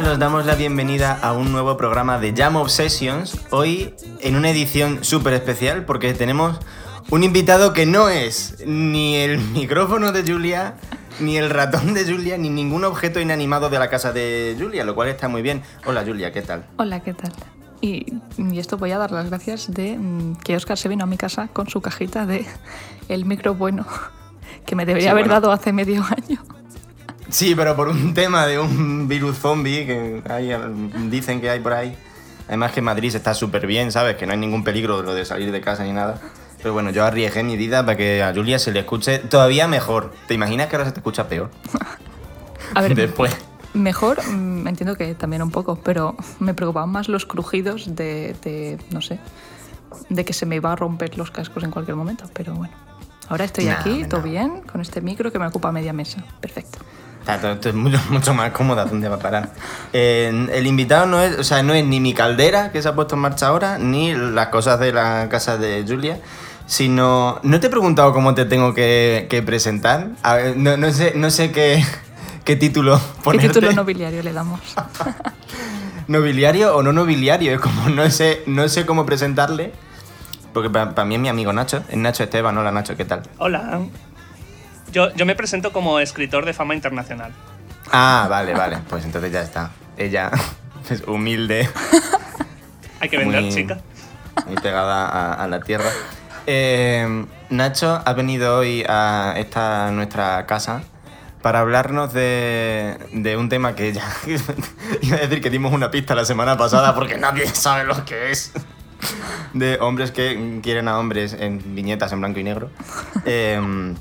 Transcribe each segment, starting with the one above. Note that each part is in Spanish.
Hola, damos la bienvenida a un nuevo programa de Jam Obsessions. Hoy en una edición súper especial porque tenemos un invitado que no es ni el micrófono de Julia, ni el ratón de Julia, ni ningún objeto inanimado de la casa de Julia, lo cual está muy bien. Hola Julia, ¿qué tal? Hola, ¿qué tal? Y, y esto voy a dar las gracias de mm, que Oscar se vino a mi casa con su cajita de el micro bueno que me debería Sí, haber bueno. dado hace medio año. Sí, pero por un tema de un virus zombie que hay, dicen que hay por ahí. Además que Madrid está súper bien, ¿sabes? Que no hay ningún peligro de lo de salir de casa ni nada. Pero bueno, yo arriesgué mi vida para que a Julia se le escuche todavía mejor. ¿Te imaginas que ahora se te escucha peor? A ver, Después. mejor, mm, entiendo que también un poco, pero me preocupaban más los crujidos de, de, no sé, de que se me iba a romper los cascos en cualquier momento, pero bueno. Ahora estoy aquí, hombre, todo no. bien, con este micro que me ocupa media mesa. Perfecto. Esto es mucho, mucho más cómoda donde va a parar. Eh, el invitado no es, o sea, no es ni mi caldera que se ha puesto en marcha ahora, ni las cosas de la casa de Julia, sino. No te he preguntado cómo te tengo que, que presentar. A ver, no, no sé, no sé qué, qué título ¿Qué ponerte. título nobiliario le damos? ¿Nobiliario o no nobiliario? Es como no sé, no sé cómo presentarle. Porque para mí es mi amigo Nacho, es Nacho Esteban. Hola Nacho, ¿qué tal? Hola. Yo, yo me presento como escritor de fama internacional. Ah, vale, vale. Pues entonces ya está. Ella es humilde. Hay que vender, Muy- chica. muy pegada a, a la tierra. Eh, Nacho ha venido hoy a esta nuestra casa para hablarnos de, de un tema que ya iba a decir que dimos una pista la semana pasada porque nadie sabe lo que es. De hombres que quieren a hombres en viñetas en blanco y negro. Eh,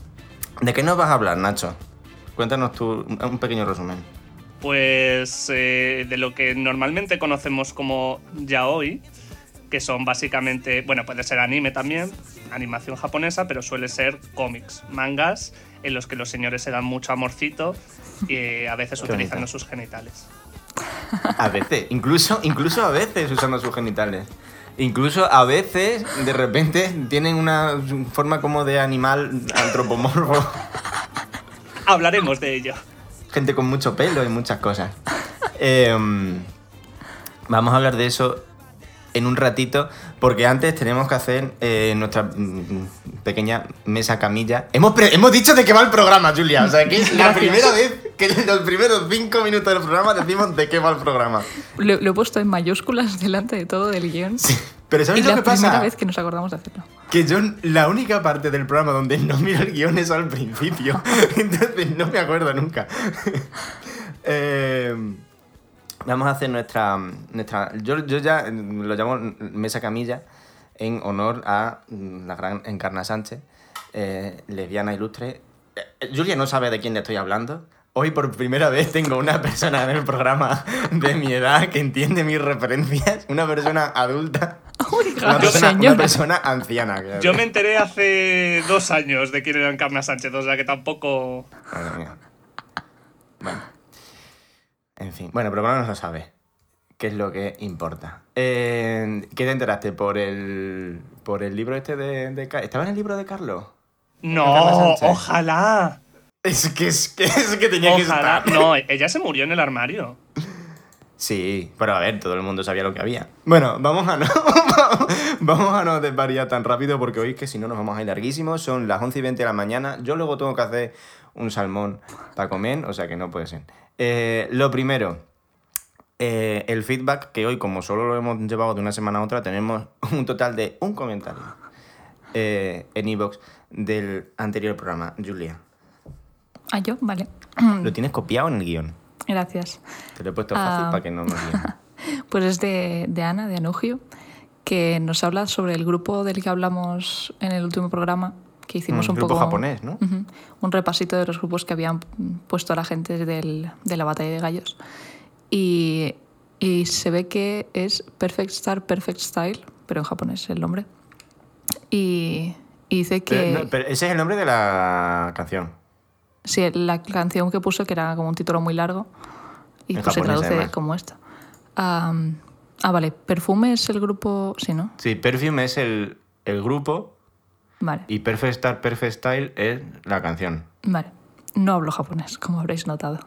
¿De qué nos vas a hablar, Nacho? Cuéntanos tú un pequeño resumen. Pues eh, de lo que normalmente conocemos como yaoi, que son básicamente, bueno, puede ser anime también, animación japonesa, pero suele ser cómics, mangas, en los que los señores se dan mucho amorcito y a veces utilizando sus genitales. A veces, incluso, incluso a veces usando sus genitales. Incluso a veces, de repente, tienen una forma como de animal antropomorfo. Hablaremos de ello. Gente con mucho pelo y muchas cosas. Em, vamos a hablar de eso en un ratito, porque antes tenemos que hacer eh, nuestra mm, pequeña mesa camilla. Hemos, pre- hemos dicho de qué va el programa, Julia. O sea, que es la Gracias. primera vez que en los primeros cinco minutos del programa decimos de qué va el programa. Lo, lo he puesto en mayúsculas delante de todo del guion. Sí, pero y ¿sabes la lo pasa? primera vez que nos acordamos de hacerlo. Que yo, la única parte del programa donde no miro el guion es al principio. Entonces no me acuerdo nunca. Eh, vamos a hacer nuestra. nuestra yo, yo ya lo llamo mesa camilla en honor a la gran Encarna Sánchez, eh, lesbiana ilustre. Eh, Julia no sabe de quién le estoy hablando. Hoy por primera vez tengo una persona en el programa de mi edad que entiende mis referencias, una persona adulta, una persona, una persona anciana. Yo me enteré hace dos años de quién era Encarna Sánchez, o sea que tampoco... Madre mía. Bueno. En fin. Bueno, pero por lo menos lo sabe. ¿Qué es lo que importa? Eh, ¿Qué te enteraste? ¿Por el, por el libro este de, de ¿Estaba en el libro de Carlos? No, ojalá. Es que, es que, es que tenía que Ojalá. estar. No, ella se murió en el armario. Sí, pero a ver, todo el mundo sabía lo que había. Bueno, vamos a no, vamos a no desvariar tan rápido porque hoy es que si no nos vamos a ir larguísimos. Son las 11 y 20 de la mañana. Yo luego tengo que hacer un salmón para comer, o sea que no puede ser. Eh, lo primero, eh, el feedback, que hoy como solo lo hemos llevado de una semana a otra, tenemos un total de un comentario eh, en iVoox del anterior programa. Julia, Ah, yo, vale. lo tienes copiado en el guion. Gracias. Te lo he puesto fácil Ah. para que no nos. Pues es de, de Ana, de Anugio, que nos habla sobre el grupo del que hablamos en el último programa, que hicimos Mm, un grupo poco... japonés, ¿no? Un repasito de los grupos que habían puesto a la gente del- de la batalla de gallos. Y, y se ve que es Perfect Star, Perfect Style, pero en japonés el nombre. Y, y dice que... Pero, no, pero ese es el nombre de la canción. Sí, la canción que puso, que era como un título muy largo, y pues se traduce además. como esto. Am, ah, vale. Perfume es el grupo. Sí, ¿no? Sí, Perfume es el, el grupo Vale. y Perfect Star, Perfect Style es la canción. Vale. No hablo japonés, como habréis notado.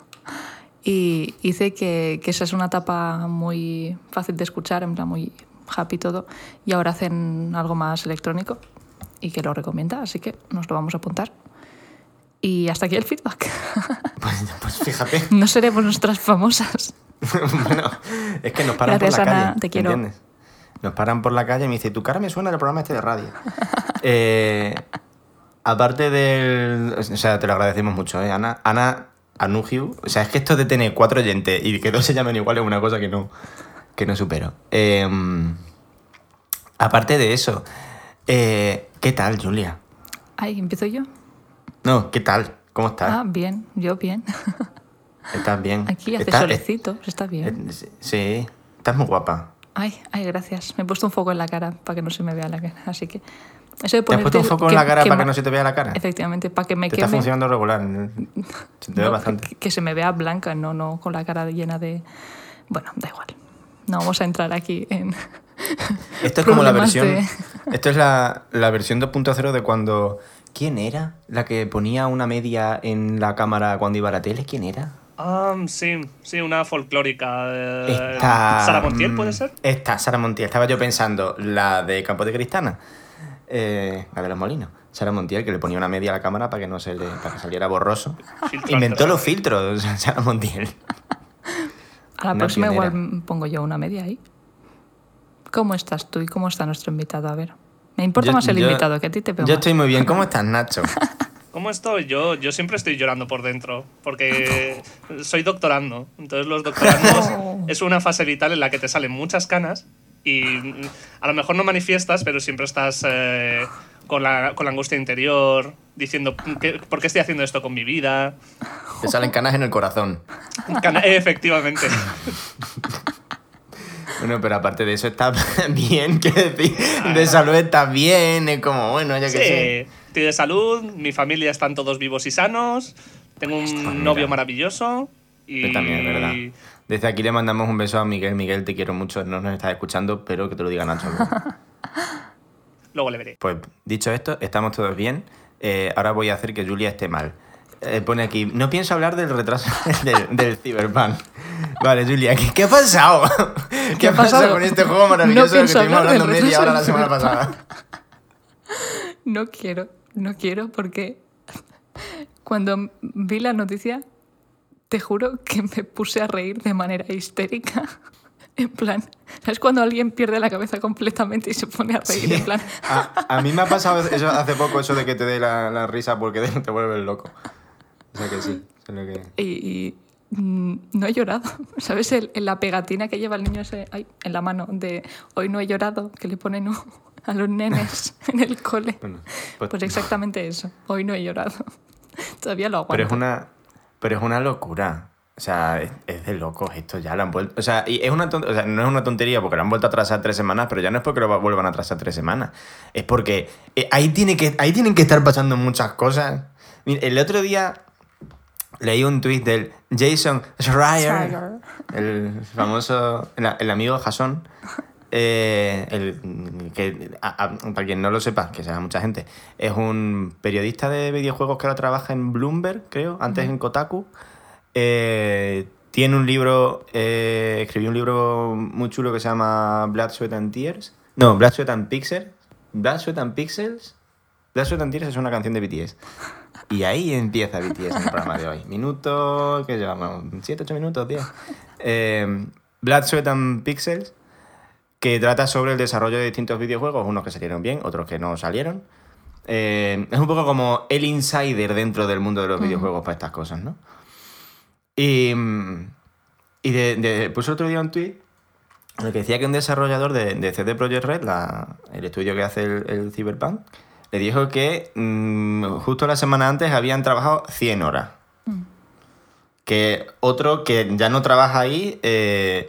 Y dice que, que esa es una etapa muy fácil de escuchar, en plan muy happy todo, y ahora hacen algo más electrónico y que lo recomienda, así que nos lo vamos a apuntar. Y hasta aquí el feedback. Pues, pues fíjate. no seremos nuestras famosas. bueno, es que nos paran Gracias, por la Ana, calle. te quiero. ¿entiendes? Nos paran por la calle y me dice, tu cara me suena del programa este de radio. Eh, aparte del... O sea, te lo agradecemos mucho, ¿eh, Ana? Ana Anugiu. O sea, es que esto de tener cuatro oyentes y que todos se llamen igual es una cosa que no, que no supero. Eh, aparte de eso, eh, ¿qué tal, Julia? Ay, ¿empiezo yo? No, ¿qué tal? ¿Cómo estás? Ah, bien, yo bien. ¿Estás bien? Aquí hace ¿Estás- solecito, está bien. Sí, estás muy guapa. Ay, ay, gracias. Me he puesto un foco en la cara para que no se me vea la cara. Así que. Eso de ¿Te has puesto un foco en la cara para que no se te vea la cara? Efectivamente, para que me Te está queme. funcionando regular. Se te ve No, bastante. que, que se me vea blanca, no, no con la cara llena de. Bueno, da igual. No vamos a entrar aquí en. Esto es como la versión. de- Esto es la, la versión 2.0 de cuando. ¿Quién era? La que ponía una media en la cámara cuando iba a la tele. ¿Quién era? Ah, sí, sí, una folclórica. eh, Esta. Sara Montiel, mm, ¿puede ser? Esta, Sara Montiel. Estaba yo pensando, la de Campo de Cristana. eh, la de los molinos. Sara Montiel, que le ponía una media a la cámara para que no se le, para que saliera borroso. Filtro Inventó los filtros, Sara Montiel. A la próxima ¿quién igual pongo yo una media ahí. ¿Cómo estás tú y cómo está nuestro invitado? A ver. Me importa Yo- más el yo- invitado, que a ti te veo Yo más. estoy muy bien. ¿Cómo estás, Nacho? ¿Cómo estoy? Yo, yo siempre estoy llorando por dentro, porque soy doctorando. Entonces los doctorandos es una fase vital en la que te salen muchas canas y a lo mejor no manifiestas, pero siempre estás eh, con, la, con la angustia interior, diciendo, ¿qué- ¿por qué estoy haciendo esto con mi vida? Te salen canas en el corazón. Cana- efectivamente. Bueno, pero aparte de eso está bien, quiero decir, de salud está bien, es como, bueno, ya que sé. Estoy de salud, mi familia están todos vivos y sanos, tengo un novio maravilloso y... También es verdad. Desde aquí le mandamos un beso a Miguel. Miguel, te quiero mucho, no nos estás escuchando, pero que te lo diga Nacho. luego. Luego le veré. Pues dicho esto, estamos todos bien. Eh, ahora voy a hacer que Julia esté mal. Eh, pone aquí, no pienso hablar del retraso del, del Cyberpunk. Vale, Julia, ¿qué, qué ha pasado? ¿Qué, ha pasado con este juego maravilloso No que estuvimos hablando media hora la semana pasada? No quiero, no quiero porque cuando vi la noticia, te juro que me puse a reír de manera histérica. En plan, ¿sabes cuando alguien pierde la cabeza completamente y se pone a reír? Sí. En plan, A, a mí me ha pasado eso hace poco, eso de que te dé la, la risa porque te, vuelves loco. O sea que sí, lo que... y, y, mm, no he llorado. ¿Sabes? El- en la pegatina que lleva el niño ese, ay, en la mano de hoy no he llorado, que le ponen uh, a los nenes en el cole. Bueno, pues- Pues exactamente eso. Hoy no he llorado. Todavía lo aguanto. Pero es una, pero es una locura. O sea, es, es de locos esto, ya lo han vuelto. O sea, y es una ton- o sea, no es una tontería porque lo han vuelto a atrasar tres semanas, pero ya no es porque lo va- vuelvan a atrasar tres semanas. Es porque eh, ahí, tiene que, ahí tienen que estar pasando muchas cosas. Mira, el otro día leí un tuit del Jason Schreier, Schreier. el famoso, el, el amigo Jason. eh, el, que, a- a- para quien no lo sepa, que sea mucha gente, es un periodista de videojuegos que ahora trabaja en Bloomberg, creo, antes en Kotaku. Eh, tiene un libro, eh, escribió un libro muy chulo que se llama Blood, Sweat and Tears. No, Blood, Sweat and Pixels. Blood, Sweat and Pixels. Blood, Sweat and Tears es una canción de BTS. Y ahí empieza BTS en el programa de hoy. Minutos, ¿qué llevamos? ¿7, 8 minutos? 10. Eh, Blood, Sweat and Pixels, que trata sobre el desarrollo de distintos videojuegos, unos que salieron bien, otros que no salieron. Eh, es un poco como el insider dentro del mundo de los videojuegos para estas cosas, ¿no? Y, mm, y de, otro día un tweet en el que decía que un desarrollador de, de CD Projekt Red, la- el estudio que hace el, el Cyberpunk, le dijo que mm, justo la semana antes habían trabajado 100 horas. Que otro que ya no trabaja ahí eh,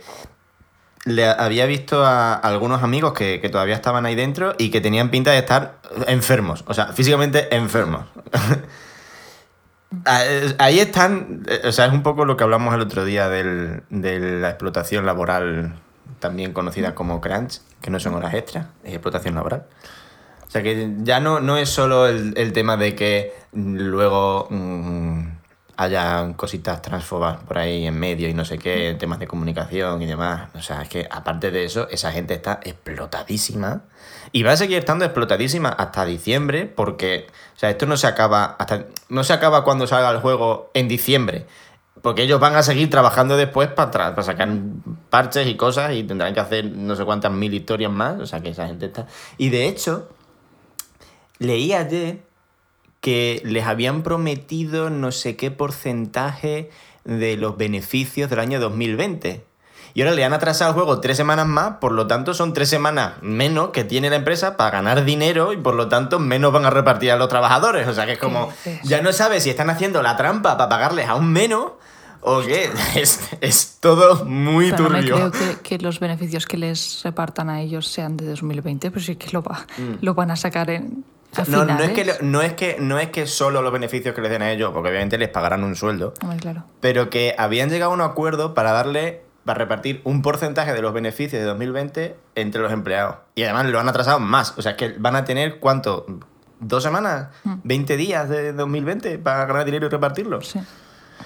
le había visto a algunos amigos que, que todavía estaban ahí dentro y que tenían pinta de estar enfermos, o sea, físicamente enfermos. Eh, Ahí están, eh, o sea, es un poco lo que hablamos el otro día del- de la explotación laboral, también conocida como crunch, que no son horas extras, es explotación laboral. O sea que ya no, no es solo el, el tema de que luego mm, haya cositas transfobas por ahí en medio y no sé qué, temas de comunicación y demás. O sea, es que aparte de eso, esa gente está explotadísima. Y va a seguir estando explotadísima hasta diciembre, porque, o sea, esto no se acaba hasta no se acaba cuando salga el juego en diciembre. Porque ellos van a seguir trabajando después para, para sacar parches y cosas y tendrán que hacer no sé cuántas mil historias más. O sea que esa gente está. Y de hecho, leí ayer que les habían prometido no sé qué porcentaje de los beneficios del año 2020. Y ahora le han atrasado el juego tres semanas más, por lo tanto son tres semanas menos que tiene la empresa para ganar dinero y por lo tanto menos van a repartir a los trabajadores. O sea que es como, ya no sabes si están haciendo la trampa para pagarles aún menos o qué. Es, es todo muy Pero no me turbio. creo que, que los beneficios que les repartan a ellos sean de 2020, pero sí que lo, va, lo van a sacar en, Mm. No, no, es que, lo- no, es que, no es que solo los beneficios que les den a ellos, porque obviamente les pagarán un sueldo, claro. pero que habían llegado a un acuerdo para darle, para repartir un porcentaje de los beneficios de 2020 entre los empleados. Y además lo han atrasado más. O sea, que van a tener, ¿cuánto? ¿Dos semanas? ¿20 días de 2020 para ganar dinero y repartirlo? Sí.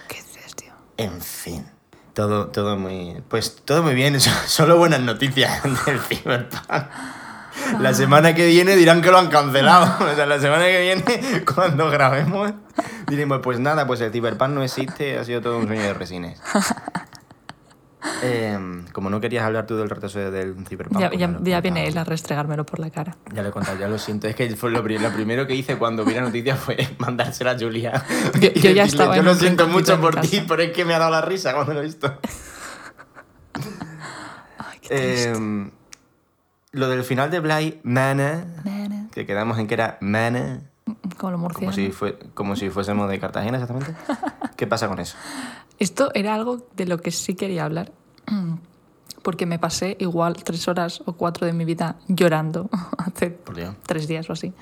¿Qué dices, tío? En fin. Todo, todo muy. Pues todo muy bien. so- Solo buenas noticias del Cyberpunk. La semana que viene dirán que lo han cancelado. O sea, la semana que viene, cuando grabemos, diremos, pues nada, pues el Cyberpunk no existe, ha sido todo un sueño de resines. Em, como no querías hablar tú del retraso del Cyberpunk. Ya, pues ya, ya viene él a restregármelo por la cara. Ya lo he contado, ya lo siento. Es que fue lo, lo primero que hice cuando vi la noticia fue mandársela a Julia. Yo- ya estaba Yo lo siento mucho por ti, casa". pero es que me ha dado la risa cuando lo he visto. Ay, qué triste. Lo del final de Bly Manor, Nene. que quedamos en que era Manor, Como lo como murciano. si, fue, como si fuésemos de Cartagena exactamente. ¿Qué pasa con eso? Esto era algo de lo que sí quería hablar. Porque me pasé igual tres horas o cuatro de mi vida llorando hace tres días o así.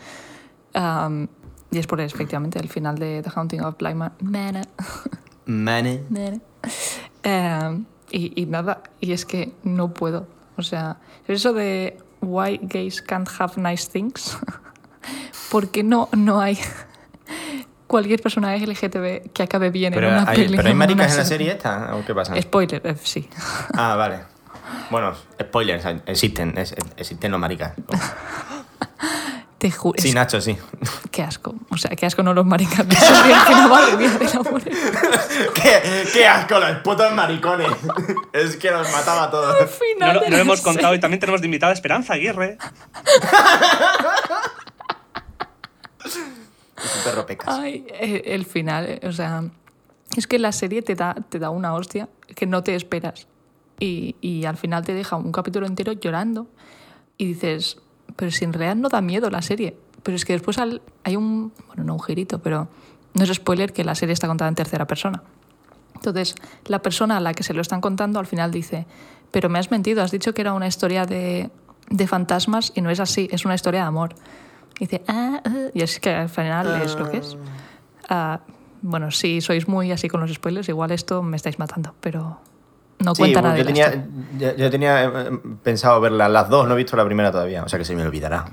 Y es por efectivamente el final de The Haunting of Bly Ma- Manor. Manor. Nene. Em, y, y nada, y es que no puedo. O sea, eso de why gays can't have nice things. Porque no, no hay cualquier personaje LGTB que acabe bien Pero en una hay, peli. pero hay maricas en la serie esta, ¿o qué pasa? Spoiler, eh, sí. Ah, vale. Bueno, spoilers, existen, es- existen los maricas. Te juro. Sí, Nacho, sí. Qué asco. O sea, qué asco no los amor. ¿Qué, qué asco los putos maricones. es que los mataba a todos. No, Final lo- no lo hemos serie. contado y también tenemos de invitada a Esperanza Aguirre. Es un perro pecas. Ay, eh, el final, eh, o sea, es que la serie te da, te da una hostia que no te esperas. Y, y al final te deja un capítulo entero llorando y dices, pero si en realidad no da miedo la serie. Pero es que después al- hay un, bueno, no un girito, pero no es spoiler que la serie está contada en tercera persona. Entonces, la persona a la que se lo están contando al final dice, pero me has mentido, has dicho que era una historia de, de fantasmas y no es así, es una historia de amor. Y dice, ah, ah", y es que al final es lo que es. Ah, bueno, si sois muy así con los spoilers, igual esto me estáis matando, pero no Sí, cuenta nada yo tenía, yo, yo tenía eh, pensado verla las dos, no he visto la primera todavía, o sea que se me olvidará.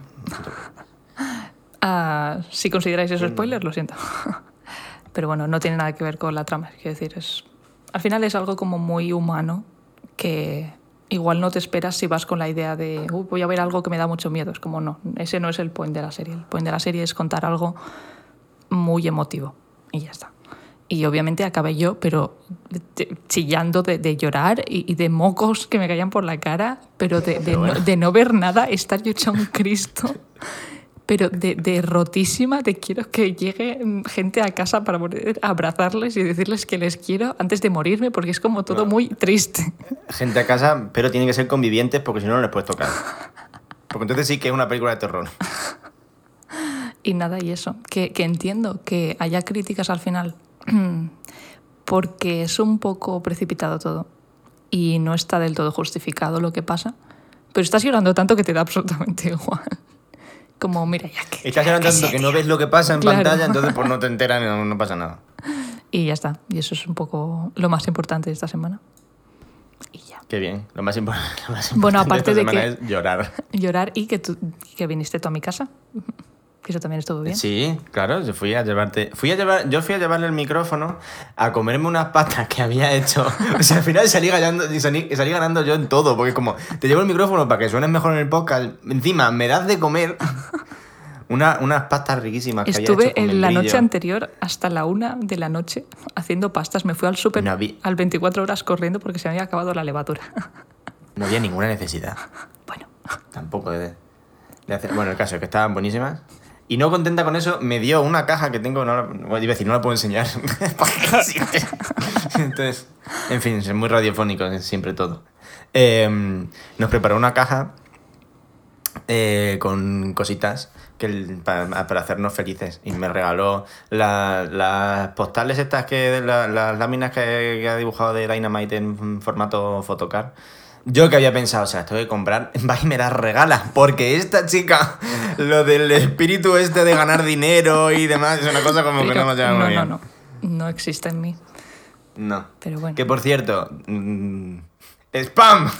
Ah, si consideráis eso spoiler, lo siento. Pero bueno, no tiene nada que ver con la trama. Quiero decir, es, al final es algo como muy humano que igual no te esperas si vas con la idea de "Uy, voy a ver algo que me da mucho miedo. Es como no, ese no es el point de la serie. El point de la serie es contar algo muy emotivo y ya está. Y obviamente acabé yo, pero de- chillando de, de llorar y, y de mocos que me caían por la cara, pero de, de no, de no ver nada, estar yo hecha un Cristo pero de, de rotísima, te quiero que llegue gente a casa para poder abrazarles y decirles que les quiero antes de morirme, porque es como todo muy triste. Gente a casa, pero tienen que ser convivientes porque si no, no les puedes tocar. Porque entonces sí que es una película de terror. Y nada, y eso, que, que entiendo que haya críticas al final, porque es un poco precipitado todo y no está del todo justificado lo que pasa, pero estás llorando tanto que te da absolutamente igual. Como, mira, ya que... Estás llorando tanto que no ves lo que pasa en Claro. pantalla, entonces pues no te enteras y no, no pasa nada. Y ya está, y eso es un poco lo más importante de esta semana. Y ya. Qué bien. Lo más, impor- lo más Bueno, importante aparte esta de semana que- es llorar. llorar y que, tú, que viniste tú a mi casa. Que eso también estuvo bien. Sí, claro, yo fui a llevarte. Fui a llevar, yo fui a llevarle el micrófono a comerme unas pastas que había hecho. O sea, al final salí ganando, salí, salí ganando yo en todo, porque como te llevo el micrófono para que suenes mejor en el podcast, encima me das de comer una- unas pastas riquísimas que había Estuve hecho con en la noche anterior hasta la una de la noche haciendo pastas. Me fui al súper No había- al 24 horas corriendo porque se me había acabado la levadura. No había ninguna necesidad. bueno, Tampoco de, de hacer. Bueno, el caso es que estaban buenísimas. Y no contenta con eso, me dio una caja que tengo. No la, iba a decir, no la puedo enseñar. Entonces, en fin, es muy radiofónico siempre todo. Eh, nos preparó una caja eh, con cositas que el- para, para hacernos felices. Y me regaló la- las postales estas que. la- las láminas que, que ha dibujado de Dynamite en formato photocard. Yo que había pensado, o sea, esto de comprar, va y me las regala. Porque esta chica, lo del espíritu este de ganar dinero y demás, es una cosa como que pero- no nos lleva no, muy no, bien. no. No existe en mí. No. Pero bueno. Que por cierto, mm, spam.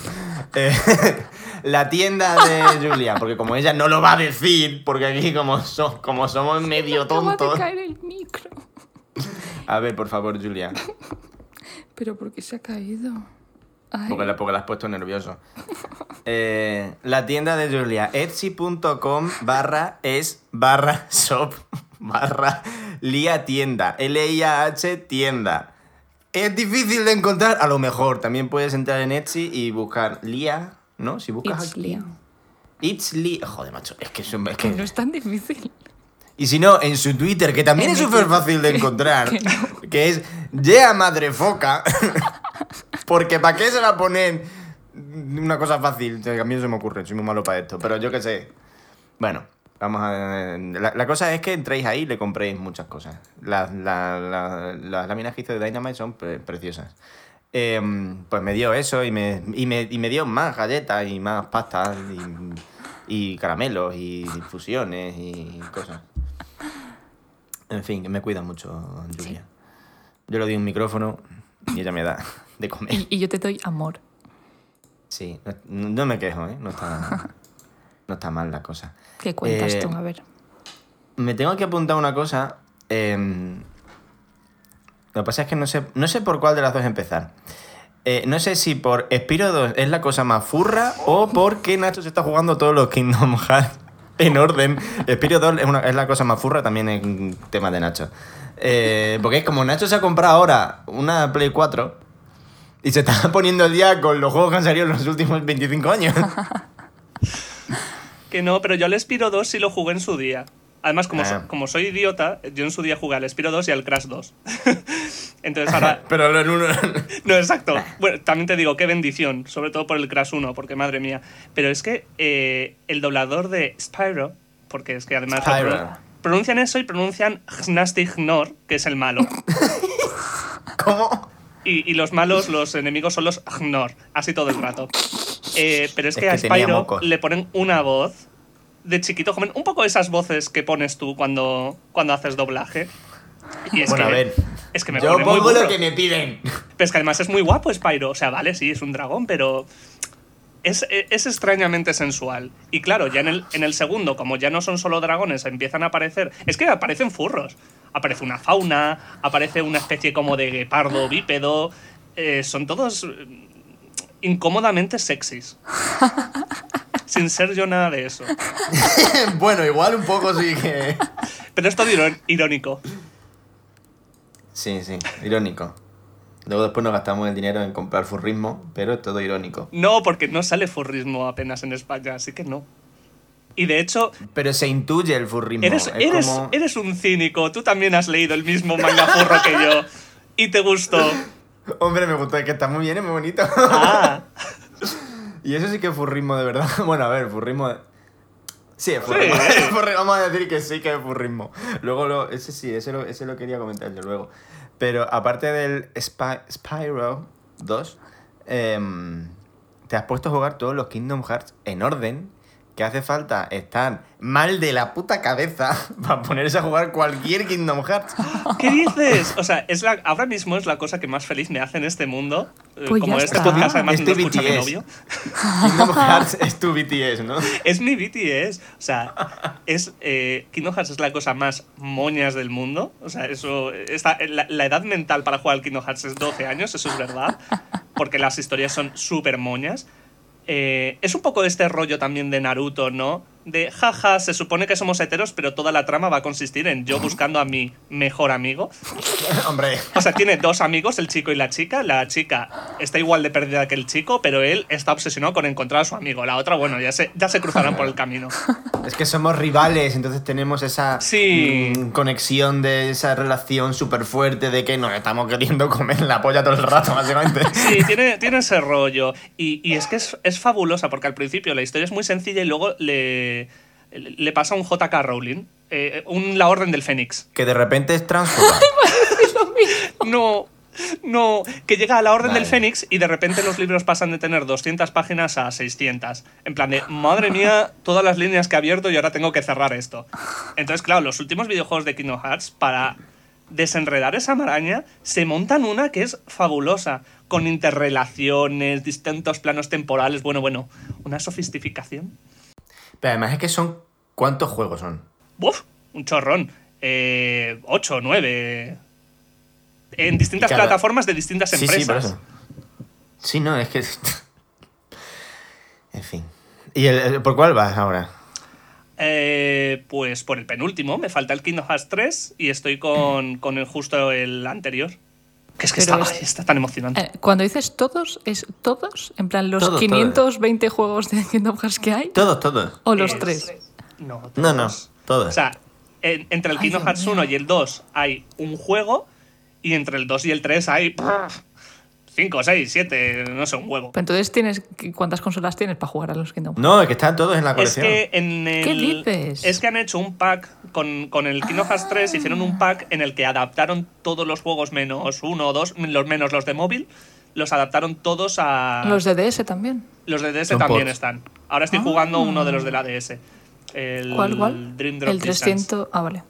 Eh, la tienda de Julia, porque como ella no lo va a decir, porque aquí como, so- como somos medio tontos. caer el micro. A ver, por favor, Julia, ¿Pero por qué se ha caído? Porque la, porque la has puesto nervioso. Eh, la tienda de Julia, etsy.com barra es barra shop barra lia tienda, L-I-A-H tienda. Es difícil de encontrar, a lo mejor. También puedes entrar en Etsy y buscar Lia, ¿no? Si buscas It's aquí. Lia. It's Lia. Joder, macho, es que, es un- es que- No es tan difícil. Y si no, en su Twitter, que también En es súper fácil de encontrar, Que no. que es Yea Madre Foca. Porque ¿para qué se va a poner una cosa fácil? A mí no se me ocurre, soy muy malo para esto. Pero yo qué sé. Bueno, vamos a. La, la cosa es que entréis ahí y le compréis muchas cosas. Las, la- la- las láminas que hizo de Dynamite son pre- preciosas. Em, pues me dio eso y me, y, me, y me dio más galletas y más pastas y, y caramelos y infusiones y cosas. En fin, me cuida mucho Julia. Yo le doy un micrófono y ella me da de comer. Y, y yo te doy amor. Sí, no, no me quejo, ¿eh? No está, no está mal la cosa. ¿Qué cuentas Eh, tú? A ver. Me tengo que apuntar una cosa. em, lo que pasa es que no sé, no sé por cuál de las dos empezar. Eh, no sé si por Spiro 2 es la cosa más furra o porque Nacho se está jugando todos los Kingdom Hearts en orden. Spiro 2 es, una- es la cosa más furra también en tema de Nacho. Eh, porque es como Nacho se ha comprado ahora una Play 4 y se está poniendo el día con los juegos que han salido en los últimos 25 años. Que no, pero yo al Spiro 2 sí lo jugué en su día. Además, como, so- Ah. como soy idiota, yo en su día jugué al Spiro 2 y al Crash 2. Entonces ahora... Pero en uno... No, exacto. Bueno, también te digo, qué bendición, sobre todo por el Crash 1, porque madre mía. Pero es que eh, el doblador de Spyro, porque es que además Spyro. pro- pronuncian eso y pronuncian Gnasty Gnor, que es el malo. ¿Cómo? Y, y los malos, los enemigos son los Gnor, así todo el rato. Eh, pero es Es que, a Spyro le ponen una voz de chiquito joven, un poco esas voces que pones tú cuando, cuando haces doblaje. Y es Bueno, que, a ver. Es que me Yo muy pongo lo que me piden. Pero es que además es muy guapo Spyro. O sea, vale, sí, es un dragón, pero es, es extrañamente sensual. Y claro, ya en el, en el segundo, como ya no son solo dragones, empiezan a aparecer... Es que aparecen furros. Aparece una fauna, aparece una especie como de guepardo bípedo. eh, son todos eh, incómodamente sexys. Sin ser yo nada de eso. bueno, igual un poco sí que... Pero es todo irónico. Sí, sí, irónico. Luego después nos gastamos el dinero en comprar furrismo, pero es todo irónico. No, porque no sale furrismo apenas en España, así que no. Y de hecho, Pero se intuye el furrismo. Eres, es eres, como- eres un cínico, tú también has leído el mismo manga furro que yo. Y te gustó. Hombre, me gustó, es que está muy bien, es muy bonito. Ah, y eso sí que es furrismo de verdad. Bueno, a ver, furrismo... Sí, es furrismo. Sí. Vamos a decir que sí que es furrismo. Luego, lo, ese sí, ese lo, ese lo quería comentar yo luego. Pero aparte del Spy- Spyro 2, em, te has puesto a jugar todos los Kingdom Hearts en orden, que hace falta estar mal de la puta cabeza para ponerse a jugar cualquier Kingdom Hearts. ¿Qué dices? O sea, es la, ahora mismo es la cosa que más feliz me hace en este mundo. Eh, Pues Como este está. podcast además Es no escucha mi BTS. novio. Kingdom Hearts es tu BTS, ¿no? Es mi BTS. O sea, es, eh, Kingdom Hearts es la cosa más moñas del mundo. O sea, eso. Está, la, la edad mental para jugar al Kingdom Hearts es 12 años, eso es verdad. Porque las historias son súper moñas. Eh, es un poco este rollo también de Naruto, ¿no? De jaja, se supone que somos heteros, pero toda la trama va a consistir en yo buscando a mi mejor amigo. Hombre, O sea, tiene dos amigos, el chico y la chica. La chica está igual de perdida que el chico, pero él está obsesionado con encontrar a su amigo. La otra, bueno, ya se, ya se cruzarán por el camino. es que somos rivales, entonces tenemos esa Sí. mm, conexión de esa relación súper fuerte de que nos estamos queriendo comer la polla todo el rato, básicamente. Sí, tiene, tiene ese rollo. Y, y es que es, es fabulosa, porque al principio la historia es muy sencilla y luego le, le pasa un JK Rowling. eh, un La Orden del Fénix. Que de repente es transfoba. No, no, que llega a la Orden Vale. del Fénix y de repente los libros pasan de tener 200 páginas a 600. En plan de, madre mía, todas las líneas que he abierto y ahora tengo que cerrar esto. Entonces, claro, los últimos videojuegos de Kingdom Hearts, para desenredar esa maraña, se montan una que es fabulosa, con interrelaciones, distintos planos temporales, bueno, bueno, una sofisticación. Pero además es que son. ¿Cuántos juegos son? ¡Buf! Un chorrón. Eh, 8, 9. En distintas cada- plataformas de distintas Sí, empresas. sí, por eso. Sí, no, es que. en fin. ¿Y el, el- por cuál vas ahora? Eh, pues por el penúltimo, me falta el Kingdom Hearts 3 y estoy con, con el, justo el anterior. Que es que está, es- está tan emocionante. Eh, Cuando dices todos, ¿es todos? En plan, los Todos, 520 juegos de Kingdom Hearts que hay. Todos, todos. ¿O los Es- tres? No, No, no, todos. todos. O sea, en- entre el Ay, Kingdom Hearts mío. 1 y el 2 hay un juego y entre el 2 y el 3 hay 5, 6, 7, no sé, un huevo. Pero entonces tienes. ¿Cuántas consolas tienes para jugar a los Kingdom Hearts? no, es que están todos en la Es colección. que en el, ¿Qué dices? Es que han hecho un pack con, con el Kingdom Hearts 3, hicieron un pack en el que adaptaron todos los juegos menos uno o dos, los menos los de móvil, los adaptaron todos a. Los de DS también. los de DS Son también están. Ahora estoy jugando uno de los de la DS. El ¿Cuál, cuál? Dream Drop el Distance. 300. Ah, vale.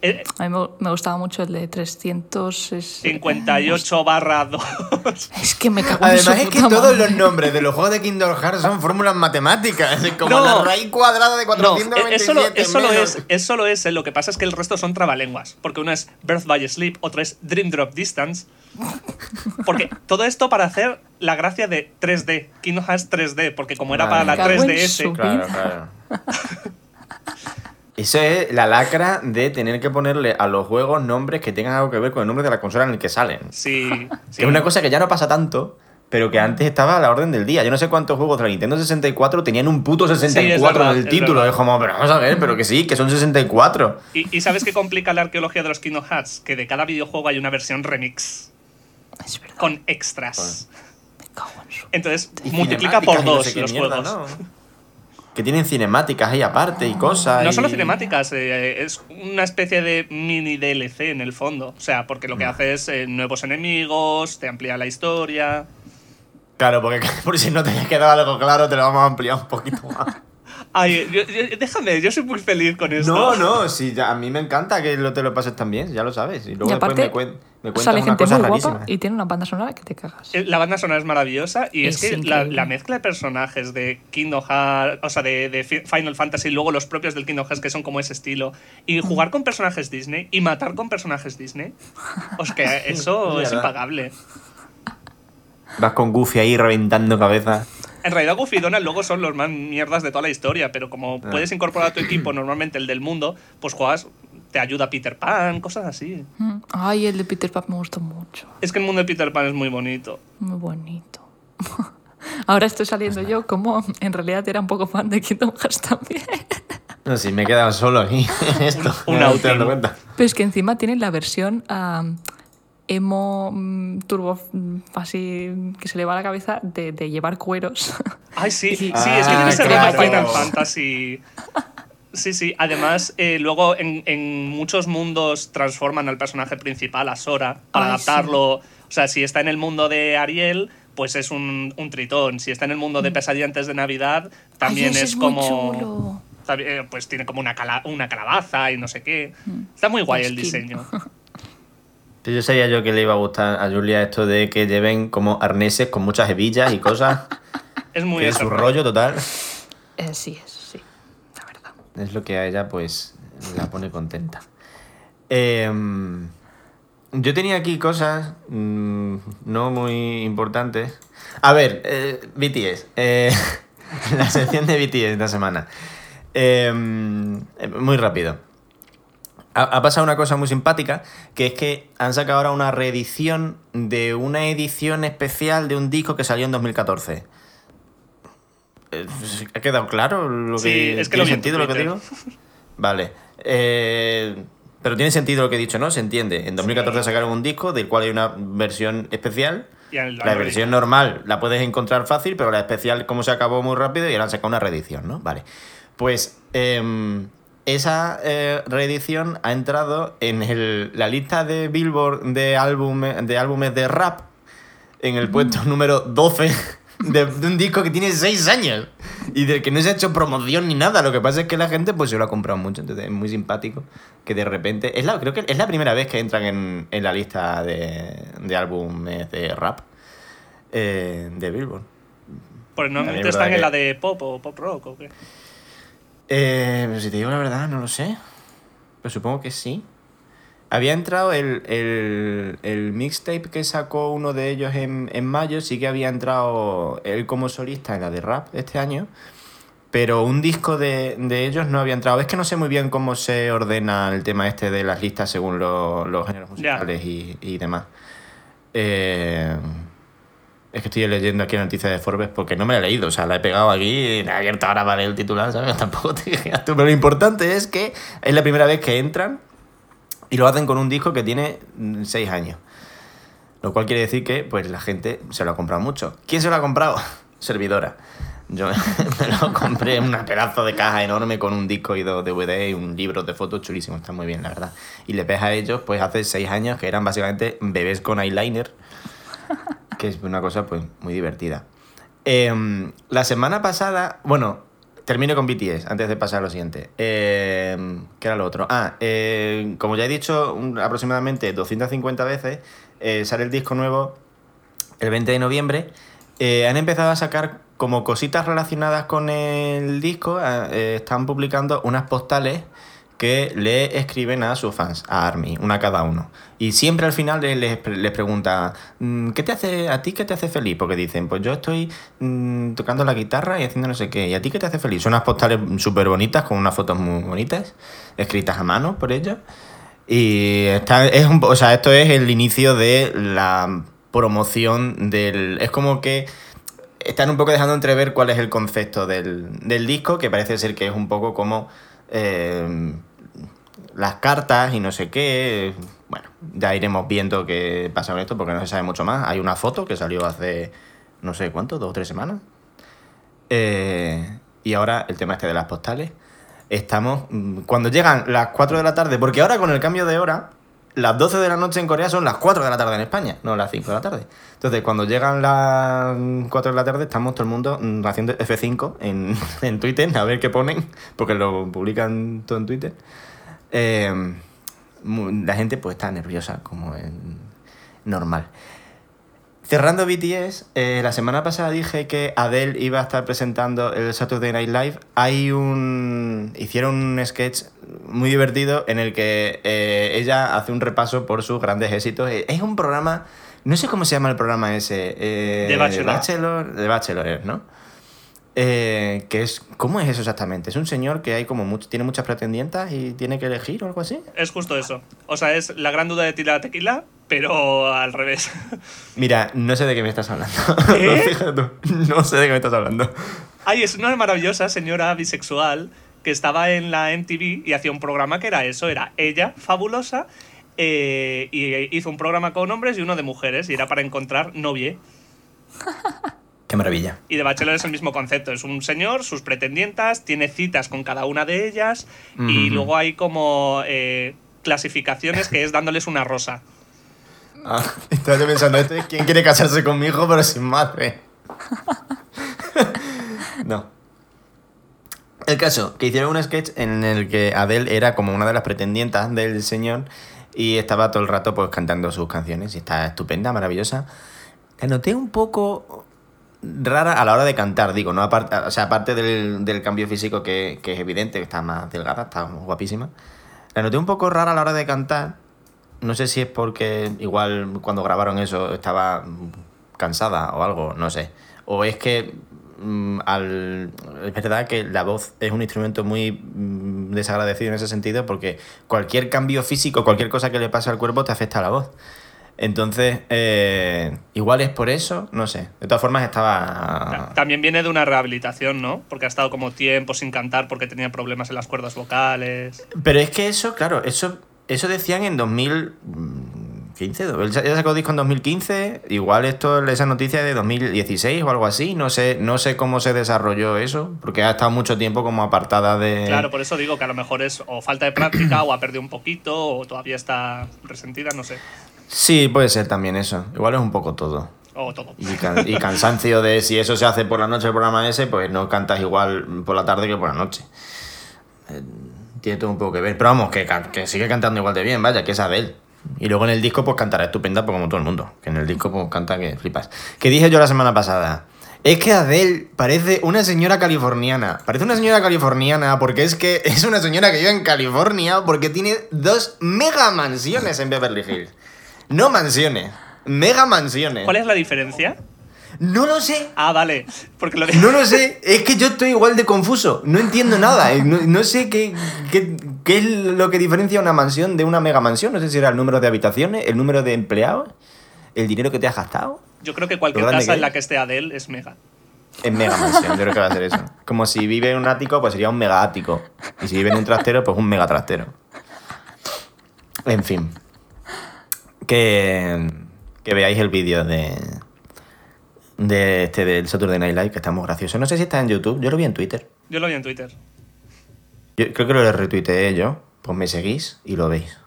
Eh, A mí me, gustaba mucho el de 300. es- 58 barra 2. Es que me cago en Además es que puta todos madre. los nombres de los juegos de Kingdom Hearts son fórmulas matemáticas. Como No. la raíz cuadrada de No, 427 es solo, es solo menos- es, ese, lo que pasa es que el resto son trabalenguas. Porque uno es Birth by Sleep, otro es Dream Drop Distance. Porque todo esto para hacer la gracia de 3D, Kingdom Hearts 3D, porque como era Vale. para la Me cago en 3DS, su- Claro, claro. Eso es la lacra de tener que ponerle a los juegos nombres que tengan algo que ver con el nombre de la consola en el que salen. sí, sí. Es una cosa que ya no pasa tanto, pero que antes estaba a la orden del día. Yo no sé cuántos juegos de la Nintendo 64 tenían un puto 64 verdad, en el es título. verdad. Es como, pero vamos a ver, pero que sí, que son 64. ¿Y, y sabes qué complica la arqueología de los Kingdom Hearts? Que de cada videojuego hay una versión remix Es verdad. con extras. Su. Entonces multiplica por no dos sé los mierda, juegos. ¿no? Que tienen cinemáticas ahí aparte y cosas. No solo cinemáticas, eh, es una especie de mini DLC en el fondo. O sea, porque lo Mm. que hace es eh, nuevos enemigos, te amplía la historia. Claro, porque por si no te haya quedado algo claro, te lo vamos a ampliar un poquito más. Ay, yo- yo- déjame, yo soy muy feliz con esto. No, no, sí, ya- a mí me encanta que lo, te lo pases tan bien, ya lo sabes. Y luego y después me, cuen- me cuentas sale una gente cosa muy rarísima. guapa y tiene una banda sonora que te cagas. Eh, La banda sonora es maravillosa y es, Es que la, mezcla de personajes de Kingdom Hearts, o sea, de, de Fi- Final Fantasy y luego los propios del Kingdom Hearts que son como ese estilo, y jugar con personajes Disney y matar con personajes Disney, pues que eso Es impagable. Vas con Goofy ahí reventando cabeza. En realidad Goofy y Donald luego son los más mierdas de toda la historia, pero como Ah. puedes incorporar a tu equipo normalmente el del mundo, pues juegas, te ayuda Peter Pan, cosas así. Mm. Ay, el de Peter Pan me gustó mucho. Es que el mundo de Peter Pan es muy bonito. Muy bonito. Ahora estoy saliendo yo como en realidad era un poco fan de Kingdom Hearts también. No, si me he quedado solo aquí en esto. Un- un no. Pero es que encima tienen la versión am, emo mm, turbo mm, así que se le va a la cabeza de, de llevar cueros. Ay, sí, sí, Sí. es que tiene Ah, ese claro. rollo Final Fantasy. Sí, sí. Además, eh, luego en, en muchos mundos transforman al personaje principal, a Sora, para Ay, adaptarlo. O sea, si está en el mundo de Ariel, pues es un, un tritón. Si está en el mundo de pesadilla antes de Navidad, también Mm. Ay, ese es, muy como. también, Pues tiene como una, cala- una calabaza y no sé qué. Está muy guay el diseño. Yo sabía yo que le iba a gustar a Julia esto de que lleven como arneses con muchas hebillas y cosas. Es muy es su rollo total. Eh, sí, es, sí, la verdad. Es lo que a ella pues la pone contenta. Em, yo tenía aquí cosas mm, no muy importantes. A ver, eh, BTS. eh, la sección de BTS esta semana. Em, eh, muy rápido. Ha, pasado una cosa muy simpática, que es que han sacado ahora una reedición de una edición especial de un disco que salió en 2014. Eh, ¿Ha quedado claro lo Sí, que es que lo tiene tu sentido lo que digo? Vale. Eh, pero tiene sentido lo que he dicho, ¿no? Se entiende. En 2014 sacaron un disco del cual hay una versión especial. La versión normal la puedes encontrar fácil, pero la especial, como se acabó muy rápido, y ahora han sacado una reedición, ¿no? Vale. Pues em, esa eh, reedición ha entrado en el- la lista de Billboard de, álbumes de álbumes de rap en el puesto número 12 de, de un disco que tiene 6 años y del que no se ha hecho promoción ni nada. Lo que pasa es que la gente pues se lo ha comprado mucho, entonces es muy simpático que de repente... Es la, creo que es la primera vez que entran en, en la lista de, de álbumes de rap eh, de Billboard. Pues normalmente es están en la de pop o pop rock o qué. Eh, pero si te digo la verdad, no lo sé. Pero supongo que sí. Había entrado el, el, el mixtape que sacó uno de ellos en, en mayo, sí que había entrado él como solista en la de rap este año, pero un disco de, de ellos no había entrado. Es que no sé muy bien cómo se ordena el tema este de las listas según lo- los géneros musicales y, y demás. Eh, es que estoy leyendo aquí la noticia de Forbes porque no me la he leído, o sea, la he pegado aquí la he abierto ahora para leer el titular, ¿sabes? Tampoco te creas tú, pero lo importante es que es la primera vez que entran y lo hacen con un disco que tiene 6 años. Lo cual quiere decir que pues la gente se lo ha comprado mucho. ¿Quién se lo ha comprado? Servidora. Yo me lo compré en una pedazo de caja enorme con un disco y dos DVD y un libro de fotos chulísimo, está muy bien, la verdad. Y le ves a ellos, pues hace 6 años que eran básicamente bebés con eyeliner que es una cosa pues muy divertida. Em, la semana pasada, bueno, termino con BTS antes de pasar a lo siguiente. Em, ¿Qué era lo otro? Ah, eh, como ya he dicho aproximadamente 250 veces, eh, sale el disco nuevo el 20 de noviembre. Eh, han empezado a sacar como cositas relacionadas con el disco. eh, eh, están publicando unas postales que le escriben a sus fans, a ARMY, una cada uno. Y siempre al final les, les, pregunta, mm, ¿qué te hace, a ti qué te hace feliz? Porque dicen, pues yo estoy mm, tocando la guitarra y haciendo no sé qué. ¿Y a ti qué te hace feliz? Son unas postales súper bonitas, con unas fotos muy bonitas, escritas a mano por ellos. Y está, es un, o sea, esto es el inicio de la promoción del... Es como que están un poco dejando entrever cuál es el concepto del, del disco, que parece ser que es un poco como eh, las cartas y no sé qué. Bueno, ya iremos viendo qué pasa con esto porque no se sabe mucho más. Hay una foto que salió hace no sé cuánto, dos o tres semanas. Eh, y ahora el tema este de las postales. Estamos. mm, Cuando llegan las 4 de la tarde, porque ahora con el cambio de hora, las 12 de la noche en Corea son las 4 de la tarde en España, no las 5 de la tarde. Entonces, cuando llegan las 4 de la tarde, estamos todo el mundo mm, haciendo F5 en, en Twitter, a ver qué ponen, porque lo publican todo en Twitter. Eh, mu- la gente pues está nerviosa, como es normal. Cerrando BTS, eh, la semana pasada dije que Adele iba a estar presentando el Saturday Night Live. Hay un. Hicieron un sketch muy divertido en el que eh, ella hace un repaso por sus grandes éxitos. Eh, Es un programa. No sé cómo se llama el programa ese. eh, The Bachelor. Bachelor, The Bachelor, ¿no? Eh, que es, ¿Cómo es eso exactamente? ¿Es un señor que hay como mucho, tiene muchas pretendientas y tiene que elegir o algo así? Es justo eso. O sea, es la gran duda de tirar tequila, pero al revés. Mira, no sé de qué me estás hablando. ¿Eh? Fíjate tú, no sé de qué me estás hablando. Ay, es una maravillosa señora bisexual que estaba en la MTV y hacía un programa que era eso, era ella, fabulosa, eh, y hizo un programa con hombres y uno de mujeres, y era para encontrar novie. Qué maravilla. Y de Bachelor es el mismo concepto, es un señor, sus pretendientas, tiene citas con cada una de ellas, y luego hay como eh, clasificaciones que es dándoles una rosa. Ah, estaba yo pensando, este es quién quiere casarse con mi hijo pero sin madre. no. El caso, que hicieron un sketch en el que Adele era como una de las pretendientas del señor y estaba todo el rato pues cantando sus canciones y está estupenda, maravillosa. La noté un poco rara a la hora de cantar, digo, no aparte, o sea, aparte del, del cambio físico que, que es evidente, que está más delgada, está guapísima. La noté un poco rara a la hora de cantar. No sé si es porque igual cuando grabaron eso estaba cansada o algo, no sé. O es que mm, al, es verdad que la voz es un instrumento muy mm, desagradecido en ese sentido porque cualquier cambio físico, cualquier cosa que le pase al cuerpo te afecta a la voz. Entonces, eh, igual es por eso, no sé. De todas formas, estaba. También viene de una rehabilitación, ¿no? Porque ha estado como tiempo sin cantar porque tenía problemas en las cuerdas vocales. Pero es que eso, claro, eso, eso decían en 2015. Él ya sacó disco en 2015. Igual esto, esa noticia de 2016 o algo así. No sé, no sé cómo se desarrolló eso, porque ha estado mucho tiempo como apartada de. Claro, por eso digo que a lo mejor es o falta de práctica o ha perdido un poquito o todavía está resentida, no sé. Sí, puede ser también eso. Igual es un poco todo. Todo. Y, can- y cansancio de si eso se hace por la noche el programa ese, pues no cantas igual por la tarde que por la noche. Eh, tiene todo un poco que ver. Pero vamos, que, sigue cantando igual de bien, vaya, que es Adele. Y luego en el disco, pues cantará estupenda, pues como todo el mundo. Que en el disco, pues canta que flipas. Que dije yo la semana pasada. Es que Adele parece una señora californiana. Parece una señora californiana porque es que es una señora que vive en California porque tiene dos mega mansiones en Beverly Hills. No mansiones, mega mansiones. ¿Cuál es la diferencia? No lo sé. Ah, vale. Porque lo de... No lo sé, es que yo estoy igual de confuso, no entiendo nada, no, no sé qué, qué, qué es lo que diferencia una mansión de una mega mansión, no sé si era el número de habitaciones, el número de empleados, el dinero que te has gastado. Yo creo que cualquier casa que en la que esté Adele es mega. Es mega mansión, yo creo que va a ser eso. Como si vive en un ático, pues sería un mega ático. Y si vive en un trastero, pues un mega trastero. En fin. Que, que veáis el vídeo de, de este del Saturday Night Live, que está muy gracioso. No sé si está en YouTube, yo lo vi en Twitter. Yo lo vi en Twitter. Yo creo que lo retuiteé yo. Pues me seguís y lo veis.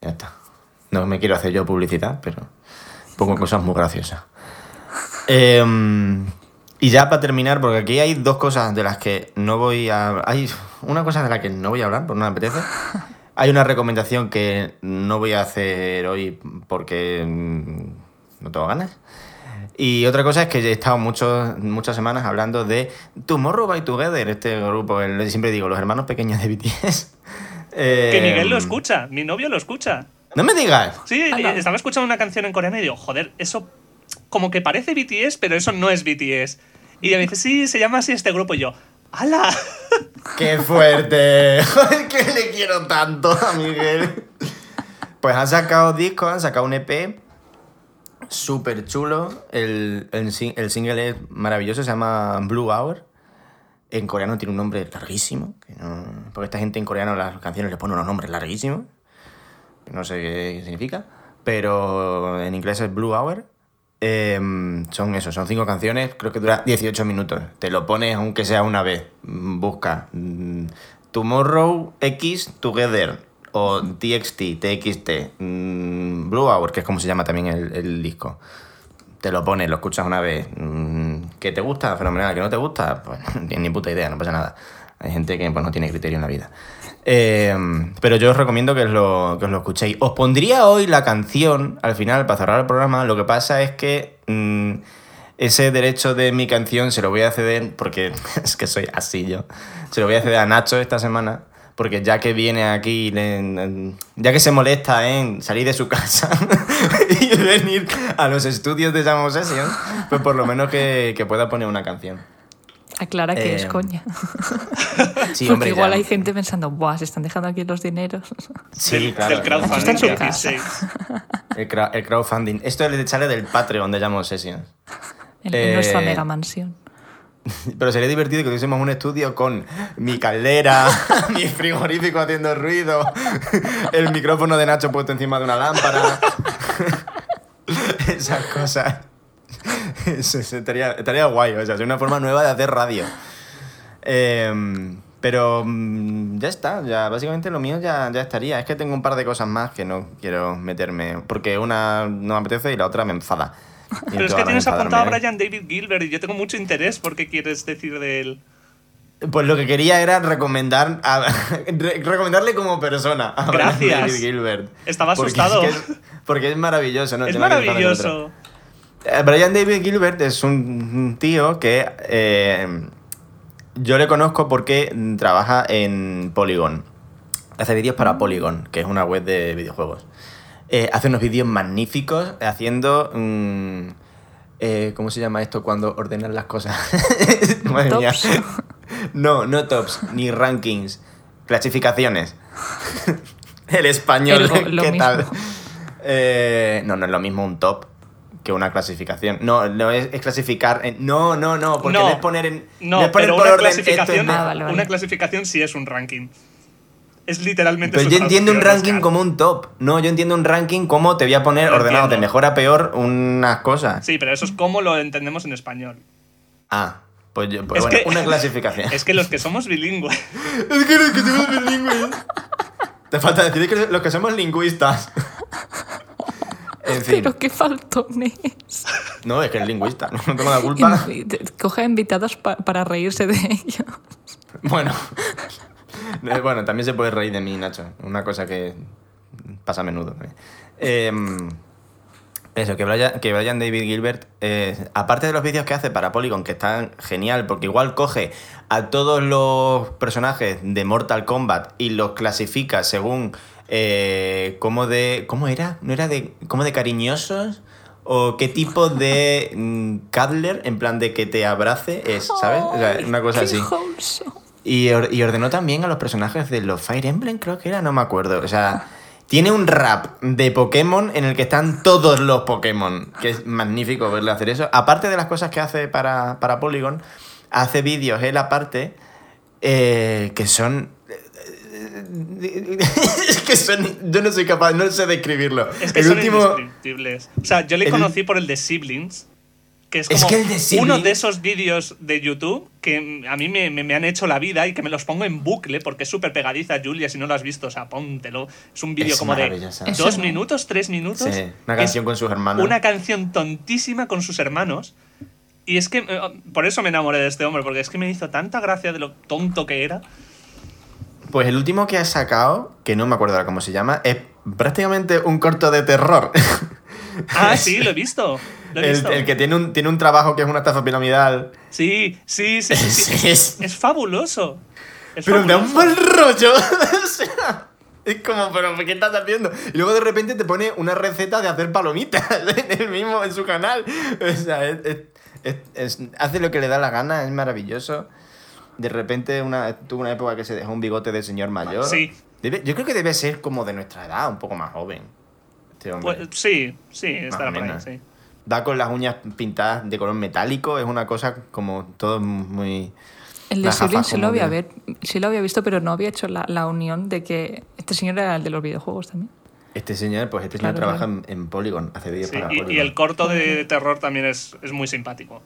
Ya está. No me quiero hacer yo publicidad, pero pongo cosas muy graciosas. Em, y ya para terminar, porque aquí hay dos cosas de las que no voy a... Hay una cosa de la que no voy a hablar, porque no me apetece. Hay una recomendación que no voy a hacer hoy porque mm, no tengo ganas. Y otra cosa es que he estado muchos, muchas semanas hablando de Tomorrow by Together, este grupo, el, siempre digo, los hermanos pequeños de BTS. Que Miguel lo Em, escucha, mi novio lo escucha. No me digas. Sí, Anda. eh, estaba escuchando una canción en coreano y digo, joder, eso como que parece BTS, pero eso no es BTS. Y ella me dice, sí, se llama así este grupo. Y yo, ¡hala! ¡Qué fuerte! Que le quiero tanto a Miguel. Pues han sacado discos, han sacado un EP súper chulo. El, el, el single es maravilloso, se llama Blue Hour. En coreano tiene un nombre larguísimo. que no- porque esta gente en coreano las canciones les pone unos nombres larguísimos. No sé qué significa. Pero en inglés es Blue Hour. Em, son eso, son cinco canciones, creo que dura 18 minutos. Te lo pones aunque sea una vez. Mm, Busca mm, Tomorrow X Together o TXT, TXT, mm, Blue Hour, que es como se llama también el, disco. Te lo pones, lo escuchas una vez. ¿Que te gusta? Fenomenal. ¿Que no te gusta? Pues ni puta idea, no pasa nada. Hay gente que pues, no tiene criterio en la vida. Eh, pero yo os recomiendo que os, lo, que os lo escuchéis. Os pondría hoy la canción al final para cerrar el programa. Lo que pasa es que mm, ese derecho de mi canción se lo voy a ceder, porque es que soy así yo. Se lo voy a ceder a Nacho esta semana. Porque ya que viene aquí, ya que se molesta en salir de su casa y venir a los estudios de Jam Session, pues por lo menos que, que pueda poner una canción. Aclara que es Eh, coña. Sí, Porque hombre, igual ya- hay gente pensando, Buah, se están dejando aquí los dineros. Sí, del, claro. del crowdfunding. Está en su casa. El, cra- el crowdfunding. Esto le sale del Patreon de Jam Sessions. En, Eh, en nuestra mega mansión. Pero sería divertido que tuviésemos un estudio con mi caldera, mi frigorífico haciendo ruido, el micrófono de Nacho puesto encima de una lámpara. Esas cosas. Estaría, estaría guay, o sea, es una forma nueva de hacer radio. Em, Pero mm, ya está, ya básicamente lo mío ya, ya estaría. Es que tengo un par de cosas más que no quiero meterme, porque una no me apetece y la otra me enfada. Pero es que tienes apuntado a enfadarme. Brian David Gilbert y yo tengo mucho interés por qué quieres decir de él. Pues lo que quería era recomendar a- re- recomendarle como persona a Brian Gracias. David Gilbert. Estaba Porque asustado. Es que es, porque es maravilloso, ¿no? es maravilloso. Eh, Brian David Gilbert es un tío que eh, yo le conozco porque trabaja en Polygon. Hace vídeos para Polygon, que es una web de videojuegos. Eh, hace unos vídeos magníficos haciendo... mm, eh, ¿Cómo se llama esto cuando ordenan las cosas? Madre mía. No, no tops, ni rankings. Clasificaciones. El español, El- ¿qué mismo. tal? No, no es lo mismo un top que una clasificación. No, no es, es clasificar. en- no, no, no, porque no, No, es poner en. No, es poner pero por una orden clasificación, en- Ah, vale, vale. una clasificación sí es un ranking. Es literalmente Pero yo entiendo un ranking como un top. No, yo entiendo un ranking como te voy a poner Lo ordenado de mejor a peor unas cosas. Sí, pero eso es como lo entendemos en español. Ah, pues, yo- pues Es bueno, que- una clasificación. Es que los que somos bilingües. Es que los que somos bilingües. Te falta decir que los que somos lingüistas. En fin. Pero qué faltones. No, es que es lingüista. No tengo la culpa. Coge invitados pa- para reírse de ellos. Bueno. Eh, Bueno, también se puede reír de mí, Nacho. Una cosa que pasa a menudo. Em, eso, que Brian, que Brian David Gilbert, eh, aparte de los vídeos que hace para Polygon, que están genial, porque igual coge a todos los personajes de Mortal Kombat y los clasifica según eh, cómo de. ¿Cómo era? ¿No era de. cómo de cariñosos? ¿O qué tipo de mm, cuddler, en plan de que te abrace es, ¿sabes? O sea, una cosa así. Y, or- y ordenó también a los personajes de los Fire Emblem, creo que era, no me acuerdo. O sea, tiene un rap de Pokémon en el que están todos los Pokémon, que es magnífico verle hacer eso. Aparte de las cosas que hace para, para Polygon, hace vídeos él aparte eh, que son... Es que son... Yo no soy capaz, no sé describirlo. Es que el son último... indescriptibles. O sea, yo le el- conocí por el de Siblings. Que es, Es como que el de uno Siblings- de esos vídeos de YouTube que a mí me, me- me han hecho la vida y que me los pongo en bucle porque es súper pegadiza, Julia. Si no lo has visto, o sea, póntelo. Es un vídeo Es como de dos no. minutos, tres minutos. Sí, una canción es con sus hermanos. Una canción tontísima con sus hermanos. Y es que eh, por eso me enamoré de este hombre, porque es que me hizo tanta gracia de lo tonto que era. Pues el último que ha sacado, que no me acuerdo ahora cómo se llama, es prácticamente un corto de terror. Ah, sí, lo he visto. Lo he El, visto. el que tiene un, tiene un trabajo que es una estafa piramidal. Sí, sí, sí, sí. sí. Es- Es fabuloso. Es pero me da un fabuloso. mal rollo. o sea, es como, pero ¿qué estás haciendo? Y luego de repente te pone una receta de hacer palomitas en el mismo, en su canal. O sea, es- hace lo que le da la gana, es maravilloso. De repente una, tuvo una época que se dejó un bigote de señor mayor. Sí. Debe- yo creo que debe ser como de nuestra edad, un poco más joven. Este hombre. Pues, sí, sí, estará por ahí, sí. Va con las uñas pintadas de color metálico, es una cosa como todo muy... El de Siblings sí lo, había de- ver, sí lo había visto, pero no había hecho la, la unión de que este señor era el de los videojuegos también. Este señor, pues este señor trabaja claro. en, en Polygon, hace vídeos Sí, para y, Polygon. y el corto de terror también es, es muy simpático.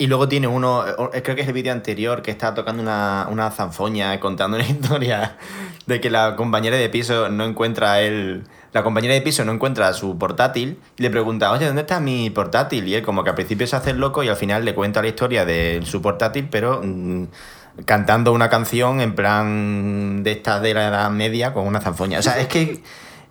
Y luego tiene uno, eh, creo que es el vídeo anterior, que está tocando una, una zanfoña, contando una historia de que la compañera de piso no encuentra el... La compañera de piso no encuentra su portátil y le pregunta, oye, ¿dónde está mi portátil? Y él como que al principio se hace el loco y al final le cuenta la historia de su portátil, pero mm, cantando una canción en plan de esta de la edad media con una zanfoña. O sea, es que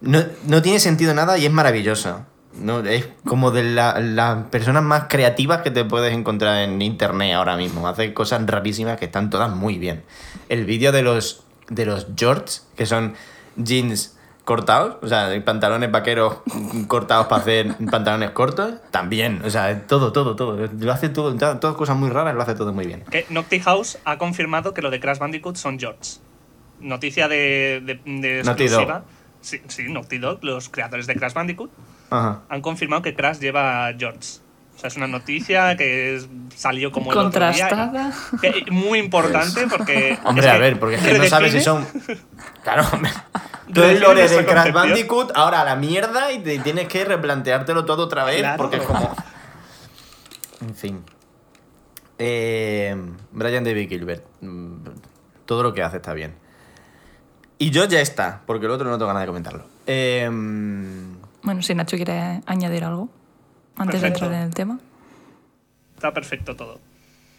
no, no tiene sentido nada y es maravilloso. No, es como de la- las personas más creativas que te puedes encontrar en internet ahora mismo. Hace cosas rarísimas que están todas muy bien. El vídeo de los, de los shorts, que son jeans cortados, o sea, pantalones vaqueros cortados para hacer pantalones cortos, también. O sea, todo, todo, todo. Lo hace todo, todas cosas muy raras, lo hace todo muy bien. Que Nocti House ha confirmado que lo de Crash Bandicoot son George. Noticia de, de, de Naughty exclusiva. Sí, sí, Naughty Dog, los creadores de Crash Bandicoot, Ajá. han confirmado que Crash lleva George. O sea, es una noticia que es- salió como el otro día. Contrastada. Que- Muy importante porque. Hombre, es a ver, porque es que no sabes si son. Claro, hombre. Todo el lore de Crash. Bandicoot, ahora a la mierda y te tienes que replanteártelo todo otra vez Claro. porque es como. En fin. Eh, Brian David Gilbert. mm, Todo lo que hace está bien. Y yo ya está, porque el otro no tengo ganas de comentarlo. Em, Bueno, si Nacho quiere añadir algo antes de entrar en el tema. Está perfecto todo.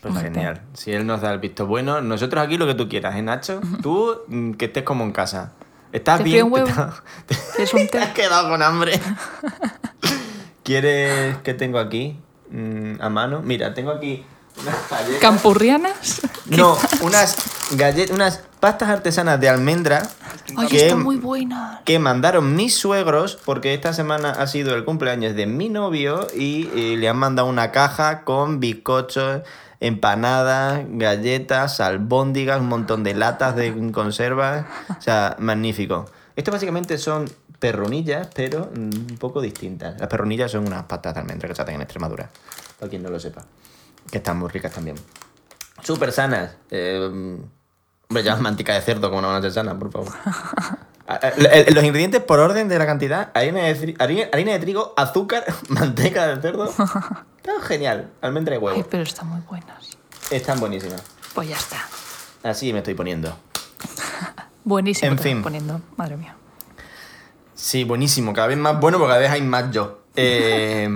pues genial. Si él nos da el visto bueno, nosotros aquí lo que tú quieras, ¿eh, Nacho? Tú mm, que estés como en casa. ¿Estás ¿Te bien? huevo? ¿Estás- ¿Quieres un ¿Te has quedado con hambre? ¿Quieres que tengo aquí mm, a mano? Mira, tengo aquí unas galletas. ¿Campurrianas? No, unas galletas, unas pastas artesanas de almendra Ay, que, está muy buena. que mandaron mis suegros porque esta semana ha sido el cumpleaños de mi novio y, eh, le han mandado una caja con bizcochos, empanadas, galletas, albóndigas, un montón de latas de conservas. O sea, magnífico. Esto básicamente son perronillas, pero mm, un poco distintas. Las perronillas son unas pastas de almendra que se hacen en Extremadura, para quien no lo sepa. Que están muy ricas también. Súper sanas. Eh, hombre, ya mantica de cerdo, como no van a ser sanas, por favor. Ah, eh, eh, Los ingredientes por orden de la cantidad: harina de, harina, harina de trigo, azúcar, manteca de cerdo. Está genial. Almendra y Ay, huevo. pero están muy buenas. Están buenísimas. Pues ya está. Así me estoy poniendo. Buenísimo. En te estoy fin. Poniendo. Madre mía. Sí, buenísimo. Cada vez más bueno porque cada vez hay más yo. Eh,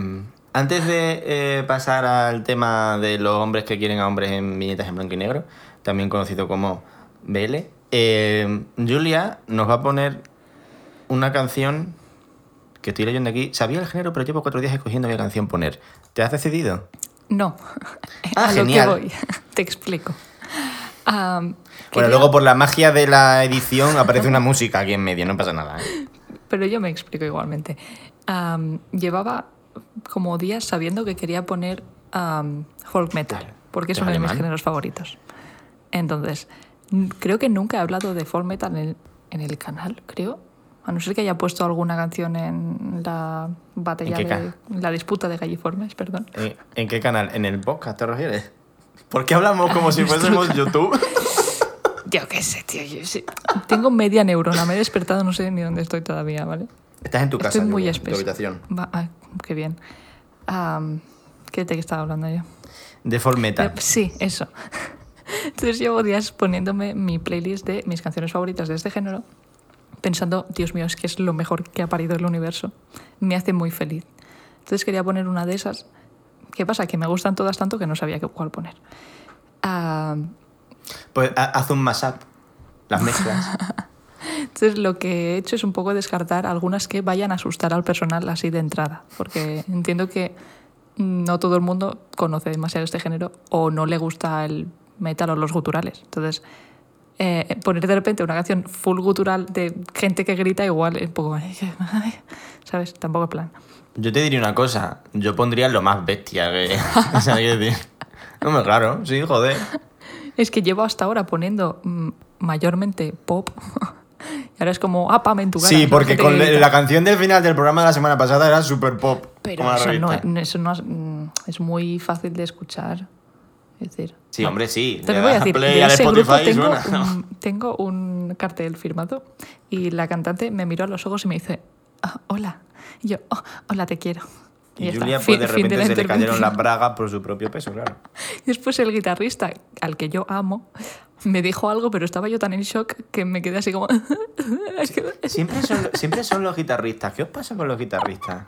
antes de eh, pasar al tema de los hombres que quieren a hombres en viñetas en blanco y negro, también conocido como BL, eh, Julia nos va a poner una canción que estoy leyendo aquí. Sabía el género, pero llevo cuatro días escogiendo qué canción poner. ¿Te has decidido? No. Ah, a genial. lo que voy. Te explico. Bueno, quería- luego por la magia de la edición aparece una música aquí en medio, no pasa nada. ¿eh? Pero yo me explico igualmente. Llevaba como días sabiendo que quería poner am, folk metal, porque es ¿Es uno de mis géneros favoritos. Entonces, creo que nunca he hablado de folk metal en el, en el canal, creo. A no ser que haya puesto alguna canción en la batalla ¿En de la disputa de Galliformes, perdón. ¿En, en qué canal? ¿En el podcast te refieres? ¿Por qué hablamos como si fuésemos YouTube? Yo qué sé, tío. Yo sé. Tengo media neurona, me he despertado, no sé ni dónde estoy todavía, ¿vale? Estás en tu casa, Estoy muy en tu habitación. Va, ay, qué bien. Am, ¿Qué te estaba hablando yo? De folk metal. Eh, Sí, eso. Entonces llevo días poniéndome mi playlist de mis canciones favoritas de este género, pensando, Dios mío, es que es lo mejor que ha parido el universo. Me hace muy feliz. Entonces quería poner una de esas. ¿Qué pasa? Que me gustan todas tanto que no sabía qué- cuál poner. Ah, Pues ha- haz un mashup. Las mezclas. entonces lo que he hecho es un poco descartar algunas que vayan a asustar al personal así de entrada, porque entiendo que no todo el mundo conoce demasiado este género o no le gusta el metal o los guturales. Entonces, eh, poner de repente una canción full gutural de gente que grita igual es un poco... ¿Sabes? Tampoco es plan. Yo te diría una cosa. Yo pondría lo más bestia que... o sea, quiero decir... No me raro. Sí, joder. Es que llevo hasta ahora poniendo mm, mayormente pop y ahora es como, ah, pam, en tu cara. Sí, porque con la, la canción del final del programa de la semana pasada era super pop. Pero eso, no, eso no es, mm, es muy fácil de escuchar. Decir, Sí, hombre, sí. Te voy a decir, play de ese Spotify grupo tengo un, tengo un cartel firmado y la cantante me miró a los ojos y me dice, "Ah, hola. Y yo, "Oh, hola, te quiero. Y. Julia, pues de repente se le cayeron las bragas por su propio peso, claro. Y después el guitarrista, al que yo amo, me dijo algo, pero estaba yo tan en shock que me quedé así como... Siempre son, siempre son los guitarristas. ¿Qué os pasa con los guitarristas?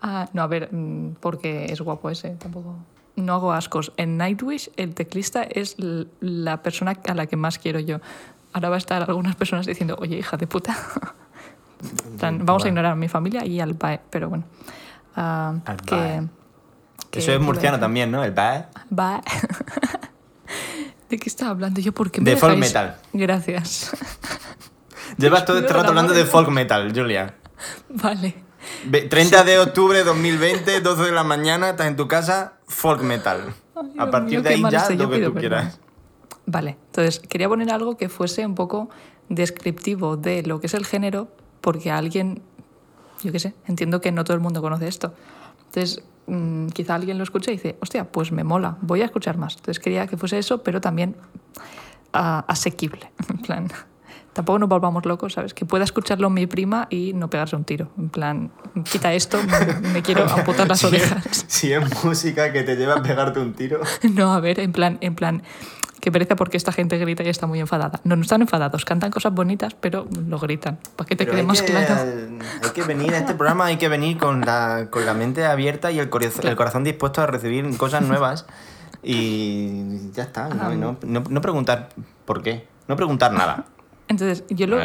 Ah, no, a ver, mm, porque es guapo ese, tampoco. No hago ascos. En Nightwish, el teclista es la persona a la que más quiero yo. Ahora va a estar algunas personas diciendo, oye, hija de puta. Plan, vamos a ignorar a mi familia y al BAE, pero bueno. Ah, Al que- BAE. que- Eso ¿qué es murciano decir? también, ¿no? El. BAE. ¿De qué estaba hablando yo? ¿Por qué me De folk metal. Gracias. Llevas todo este rato hablando de folk metal, Julia. vale. Ve- 30 de octubre de 2020, 12 de la mañana, estás en tu casa, folk metal. A partir de ahí ya lo que tú quieras. Vale, entonces quería poner algo que fuese un poco descriptivo de lo que es el género, porque alguien, yo qué sé, entiendo que no todo el mundo conoce esto. Entonces, mm, quizá alguien lo escuche y dice, hostia, pues me mola, voy a escuchar más. Entonces quería que fuese eso, pero también ah, asequible. En plan, tampoco nos volvamos locos, ¿sabes? Que pueda escucharlo mi prima y no pegarse un tiro. En plan, quita esto, me, me quiero amputar las Si es- orejas. Si es música que te lleva a pegarte un tiro. No, a ver, en plan, en plan, que pereza porque esta gente grita y está muy enfadada. No, no están enfadados, cantan cosas bonitas, pero lo gritan. Para que te Pero quede más que, claro. hay que venir a este programa, hay que venir con la, con la mente abierta y el, coraz- el corazón dispuesto a recibir cosas nuevas. Y ya está. No, Ah. no, no- no preguntar por qué. No preguntar nada. Entonces, yo lo,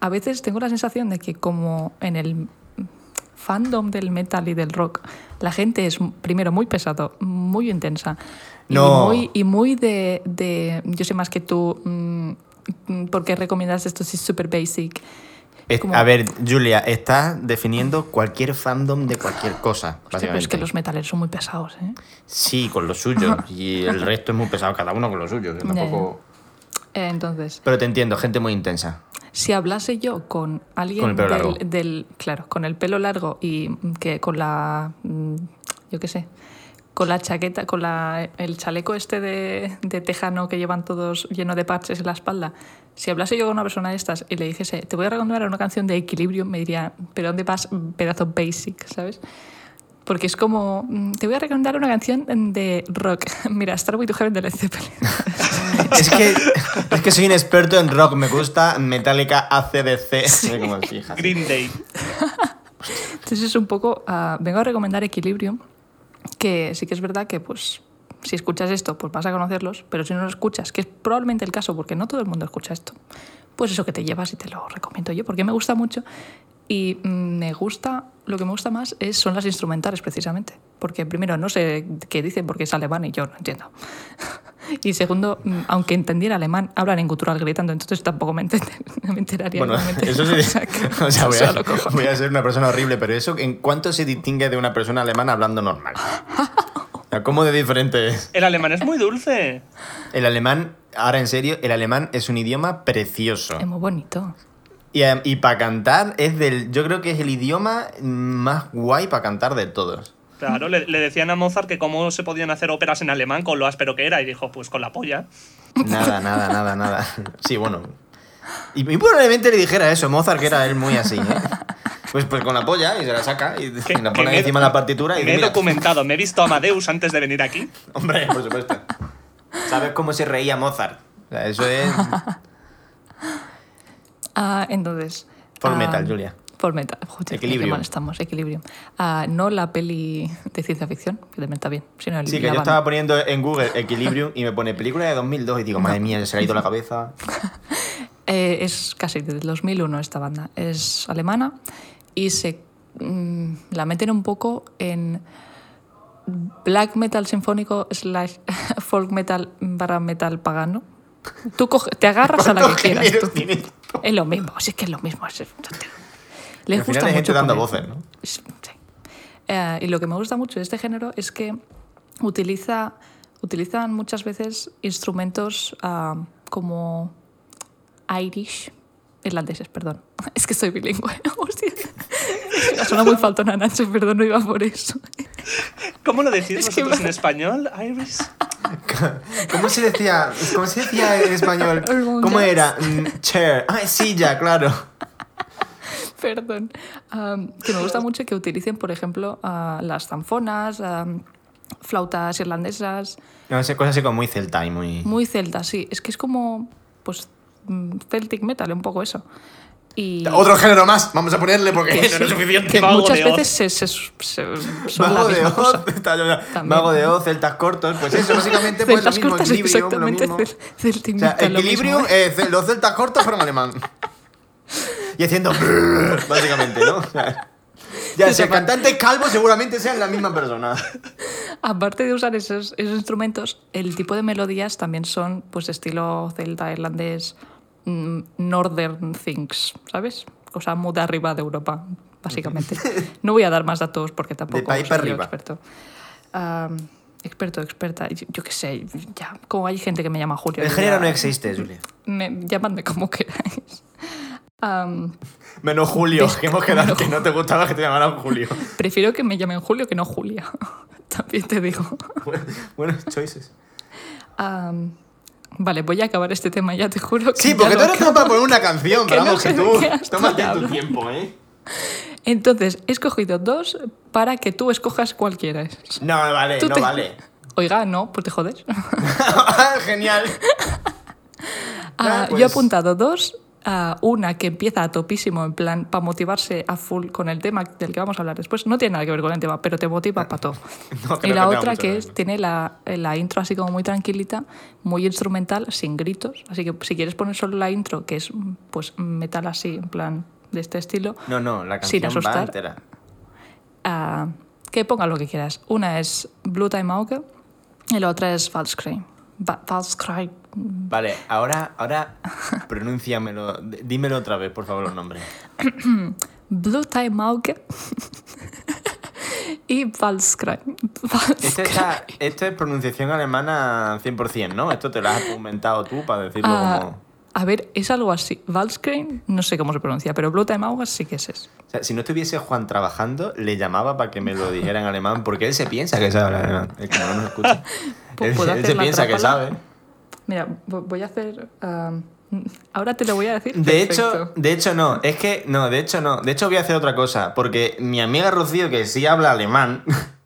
A veces tengo la sensación de que como en el fandom del metal y del rock, la gente es primero muy pesado, muy intensa No. y muy, y muy de, de yo sé más que tú, mm, mm, ¿por qué recomiendas esto si es súper basic? Es- A ver, Julia, estás definiendo cualquier fandom de cualquier cosa. Hostia, pero es que los metaleros son muy pesados, ¿eh? Sí, con lo suyo. Y el resto es muy pesado, cada uno con lo suyo. tampoco- Eh, Entonces, Pero te entiendo, gente muy intensa. si hablase yo con alguien Con el pelo del, largo. del- claro, con el pelo largo y que con la, mm, yo qué sé, con la chaqueta, con la, el chaleco este de, de tejano que llevan todos lleno de parches en la espalda, si hablase yo con una persona de estas y le dijese, te voy a recomendar una canción de equilibrio, me diría, pero ¿dónde vas, pedazo basic, ¿sabes? Porque es como, mm, te voy a recomendar una canción de rock. Mira, Starway to Heaven de Led Zeppelin. Es que, es que soy un experto en rock. Me gusta Metallica, ACDC. Soy como. Green Day. Entonces es un poco, ah, vengo a recomendar Equilibrium, que sí que es verdad que pues si escuchas esto, pues vas a conocerlos, pero si no lo escuchas, que es probablemente el caso, porque no todo el mundo escucha esto, pues eso que te llevas y te lo recomiendo yo, porque me gusta mucho y mm, me gusta, lo que me gusta más es, son las instrumentales precisamente, porque primero no sé qué dicen porque es alemán y yo no entiendo. Y segundo, mm, aunque entendiera alemán, hablan en gutural gritando, entonces tampoco me, enter- me enteraría. Bueno, eso sí. O sea, que- O sea, voy o sea, a, voy a ser una persona horrible, pero eso, ¿en cuánto se distingue de una persona alemana hablando normal? ¿Cómo de diferente es? El alemán es muy dulce. El alemán, ahora en serio, el alemán es un idioma precioso. Es muy bonito. Y, para cantar, es del, yo creo que es el idioma más guay para cantar de todos. Claro, le, le decían a Mozart que cómo se podían hacer óperas en alemán con lo áspero que era y dijo, pues con la polla. Nada, nada, nada, nada. Sí, bueno. Y, y probablemente le dijera eso, Mozart, que era él muy así, ¿eh? Pues, pues con la polla y se la saca y, y la pone encima de la partitura y Me he documentado, me he visto a Amadeus antes de venir aquí. Hombre, por supuesto. ¿Sabes cómo se reía Mozart? O sea, eso es... Ah, entonces. For ah, metal, Julia. For metal. Equilibrium. mal estamos, equilibrio. Ah, no la peli de ciencia ficción, que también está bien, sino el Sí, que yo estaba poniendo en Google Equilibrium y me pone película de 2002 y digo, madre mía, se le ha ido la cabeza. Eh, es casi del 2001 esta banda. Es alemana y se mm, la meten un poco en black metal sinfónico slash folk metal barra metal pagano. Tú coge- te agarras a la que ¿Cuántos quieras. tú. Es lo mismo, si es que es lo mismo. es- Les gusta hay gente mucho dando voces, ¿no? Sí. Eh, y lo que me gusta mucho de este género es que utiliza, utilizan muchas veces instrumentos ah, como Irish, irlandeses, perdón. Es que soy bilingüe. Hostia. Suena muy faltona, Nacho, perdón, no iba por eso. ¿Cómo lo decís Es que vosotros me- en español, Iris? ¿Cómo se decía? ¿Cómo se decía en español? ¿Cómo era? Mm, Chair. Ah, silla, claro. Perdón. Am, que me gusta mucho que utilicen, por ejemplo, ah, las zanfonas, am, flautas irlandesas, No sé, cosas así como muy celta y muy... muy celtas, sí. Es que es como, pues, mm, Celtic metal, un poco eso. Y Otro género más, vamos a ponerle porque que, no es suficiente. que Mago muchas de veces se, se- se- son Mago la de misma cosa. Oz, está yo ya. También. Mago de Oz, celtas cortos, pues eso, básicamente pues lo Celtas mismo, cortas, equilibrio, lo mismo. cel- O sea, lo equilibrio, mismo, ¿eh? eh, los celtas cortos fueron alemán. Y haciendo básicamente, ¿no? O sea, ya, si el cantante es calvo, seguramente sean la misma persona. Aparte de usar esos, esos instrumentos, el tipo de melodías también son pues estilo celta, irlandés, northern things, ¿sabes? O sea, muy de arriba de Europa, básicamente. No voy a dar más datos porque tampoco país soy para yo arriba. experto. Experto, experta, yo, yo qué sé, ya, como hay gente que me llama Julio. El género ya- no existe, Julia. me- llamadme como queráis. Menos Julio, que hemos quedado que no te gustaba que te llamaran Julio. prefiero que me llamen Julio que no Julia. También te digo. Buenos choices. Am, vale, voy a acabar este tema ya, te juro. Que Sí, porque tú eres como para poner una canción, pero vamos, que tú tómate tu tiempo, ¿eh? Entonces, he escogido dos para que tú escojas cualquiera. No, vale, Tú no te- vale. Oiga, no, pues te jodes. Genial. Ah, Ah, Yo he pues- apuntado dos. Una que empieza a topísimo, en plan, para motivarse a full con el tema del que vamos a hablar después. No tiene nada que ver con el tema, pero te motiva para todo. No, y la otra que es, tiene la, la intro así como muy tranquilita, muy instrumental, sin gritos. Así que si quieres poner solo la intro, que es pues metal así, en plan de este estilo, No, no, la Sin canción va asustar. entera. ah, que ponga lo que quieras. Una es Blue Time Auge y la otra es False Crime. Va- False Crime. Vale, ahora, ahora pronúnciamelo. Dímelo otra vez, por favor, los nombres. Blue Time Auge y Crime. False Esto, es pronunciación alemana 100%, ¿no? Esto te lo has inventado tú para decirlo como... a ver, es algo así. Valscreen, no sé cómo se pronuncia, pero Blue Time Auge sí que es eso. O sea, si no estuviese Juan trabajando, le llamaba para que me lo dijera en alemán, porque él se piensa que sabe alemán. Es que no nos escucha. Pues él se piensa que sabe. Mira, vo- voy a hacer. ah, ahora te lo voy a decir. De hecho, de hecho no, es que no, de hecho no. De hecho voy a hacer otra cosa, porque mi amiga Rocío, que sí habla alemán,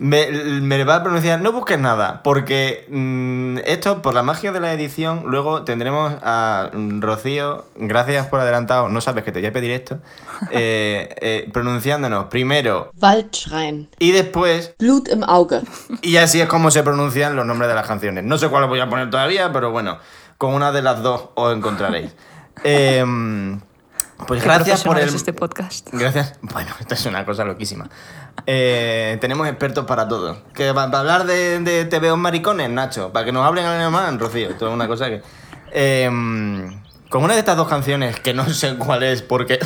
me, me va a pronunciar, no busques nada, porque mm, esto, por la magia de la edición, luego tendremos a Rocío, gracias por adelantado, no sabes que te voy a pedir esto, eh, eh, pronunciándonos primero Waldschrein. y después, Blut im Auge. y así es como se pronuncian los nombres de las canciones. No sé cuál voy a poner todavía, pero bueno, con una de las dos os encontraréis. Em, pues Qué gracias por el... es este podcast. Gracias. Bueno, esto es una cosa loquísima. Eh, tenemos expertos para todo. Que para hablar de, de TVO maricones, Nacho. Para que nos hablen alemán, Rocío. Esto es una cosa que... Em, con una de estas dos canciones, que no sé cuál es porque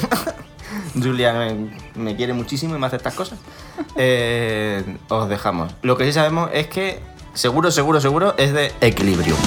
Julia me, me quiere muchísimo y me hace estas cosas, eh, os dejamos. Lo que sí sabemos es que, seguro, seguro, seguro, es de Equilibrium.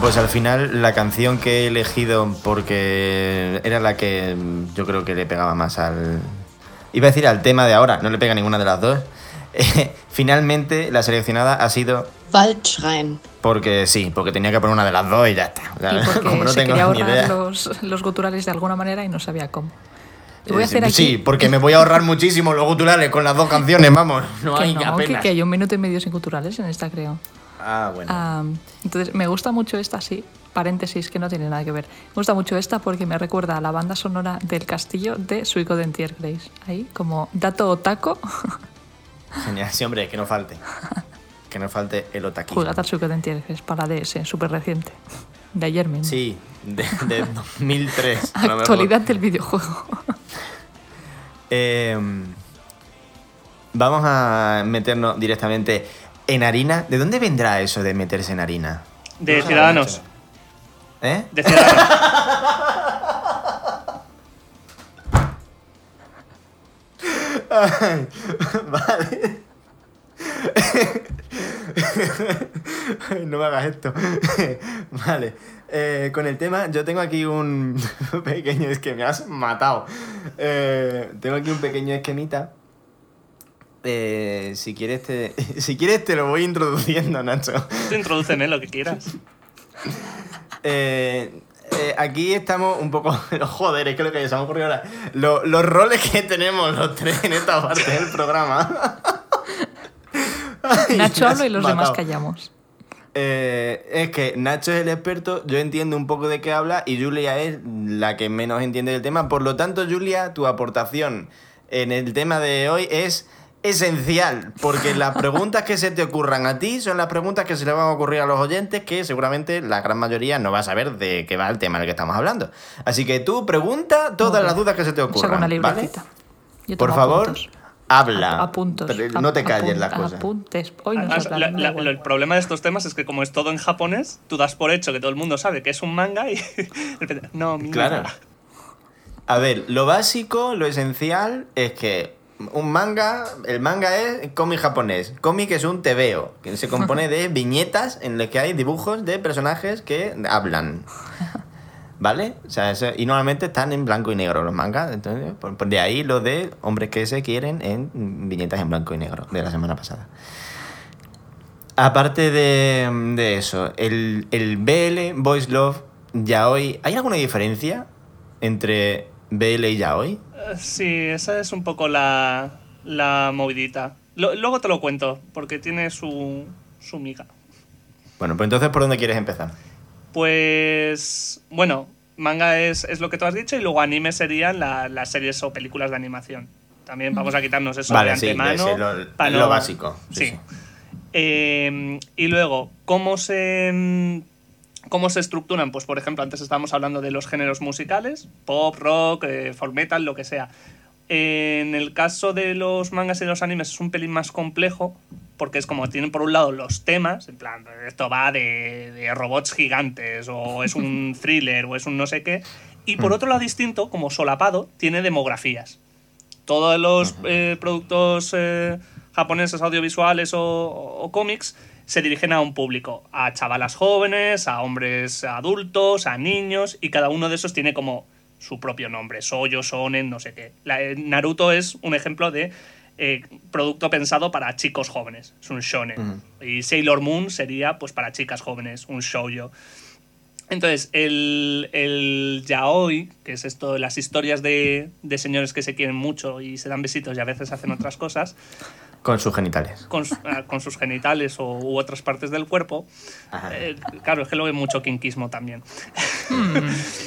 Bueno, pues al final la canción que he elegido porque era la que mm, yo creo que le pegaba más al... Iba a decir al tema de ahora, no le pega ninguna de las dos. Finalmente la seleccionada ha sido Waldschrein. porque sí, porque tenía que poner una de las dos y ya está. O sea, Y porque como no se tengo quería ni ahorrar idea. los, los guturales de alguna manera y no sabía cómo. Y voy a Eh, hacer aquí Sí, porque me voy a ahorrar muchísimo los guturales con las dos canciones, vamos. No que, hay no, que, apenas. que hay un minuto y medio sin guturales en esta, creo. Ah, bueno. Entonces, me gusta mucho esta, sí. Paréntesis, que no tiene nada que ver. Me gusta mucho esta porque me recuerda a la banda sonora del castillo de Suico de Entier Grace. Ahí, como dato otaco, Genial, sí, hombre, que no falte. Que no falte el otaquismo. juega al Suico de Entier Grace para DS, súper reciente. De ayer mismo. Sí, de, de 2003. a lo mejor. Actualidad del videojuego. Eh, vamos a meternos directamente en harina. ¿De dónde vendrá eso de meterse en harina? De No, Ciudadanos. ¿Eh? Decía Dani. Ay, vale. Ay, no me hagas esto. vale. Eh, con el tema, yo tengo aquí un pequeño... Es que me has matado. Eh, tengo aquí un pequeño esquemita. Eh, si, quieres te, si quieres te lo voy introduciendo, Nacho. Tú introdúceme lo que quieras. Eh, eh, aquí estamos un poco. Joder, es que lo que se me ha ocurrido ahora. Lo- los roles que tenemos los tres en esta parte del programa. Ay, Nacho habla y los demás callamos. Eh, es que Nacho es el experto, yo entiendo un poco de qué habla y Julia es la que menos entiende del tema. Por lo tanto, Julia, tu aportación en el tema de hoy es esencial, porque las preguntas que se te ocurran a ti son las preguntas que se le van a ocurrir a los oyentes, que seguramente la gran mayoría no va a saber de qué va el tema del que estamos hablando. Así que tú pregunta todas las dudas que se te ocurran. una ¿vale? Por favor, apuntos. habla. Ap- apuntos. Pero no te calles las cosas. Apuntes. Hoy no Además, se la- la- el problema de estos temas es que como es todo en japonés, tú das por hecho que todo el mundo sabe que es un manga y... no, mira. Claro. A ver, lo básico, lo esencial es que un manga, el manga es cómic japonés. Cómic es un tebeo, que se compone de viñetas en las que hay dibujos de personajes que hablan. ¿Vale? O sea, eso- y normalmente están en blanco y negro los mangas. Entonces, por- por de ahí lo de hombres que se quieren en viñetas en blanco y negro de la semana pasada. Aparte de, de eso, el, el BL, Boys Love, Yaoi, ¿hay alguna diferencia entre BL y Yaoi? Eh, Sí, esa es un poco la, la movidita. Lo- luego te lo cuento, porque tiene su, su miga. Bueno, pues entonces, ¿por dónde quieres empezar? Pues, bueno, manga es, es lo que tú has dicho y luego anime serían la- las series o películas de animación. También vamos a quitarnos eso Vale, de sí, antemano. ese, lo- pa' lo básico, sí, Sí. sí. Eh, y luego, ¿cómo se, ¿cómo se estructuran? Pues, por ejemplo, antes estábamos hablando de los géneros musicales, pop, rock, eh, folk metal, lo que sea. En el caso de los mangas y los animes es un pelín más complejo, porque es como tienen por un lado los temas, en plan, esto va de, de robots gigantes, o es un thriller, o es un no sé qué, y por Mm. otro lado distinto, como solapado, tiene demografías. Todos los eh, productos eh, japoneses audiovisuales o, o cómics se dirigen a un público, a chavalas jóvenes, a hombres adultos, a niños, y cada uno de esos tiene como su propio nombre, Soyo, Sonen, no sé qué. La- eh, Naruto es un ejemplo de eh, producto pensado para chicos jóvenes, es un shonen. Y Sailor Moon sería pues para chicas jóvenes, un shoujo. Entonces, el, el yaoi, que es esto, las historias de, de señores que se quieren mucho y se dan besitos y a veces hacen otras cosas, Con sus genitales. con, ah, con sus genitales o, u otras partes del cuerpo, eh, claro, es que lo ve mucho kinkismo también.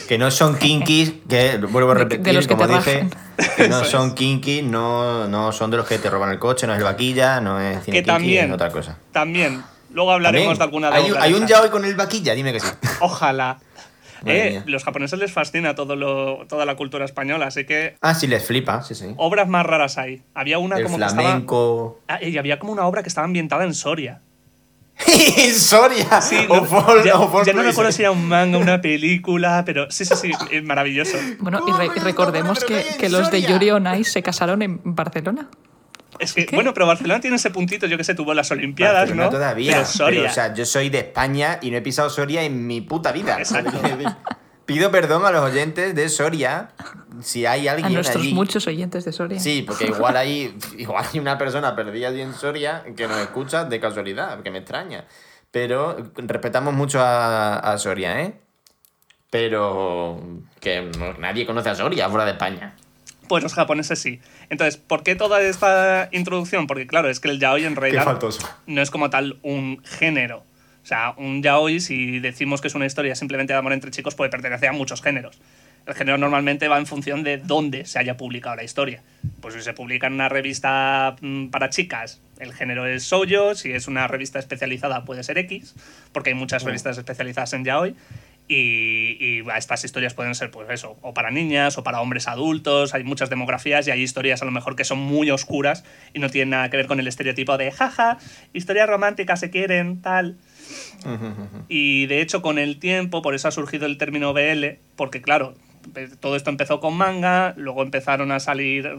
Que no son kinkies, que vuelvo a De- de repetir, los que como te dije, que no son kinkies, no, no son de los que te roban el coche, no es el vaquilla, no es cine Que kinky, también, es otra cosa. también, luego hablaremos También, de alguna de hay, hay un esas. yaoi con el vaquilla, dime que sí. Ojalá. Eh, los japoneses les fascina todo lo, toda la cultura española, así que Ah, sí, les flipa, sí, sí. obras más raras hay. Había una El como que estaba... flamenco. Ah, y había como una obra que estaba ambientada en Soria. Soria. Sí, o no- Fall- ya, o Fall ya no me acuerdo si era un manga, una película, pero sí, sí, sí, es maravilloso. Bueno, y, ¿Cómo re- coño no recordemos que, en los de? Yuri on Ice se casaron en Barcelona. Es que, ¿Qué? bueno, pero Barcelona tiene ese puntito, yo que sé, tuvo las Olimpiadas, Barcelona ¿no? todavía. Pero Soria. o sea, yo soy de España y no he pisado Soria en mi puta vida. Exacto. Pido perdón a los oyentes de Soria si hay A alguien nuestros allí. muchos oyentes de Soria. Sí, porque igual hay, igual hay una persona perdida allí en Soria que nos escucha de casualidad, que me extraña. Pero respetamos mucho a, a Soria, ¿eh? Pero que no- nadie conoce a Soria fuera de España. Pues los japoneses sí. Entonces, ¿por qué toda esta introducción? Porque claro, es que el yaoi en realidad no es como tal un género. O sea, un yaoi, si decimos que es una historia simplemente de amor entre chicos, puede pertenecer a muchos géneros. El género normalmente va en función de dónde se haya publicado la historia. Pues si se publica en una revista mm, para chicas, el género es shoujo. Si es una revista especializada, puede ser X, porque hay muchas revistas especializadas en yaoi. Y, y estas historias pueden ser, pues eso, o para niñas o para hombres adultos. Hay muchas demografías y hay historias a lo mejor que son muy oscuras y no tienen nada que ver con el estereotipo de jaja, historias románticas se quieren, tal. Y de hecho, con el tiempo, por eso ha surgido el término BL, porque claro, todo esto empezó con manga, luego empezaron a salir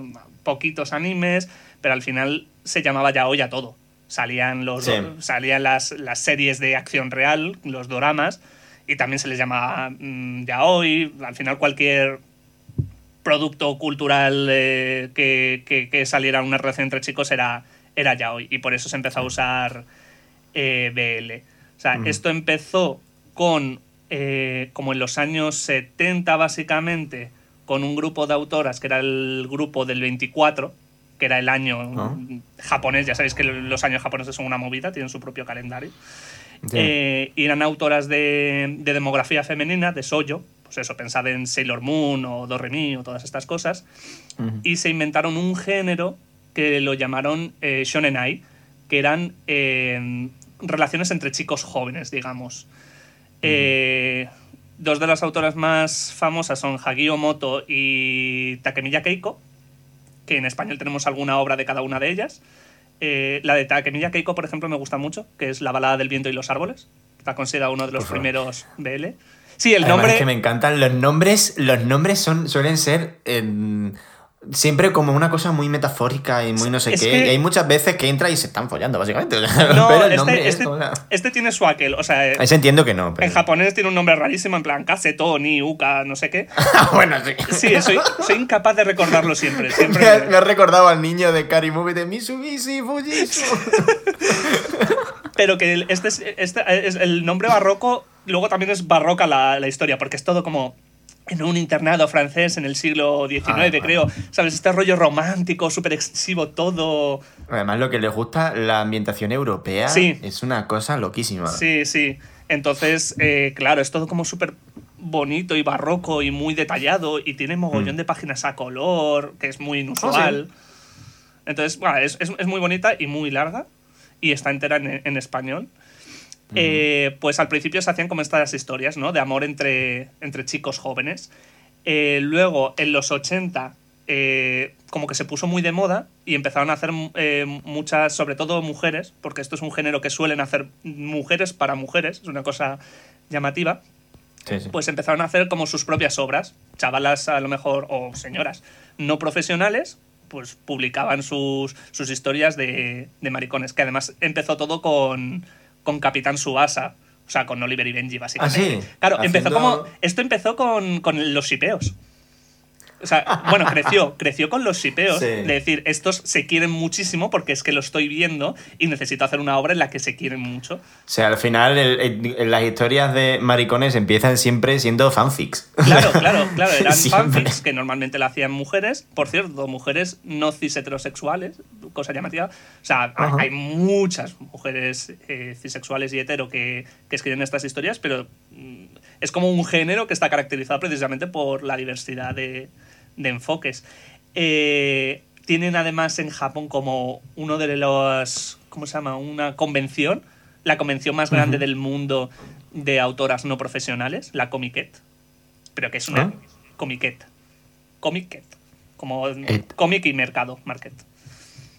poquitos animes, pero al final se llamaba yaoi a todo. Salían, los, Sí. salían las, las series de acción real, los doramas, y también se les llamaba mm, yaoi. Al final cualquier producto cultural eh, que, que- que saliera una relación entre chicos era, era yaoi, y por eso se empezó a usar eh, BL. O sea, esto empezó con, eh, como en los años 70 básicamente, con un grupo de autoras que era el grupo del 24, que era el año Ah. japonés, ya sabéis que los años japoneses son una movida, tienen su propio calendario. Sí. Eh, y eran autoras de, de demografía femenina, de Soyo, pues eso, pensad en Sailor Moon o Doremi o todas estas cosas, y se inventaron un género que lo llamaron eh, Shonenai, que eran eh, relaciones entre chicos jóvenes, digamos. Eh, dos de las autoras más famosas son Hagio Moto y Takemiya Keiko, que en español tenemos alguna obra de cada una de ellas. Eh, la de Takemiya Keiko, por ejemplo, me gusta mucho, que es La balada del viento y los árboles. Está considerada uno de los Por favor. primeros BL. Sí, el Además, nombre... es que me encantan los nombres. Los nombres son, suelen ser em, siempre como una cosa muy metafórica y muy no sé Es qué. que- Y hay muchas veces que entra y se están follando, básicamente. No, pero el este, nombre es este- como una- este tiene su aquel. O sea, Ese entiendo que no. Pero... en japonés tiene un nombre rarísimo, en plan Kaseto, ni Uka, no sé qué. bueno, sí. Sí, soy, soy incapaz de recordarlo siempre. siempre Me ha, me ha recordado al niño de Cari Movie de Mitsubishi Fujitsu. Pero que el- este, es- este es el nombre barroco, luego también es barroca la, la historia, porque es todo como en un internado francés en el siglo XIX, Ah, creo. ¿Sabes? Este rollo romántico, súper excesivo, todo. Además, lo que les gusta, la ambientación europea Sí. es una cosa loquísima. Sí, sí. Entonces, eh, claro, es todo como súper bonito y barroco y muy detallado y tiene mogollón Mm. de páginas a color, que es muy inusual. Entonces, bueno, es, es- es muy bonita y muy larga y está entera en, en español. Eh, pues al principio se hacían como estas historias, ¿no? De amor entre, entre chicos jóvenes. Eh, luego, en los 80, eh, como que se puso muy de moda y empezaron a hacer eh, muchas, sobre todo mujeres, porque esto es un género que suelen hacer mujeres para mujeres, es una cosa llamativa Sí, sí. pues empezaron a hacer como sus propias obras. Chavalas, a lo mejor, o señoras no profesionales, pues publicaban sus, sus historias de, de maricones. Que además empezó todo con, con Capitán Subasa. O sea, con Oliver y Benji, básicamente. Ah, sí. Claro, empezó como. Esto empezó con, con los shipeos. O sea, bueno, creció, creció con los shipeos. Sí. De decir, estos se quieren muchísimo porque es que lo estoy viendo y necesito hacer una obra en la que se quieren mucho. O sea, al final el- el- las historias de maricones empiezan siempre siendo fanfics. Claro, claro, claro. Eran Siempre. fanfics que normalmente la hacían mujeres. Por cierto, mujeres no cis heterosexuales, cosa llamativa. O sea, hay- Ajá. hay muchas mujeres eh, cisexuales y hetero que, que escriben estas historias, pero mm, es como un género que está caracterizado precisamente por la diversidad de, de enfoques. Eh, tienen además en Japón como uno de los. ¿Cómo se llama? Una convención. La convención más grande del mundo de autoras no profesionales, la Comiquet. Pero que es una ¿Ah? Comiquet. Comiquet. Como Et. cómic y mercado, market.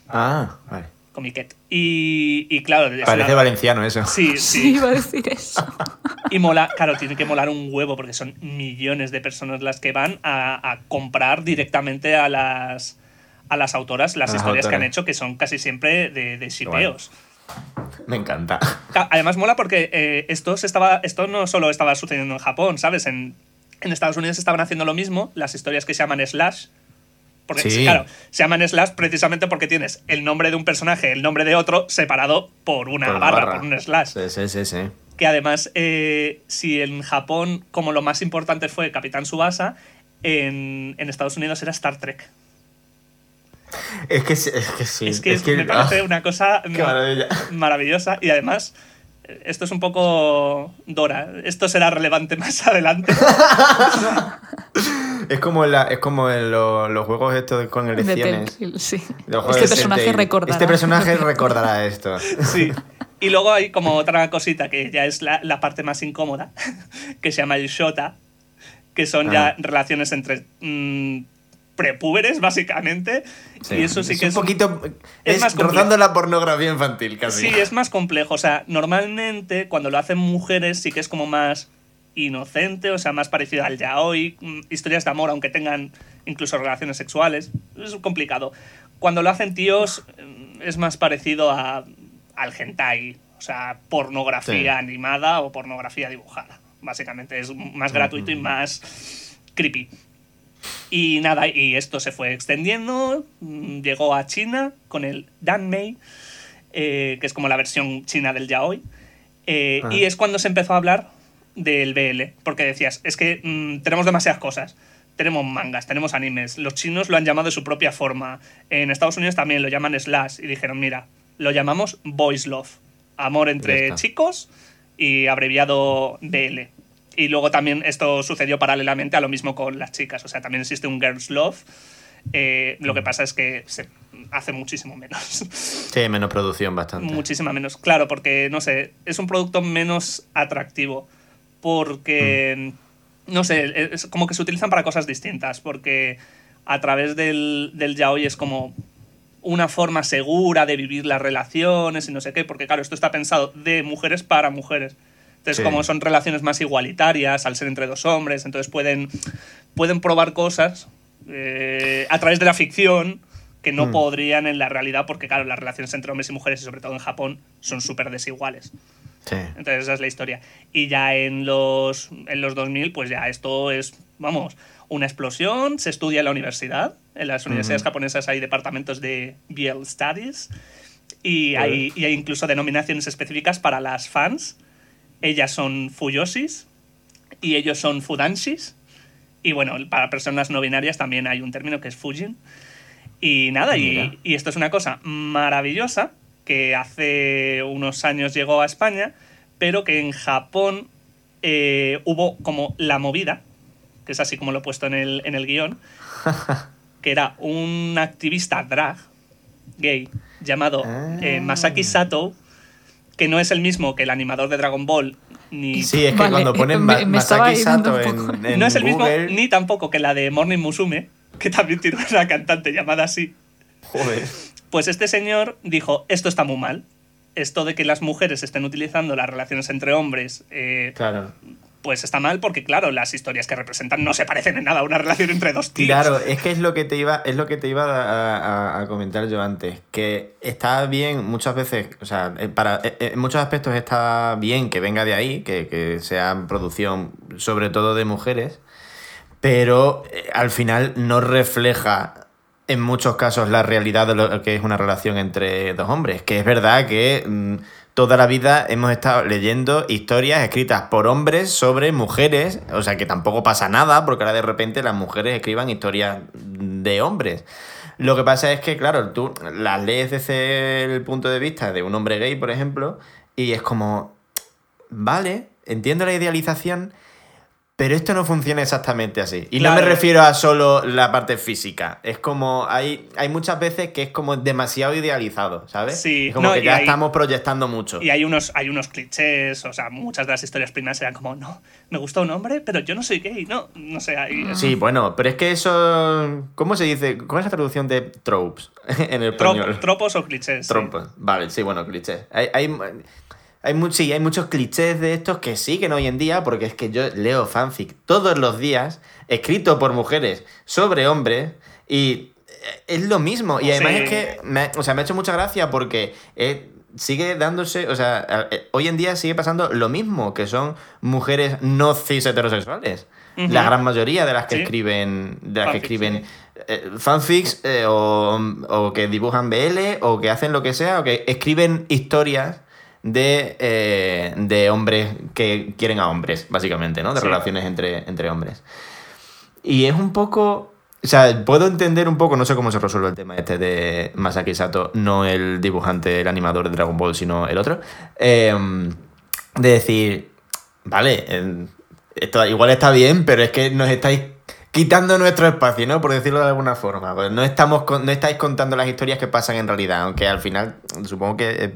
Ah, vale. Comiquet. Y, y claro, es Parece una- valenciano eso. Sí, Sí, sí. iba a decir eso. Y mola, claro, tiene que molar un huevo porque son millones de personas las que van a, a comprar directamente a las, a las autoras las historias que han hecho, que son casi siempre de, de shipeos. Me encanta. Ca- Además mola porque eh, esto, se estaba, esto no solo estaba sucediendo en Japón, ¿sabes? En, en Estados Unidos estaban haciendo lo mismo, las historias que se llaman slash. Porque, Sí. claro, se llaman slash precisamente porque tienes el nombre de un personaje, el nombre de otro, separado por una Por una barra, barra. por un slash. Sí, sí, sí, sí. Que además, eh, si en Japón, como lo más importante fue Capitán Subasa, en, en Estados Unidos era Star Trek. Es que, sí- es que sí. es que, me ah, parece una cosa maravilla. maravillosa y además esto es un poco Dora. Esto será relevante más adelante. Es como, en la, es como en lo- los juegos estos con De elecciones. Telltale, sí. Los juegos Este de personaje recordará. Este personaje recordará esto. Sí. Y luego hay como otra cosita que ya es la, la parte más incómoda, que se llama el shota, que son ya Ah. relaciones entre mm, prepúberes, básicamente. Y eso sí es que un es poquito. es Es, más rozando la pornografía infantil, casi. Sí, es más complejo. O sea, normalmente cuando lo hacen mujeres sí que es como más inocente, o sea, más parecido al yaoi, mm, historias de amor, aunque tengan incluso relaciones sexuales. Es complicado. Cuando lo hacen tíos mm, es más parecido a, al hentai, o sea, pornografía Sí. animada o pornografía dibujada. Básicamente es más gratuito y más creepy. Y nada, y esto se fue extendiendo, mm, llegó a China con el Danmei, eh, que es como la versión china del yaoi, eh, Ajá. y es cuando se empezó a hablar del BL, porque decías, es que mm, tenemos demasiadas cosas. Tenemos mangas, tenemos animes. Los chinos lo han llamado de su propia forma. En Estados Unidos también lo llaman slash. Y dijeron, mira, lo llamamos boys love. Amor entre chicos y abreviado BL. Y luego también esto sucedió paralelamente a lo mismo con las chicas. O sea, también existe un girls love. Eh, lo que pasa es que se hace muchísimo menos. Sí, menos producción bastante. Muchísima menos. Claro, porque, no sé, es un producto menos atractivo. Porque, no sé, es como que se utilizan para cosas distintas. Porque a través del, del yaoi es como una forma segura de vivir las relaciones y no sé qué. Porque, claro, esto está pensado de mujeres para mujeres. Entonces, Sí. como son relaciones más igualitarias al ser entre dos hombres, entonces pueden, pueden probar cosas eh, a través de la ficción que no Mm. podrían en la realidad, porque claro, las relaciones entre hombres y mujeres, y sobre todo en Japón, son súper desiguales. Sí. Entonces esa es la historia. Y ya en los, en los 2000, pues ya esto es, vamos, una explosión, se estudia en la universidad, en las universidades japonesas hay departamentos de BL Studies, y hay, y hay incluso denominaciones específicas para las fans. Ellas son Fuyoshis y ellos son Fudanshis. Y bueno, para personas no binarias también hay un término que es Fujin. Y nada, y esto es una cosa maravillosa que hace unos años llegó a España, pero que en Japón eh, hubo como la movida, que es así como lo he puesto en el, en el guion, que era un activista drag gay llamado eh, Ah. Masaki Sato, que no es el mismo que el animador de Dragon Ball, ni Sí, es que Vale, cuando ponen Ma- me Masaki Sato en, en no es el mismo Google, ni tampoco que la de Morning Musume, que también tiene una cantante llamada así. Joder. Pues este señor dijo, esto está muy mal. Esto de que las mujeres estén utilizando las relaciones entre hombres, eh, Claro. Pues está mal porque, claro, las historias que representan no se parecen en nada a una relación entre dos tíos. Claro, es que es lo que te iba, es lo que te iba a, comentar yo antes, que está bien muchas veces, o sea, eh, para, eh, en muchos aspectos está bien que venga de ahí, que, que sea producción sobre todo de mujeres, pero eh, al final no refleja en muchos casos la realidad de lo que es una relación entre dos hombres, que es verdad que mm, toda la vida hemos estado leyendo historias escritas por hombres sobre mujeres, o sea que tampoco pasa nada porque ahora de repente las mujeres escriban historias de hombres. Lo que pasa es que, claro, tú las lees desde el punto de vista de un hombre gay, por ejemplo, y es como, vale, entiendo la idealización, pero esto no funciona exactamente así. Y no me refiero a solo la parte física. Es como, hay, hay muchas veces que es como demasiado idealizado, ¿sabes? Sí, Es como no, que ya hay- estamos proyectando mucho. Y hay unos, hay unos clichés, o sea, muchas de las historias primas eran como, no, me gusta un hombre, pero yo no soy gay, no, no sé, hay... Sí, bueno, pero es que eso. ¿Cómo se dice? ¿Cuál es la traducción de tropes en el trop- español? tropos o clichés. sí. Trompos. Vale, sí, bueno, clichés. Hay, hay, hay, sí, hay muchos clichés de estos que siguen hoy en día, porque es que yo leo fanfic todos los días, escrito por mujeres sobre hombres, y eh, es lo mismo. Y además Sí. es que me, ha- o sea, me ha hecho mucha gracia porque eh, sigue dándose, o sea, eh, hoy en día sigue pasando lo mismo, que son mujeres no cis heterosexuales. La gran mayoría de las que Sí. escriben, de las que escriben sí. eh, fanfics eh, o, o que dibujan BL o que hacen lo que sea o que escriben historias de, eh, de hombres que quieren a hombres, básicamente, ¿no? De Sí. relaciones entre, entre hombres. Y es un poco... O sea, puedo entender un poco, no sé cómo se resuelve el tema este de Masaki Sato, no el dibujante, el animador de Dragon Ball, sino el otro. eh, de decir, vale, eh, esto igual está bien, pero es que nos estáis quitando nuestro espacio, ¿no? Por decirlo de alguna forma. Pues no, estamos con- no estáis contando las historias que pasan en realidad, aunque al final supongo que es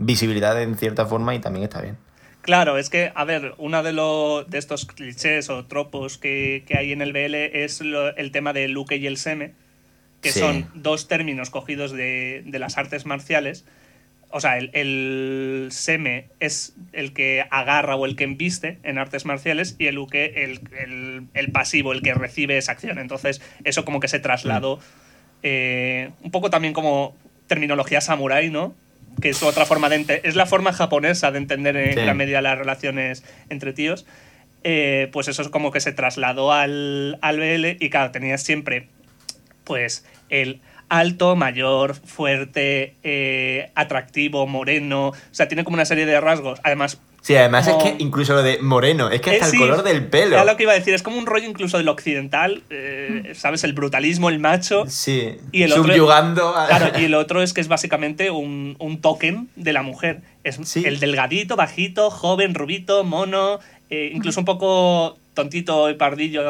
visibilidad en cierta forma y también está bien. Claro, es que, a ver, uno de, lo- de estos clichés o tropos que, que hay en el BL es lo- el tema del Luke y el Seme, que Sí. son dos términos cogidos de, de las artes marciales. O sea, el, el Seme es el que agarra o el que embiste en artes marciales y el Luke el, el- el pasivo, el que recibe esa acción. Entonces, eso como que se trasladó eh, un poco también como terminología samurái, ¿no? Que es otra forma de es la forma japonesa de entender en Sí. gran medida las relaciones entre tíos. Eh, pues eso es como que se trasladó al, al BL y claro, tenías siempre pues el alto, mayor, fuerte, eh, atractivo, moreno. O sea, tiene como una serie de rasgos. Además, Sí, además Como- es que incluso lo de moreno, es que hasta eh, el sí, color del pelo. Era lo que iba a decir, es como un rollo incluso del occidental, eh, ¿sabes? El brutalismo, el macho. Sí, Y el otro- subyugando a... Claro, y el otro es que es básicamente un, un token de la mujer. Es Sí. el delgadito, bajito, joven, rubito, mono, eh, incluso un poco tontito y pardillo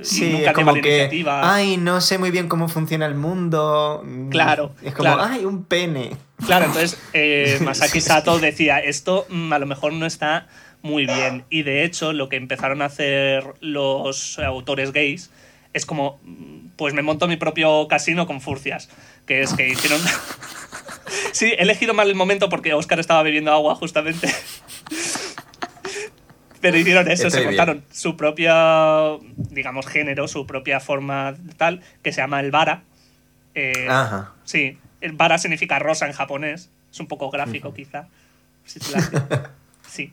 y Sí, nunca es lleva como que, iniciativa. ay, no sé muy bien cómo funciona el mundo. Mm, Claro, Es como, claro. ay, un pene. Claro, entonces eh, Masaki Sato decía, esto mm, a lo mejor no está muy bien. Y de hecho, lo que empezaron a hacer los autores gays es como, mm, pues me monto mi propio casino con furcias. Que es que hicieron... sí, he elegido mal el momento porque Oscar estaba bebiendo agua justamente. Pero hicieron eso, Estoy se bien. montaron su propia, digamos, género, su propia forma tal, que se llama el vara. Eh, Ajá. Sí, el vara significa rosa en japonés. Es un poco gráfico, quizá. Si Sí.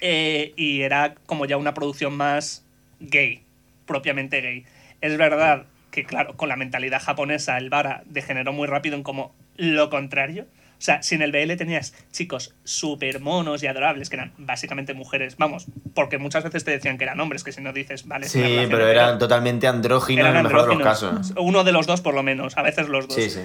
Eh, y era como ya una producción más gay, propiamente gay. Es verdad que, claro, con la mentalidad japonesa, el vara degeneró muy rápido en como lo contrario. O sea, si en el BL tenías chicos súper monos y adorables, que eran básicamente mujeres, vamos, porque muchas veces te decían que eran hombres, que si no dices, vale, Sí, pero eran totalmente andróginos en el mejor de los casos. Uno de los dos, por lo menos. A veces los dos. Sí, sí.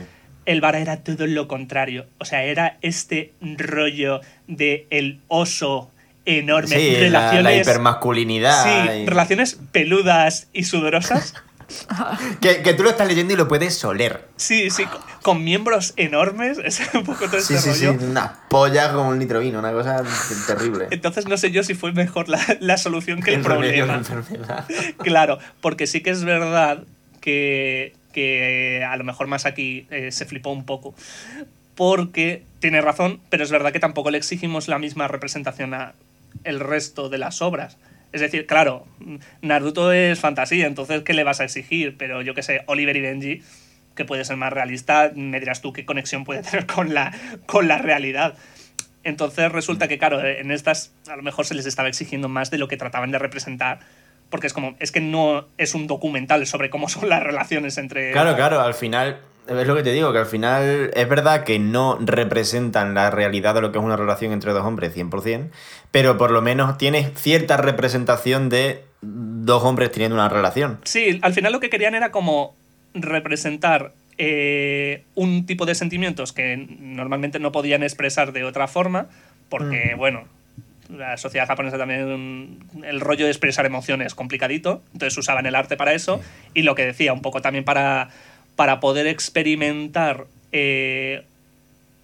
El vara era todo lo contrario. O sea, era este rollo de el oso enorme. Sí, la, relaciones. la hipermasculinidad. sí, y- relaciones peludas y sudorosas. que, que tú lo estás leyendo y lo puedes oler. Sí, sí, con, con miembros enormes. Es un poco todo Sí, este sí, sí. Una polla con un litro vino, una cosa terrible. Entonces no sé yo si fue mejor la, la solución que el, la problema. Claro, porque sí que es verdad que, que a lo mejor más aquí eh, se flipó un poco. Porque tiene razón, pero es verdad que tampoco le exigimos la misma representación a el resto de las obras. Es decir, claro, Naruto es fantasía, entonces ¿qué le vas a exigir? Pero yo qué sé, Oliver y Benji, que puede ser más realista, me dirás tú qué conexión puede tener con la, con la realidad. Entonces resulta que, claro, en estas a lo mejor se les estaba exigiendo más de lo que trataban de representar, porque es como, es que no es un documental sobre cómo son las relaciones entre... Claro, claro, al final, es lo que te digo, que al final es verdad que no representan la realidad de lo que es una relación entre dos hombres 100%, pero por lo menos tienes cierta representación de dos hombres teniendo una relación. Sí, al final lo que querían era como representar eh, un tipo de sentimientos que normalmente no podían expresar de otra forma, porque, bueno, la sociedad japonesa también, el rollo de expresar emociones es complicadito, entonces usaban el arte para eso, y lo que decía, un poco también para, para poder experimentar eh,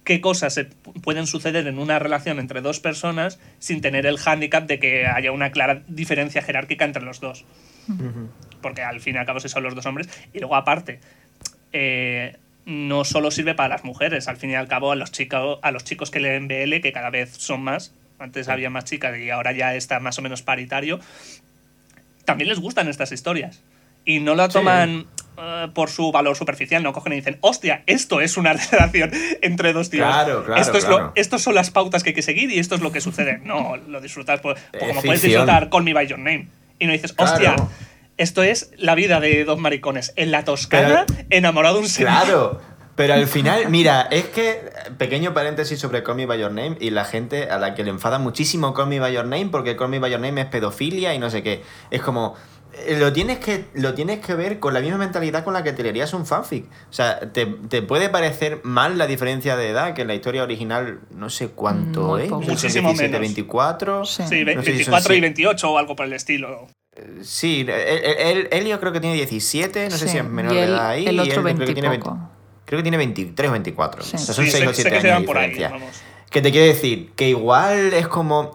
qué cosas se pu- pueden suceder en una relación entre dos personas sin tener el hándicap de que haya una clara diferencia jerárquica entre los dos porque al fin y al cabo sí son los dos hombres. Y luego, aparte, eh, no solo sirve para las mujeres, al fin y al cabo, a los, chicos, a los chicos que leen BL, que cada vez son más, antes había más chicas y ahora ya está más o menos paritario, también les gustan estas historias. Y no lo Sí. Eh, por su valor superficial, no cogen y dicen, hostia, esto es una relación entre dos tíos. Claro, claro, esto es claro. Lo, estos son las pautas que hay que seguir y esto es lo que sucede. No, lo disfrutas por, por Es como puedes disfrutar Call Me By Your Name. Y no dices, hostia, Claro. esto es la vida de dos maricones. En la Toscana, enamorado de un señor. Claro, pero al final, mira, es que, pequeño paréntesis sobre Call Me By Your Name y la gente a la que le enfada muchísimo Call Me By Your Name porque Call Me By Your Name es pedofilia y no sé qué. Es como, lo tienes que, lo tienes que ver con la misma mentalidad con la que te leerías un fanfic. O sea, te, te puede parecer mal la diferencia de edad, que en la historia original no sé cuánto Muy es. poco. sé Muchísimo 17, menos. 24. Sí. Sí, No sé si son 24 y siete. 28 o algo por el estilo. Sí, él, él- él yo creo que tiene 17, no sé Sí, si es menor y de edad ahí. el y otro él creo que 20 tiene poco. Creo que tiene 23 o 24. Sí. O sea, son Sí, 6 sé- o sé 7 que se años van de por ahí, diferencia. vamos. Que te quiero decir, que igual es como.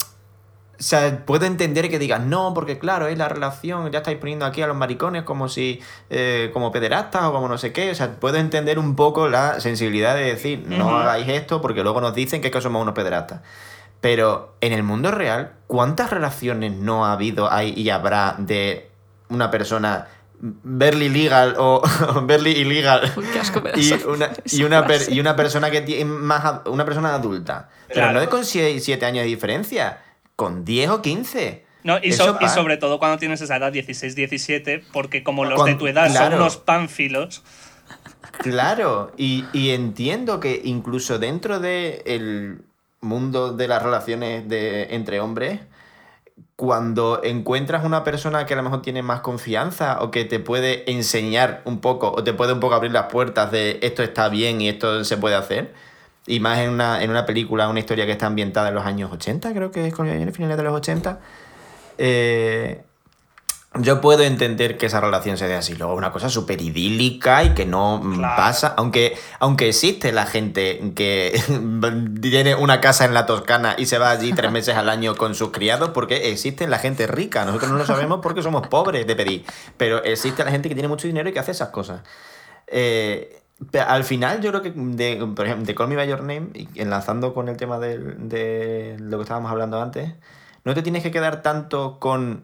O sea, puedo entender que digas, no, porque claro, es la relación, ya estáis poniendo aquí a los maricones como si, eh, como pederastas o como no sé qué. O sea, puedo entender un poco la sensibilidad de decir, no hagáis esto porque luego nos dicen que es que somos unos pederastas. Pero en el mundo real, ¿cuántas relaciones no ha habido, hay y habrá de una persona barely legal o barely illegal Uy, qué asco me da y una, y una, per- frase. y una persona que tiene más una persona adulta? Pero Claro. no de con 7 años de diferencia, con 10 o 15. No, y, so- y sobre todo cuando tienes esa edad, 16, 17, porque como los de tu edad claro. son unos pánfilos, Claro, y, y entiendo que incluso dentro del mundo de las relaciones de, entre hombres, cuando encuentras una persona que a lo mejor tiene más confianza o que te puede enseñar un poco o te puede un poco abrir las puertas de esto está bien y esto se puede hacer, y más en una, en una película, una historia que está ambientada en los años 80, creo que es con en finales de los 80, eh, yo puedo entender que esa relación se dé así. Luego, una cosa súper idílica y que no Claro. pasa. Aunque, aunque existe la gente que tiene una casa en la Toscana y se va allí tres meses al año con sus criados, porque existe la gente rica. Nosotros no lo sabemos porque somos pobres de pedir. Pero existe la gente que tiene mucho dinero y que hace esas cosas. Eh, al final, yo creo que, de, por ejemplo, de Call Me By Your Name, enlazando con el tema del- de lo que estábamos hablando antes, no te tienes que quedar tanto con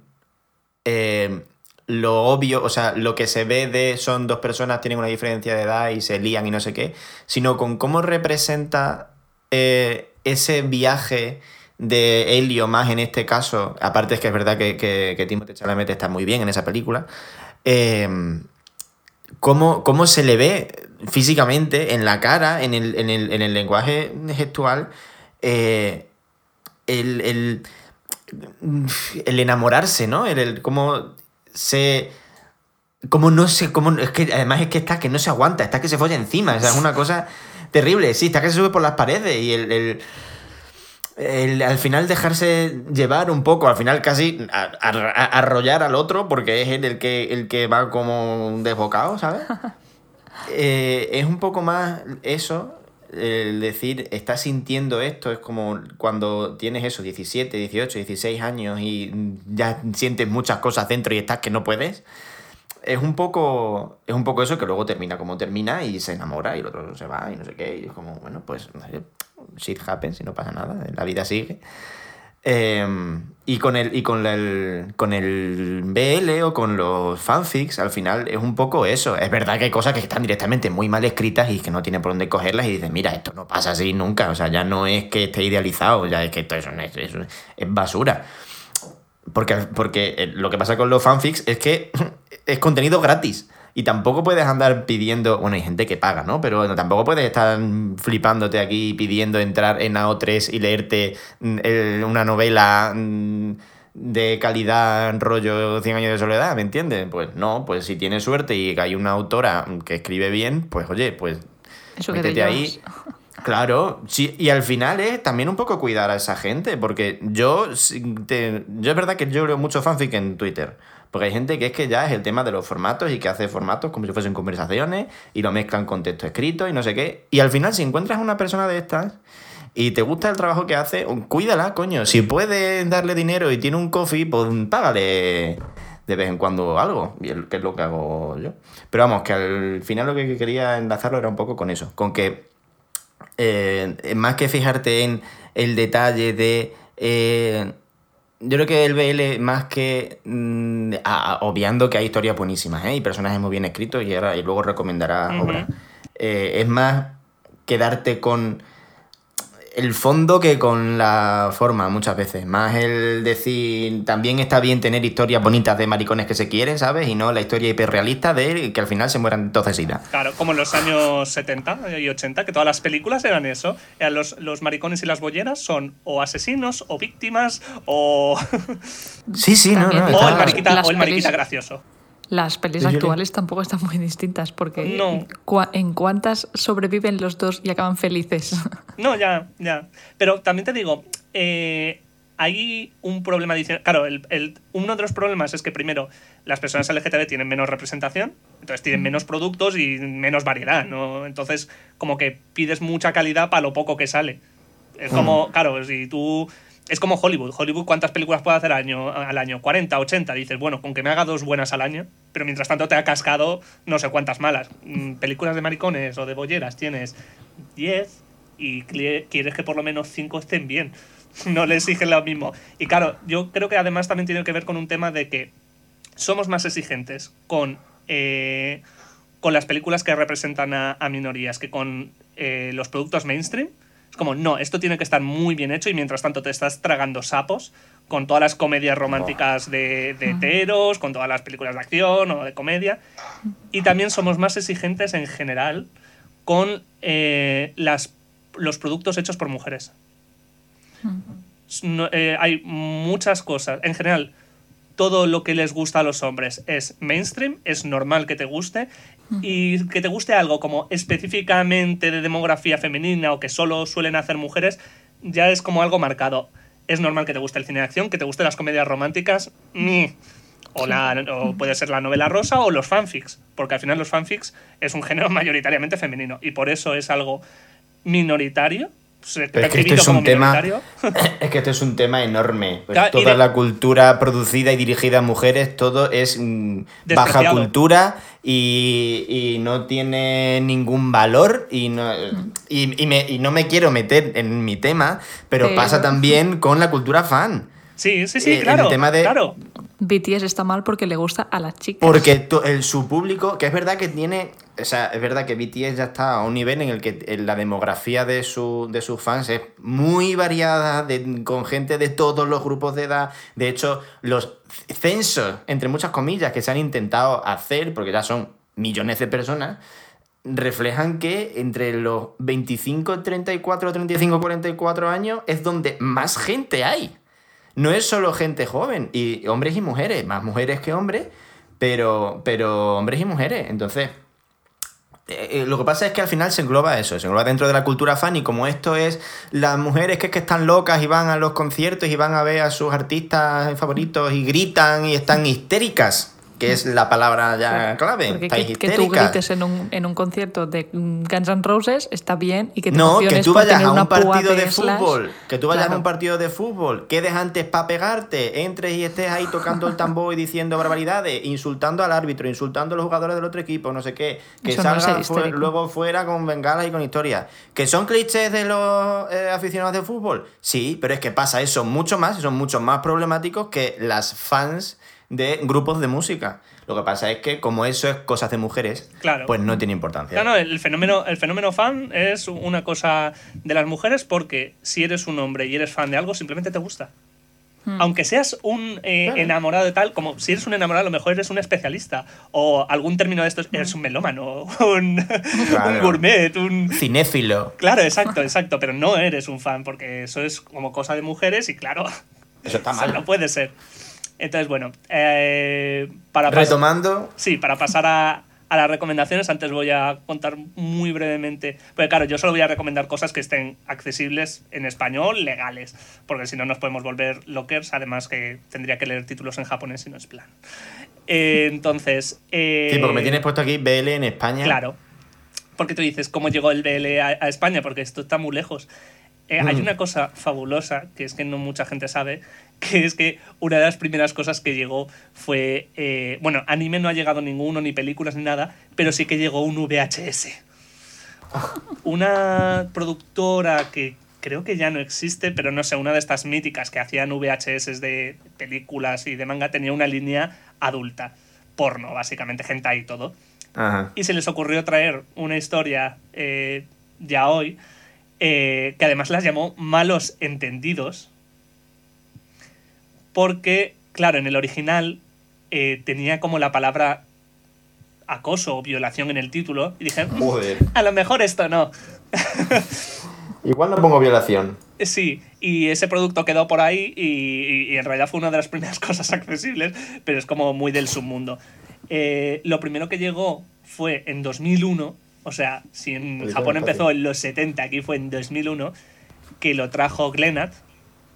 eh, lo obvio, o sea, lo que se ve de son dos personas, tienen una diferencia de edad y se lían y no sé qué, sino con cómo representa eh, ese viaje de Helio más en este caso, aparte es que es verdad que, que, que Timothée Chalamet está muy bien en esa película, eh, cómo, cómo se le ve físicamente en la cara, en el, en el, en el lenguaje gestual, eh, el, el, el enamorarse, ¿no? El, el cómo se... Cómo no se... Cómo, es que además es que está que no se aguanta, está que se folla encima, o sea, es una cosa terrible, sí, está que se sube por las paredes y el... el- el- al final dejarse llevar un poco, al final casi a- a- a- arrollar al otro porque es él el que, el que va como un desbocado, ¿sabes? Eh, es un poco más eso, el decir, estás sintiendo esto, es como cuando tienes eso, 17, 18, 16 años y ya sientes muchas cosas dentro y estás que no puedes. Es un poco es un poco eso que luego termina como termina y se enamora y el otro se va y no sé qué. Y es como, bueno, pues sé, shit happens y no pasa nada, la vida sigue. Eh, y con el, y con el, con el BL o con los fanfics, al final es un poco eso. Es verdad que hay cosas que están directamente muy mal escritas y que no tienen por dónde cogerlas y dices, mira, esto no pasa así nunca. O sea, ya no es que esté idealizado, ya es que esto es, es, es- es basura. Porque, porque eh, lo que pasa con los fanfics es que es contenido gratis. Y tampoco puedes andar pidiendo. Bueno, hay gente que paga, ¿no? Pero bueno, tampoco puedes estar flipándote aquí pidiendo entrar en AO3 y leerte mm, una novela mm, de calidad, rollo 100 años de soledad, ¿me entiendes? Pues no, pues si tienes suerte y hay una autora que escribe bien, pues oye, pues Eso métete ahí. Claro, sí, y al final es también un poco cuidar a esa gente, porque yo, yo es verdad que yo leo mucho fanfic en Twitter, porque hay gente que es que ya es el tema de los formatos y que hace formatos como si fuesen conversaciones y lo mezclan con texto escrito y no sé qué, y al final si encuentras una persona de estas y te gusta el trabajo que hace, cuídala, coño, si puedes darle dinero y tiene un coffee, pues págale de vez en cuando algo, que es lo que hago yo. Pero vamos, que al final lo que quería enlazarlo era un poco con eso, con que eh, más que fijarte en el detalle de... eh, yo creo que el BL, más que... mm, a- obviando que hay historias buenísimas ¿eh? y personajes muy bien escritos y, ahora, y luego recomendará obras, eh, es más quedarte con el fondo que con la forma muchas veces. Más el decir, también está bien tener historias bonitas de maricones que se quieren, ¿sabes? Y no la historia hiperrealista de que al final se mueran todos de sida. Claro, como en los años 70 y 80, que todas las películas eran eso. Eran los, los maricones y las bolleras son o asesinos, o víctimas, o, Sí, sí, no, También no. o el mariquita, o el mariquita gracioso. Las pelis actuales tampoco están muy distintas porque No. cua- en cuántas sobreviven los dos y acaban felices. No, ya, ya. Pero también te digo, eh, hay un problema adicional. Claro, el, el- uno de los problemas es que primero las personas LGTB tienen menos representación, entonces tienen menos productos y menos variedad, ¿no? Entonces, como que pides mucha calidad para lo poco que sale. Es como, claro, si tú. Es como Hollywood. Hollywood, ¿cuántas películas puede hacer al año, al año? 40, 80. Dices, bueno, con que me haga dos buenas al año, pero mientras tanto te ha cascado no sé cuántas malas. Mm, Películas de maricones o de bolleras tienes 10 y quieres que por lo menos 5 estén bien. No le exigen lo mismo. Y claro, yo creo que además también tiene que ver con un tema de que somos más exigentes con, eh, con las películas que representan a, a minorías que con eh, los productos mainstream. Es como, no, esto tiene que estar muy bien hecho y mientras tanto te estás tragando sapos con todas las comedias románticas de, de heteros, con todas las películas de acción o de comedia. Y también somos más exigentes en general con eh, las, los productos hechos por mujeres. No, eh, hay muchas cosas. En general, todo lo que les gusta a los hombres es mainstream, es normal que te guste. Y que te guste algo como específicamente de demografía femenina o que solo suelen hacer mujeres, ya es como algo marcado. Es normal que te guste el cine de acción, que te gusten las comedias románticas. mm. O, la, o puede ser la novela rosa o los fanfics, porque al final los fanfics es un género mayoritariamente femenino y por eso es algo minoritario. Se- Pero es que esto es un tema. Es que esto es un tema enorme. Pues Claro, toda de- la cultura producida y dirigida a mujeres, todo es mm, baja cultura y, y no tiene ningún valor. Y no, y, y me- y no me quiero meter en mi tema, pero, Pero- pasa también con la cultura fan. Sí, sí, sí, Eh, el claro. tema de- claro. BTS está mal porque le gusta a las chicas. Porque el, su público, que es verdad que tiene. O sea, es verdad que BTS ya está a un nivel en el que la demografía de, su, de sus fans es muy variada, con gente de todos los grupos de edad. De hecho, los censos, entre muchas comillas, que se han intentado hacer, porque ya son millones de personas, reflejan que entre los 25, 34, 35, 44 años es donde más gente hay. No es solo gente joven, y hombres y mujeres, más mujeres que hombres, pero, pero hombres y mujeres. Entonces, eh, lo que pasa es que al final se engloba eso, se engloba dentro de la cultura fan y como esto es las mujeres que es que están locas y van a los conciertos y van a ver a sus artistas favoritos y gritan y están histéricas, que es la palabra ya clave, Porque estáis que, que tú grites en un, en un concierto de Guns N' Roses está bien y que te No, que tú vayas a un partido de fútbol, que tú vayas a un partido de fútbol, quedes antes para pegarte, entres y estés ahí tocando el tambor y diciendo barbaridades, insultando al árbitro, insultando a los jugadores del otro equipo, no sé qué, que Eso salga fu- luego fuera con bengalas y con historias. ¿Que son clichés de los eh, aficionados de fútbol? Sí, pero es que pasa eso mucho más y son mucho más problemáticos que las fans de grupos de música. Lo que pasa es que como eso es cosas de mujeres, Claro. pues no tiene importancia. No, no, el fenómeno, el fenómeno fan es una cosa de las mujeres porque si eres un hombre y eres fan de algo, simplemente te gusta. Hmm. Aunque seas un eh, Claro. enamorado de tal, como si eres un enamorado, a lo mejor eres un especialista. O algún término de estos, eres un melómano, un, Claro. un gourmet, un. Cinéfilo. Claro, exacto, exacto, pero no eres un fan porque eso es como cosa de mujeres y claro, Eso está mal. no puede ser. Entonces, bueno, eh, para Retomando, Sí, para pasar a, a las recomendaciones, antes voy a contar muy brevemente. Porque, claro, yo solo voy a recomendar cosas que estén accesibles en español, legales. Porque si no, nos podemos volver lockers. Además, que tendría que leer títulos en japonés y no es plan. Eh, entonces. eh, Sí, porque me tienes puesto aquí BL en España. Claro. Porque tú dices, ¿cómo llegó el BL a, a España? Porque esto está muy lejos. Eh, Hay Mm. una cosa fabulosa que es que no mucha gente sabe, que es que una de las primeras cosas que llegó fue, eh, bueno, anime no ha llegado ninguno, ni películas, ni nada, pero sí que llegó un VHS. Una productora que creo que ya no existe, pero no sé, una de estas míticas que hacían VHS de películas y de manga tenía una línea adulta, porno, básicamente, hentai y todo Ajá. y se les ocurrió traer una historia eh, ya hoy eh, que además las llamó malos entendidos porque claro en el original eh, tenía como la palabra acoso o violación en el título y dije "Mm, Joder. a lo mejor esto no Igual no pongo violación. Sí, y ese producto quedó por ahí y, y- y en realidad fue una de las primeras cosas accesibles, pero es como muy del submundo. Eh, lo primero que llegó fue en 2001, o sea, si en Pues Japón empezó en los 70, aquí fue en 2001, que lo trajo Glenat,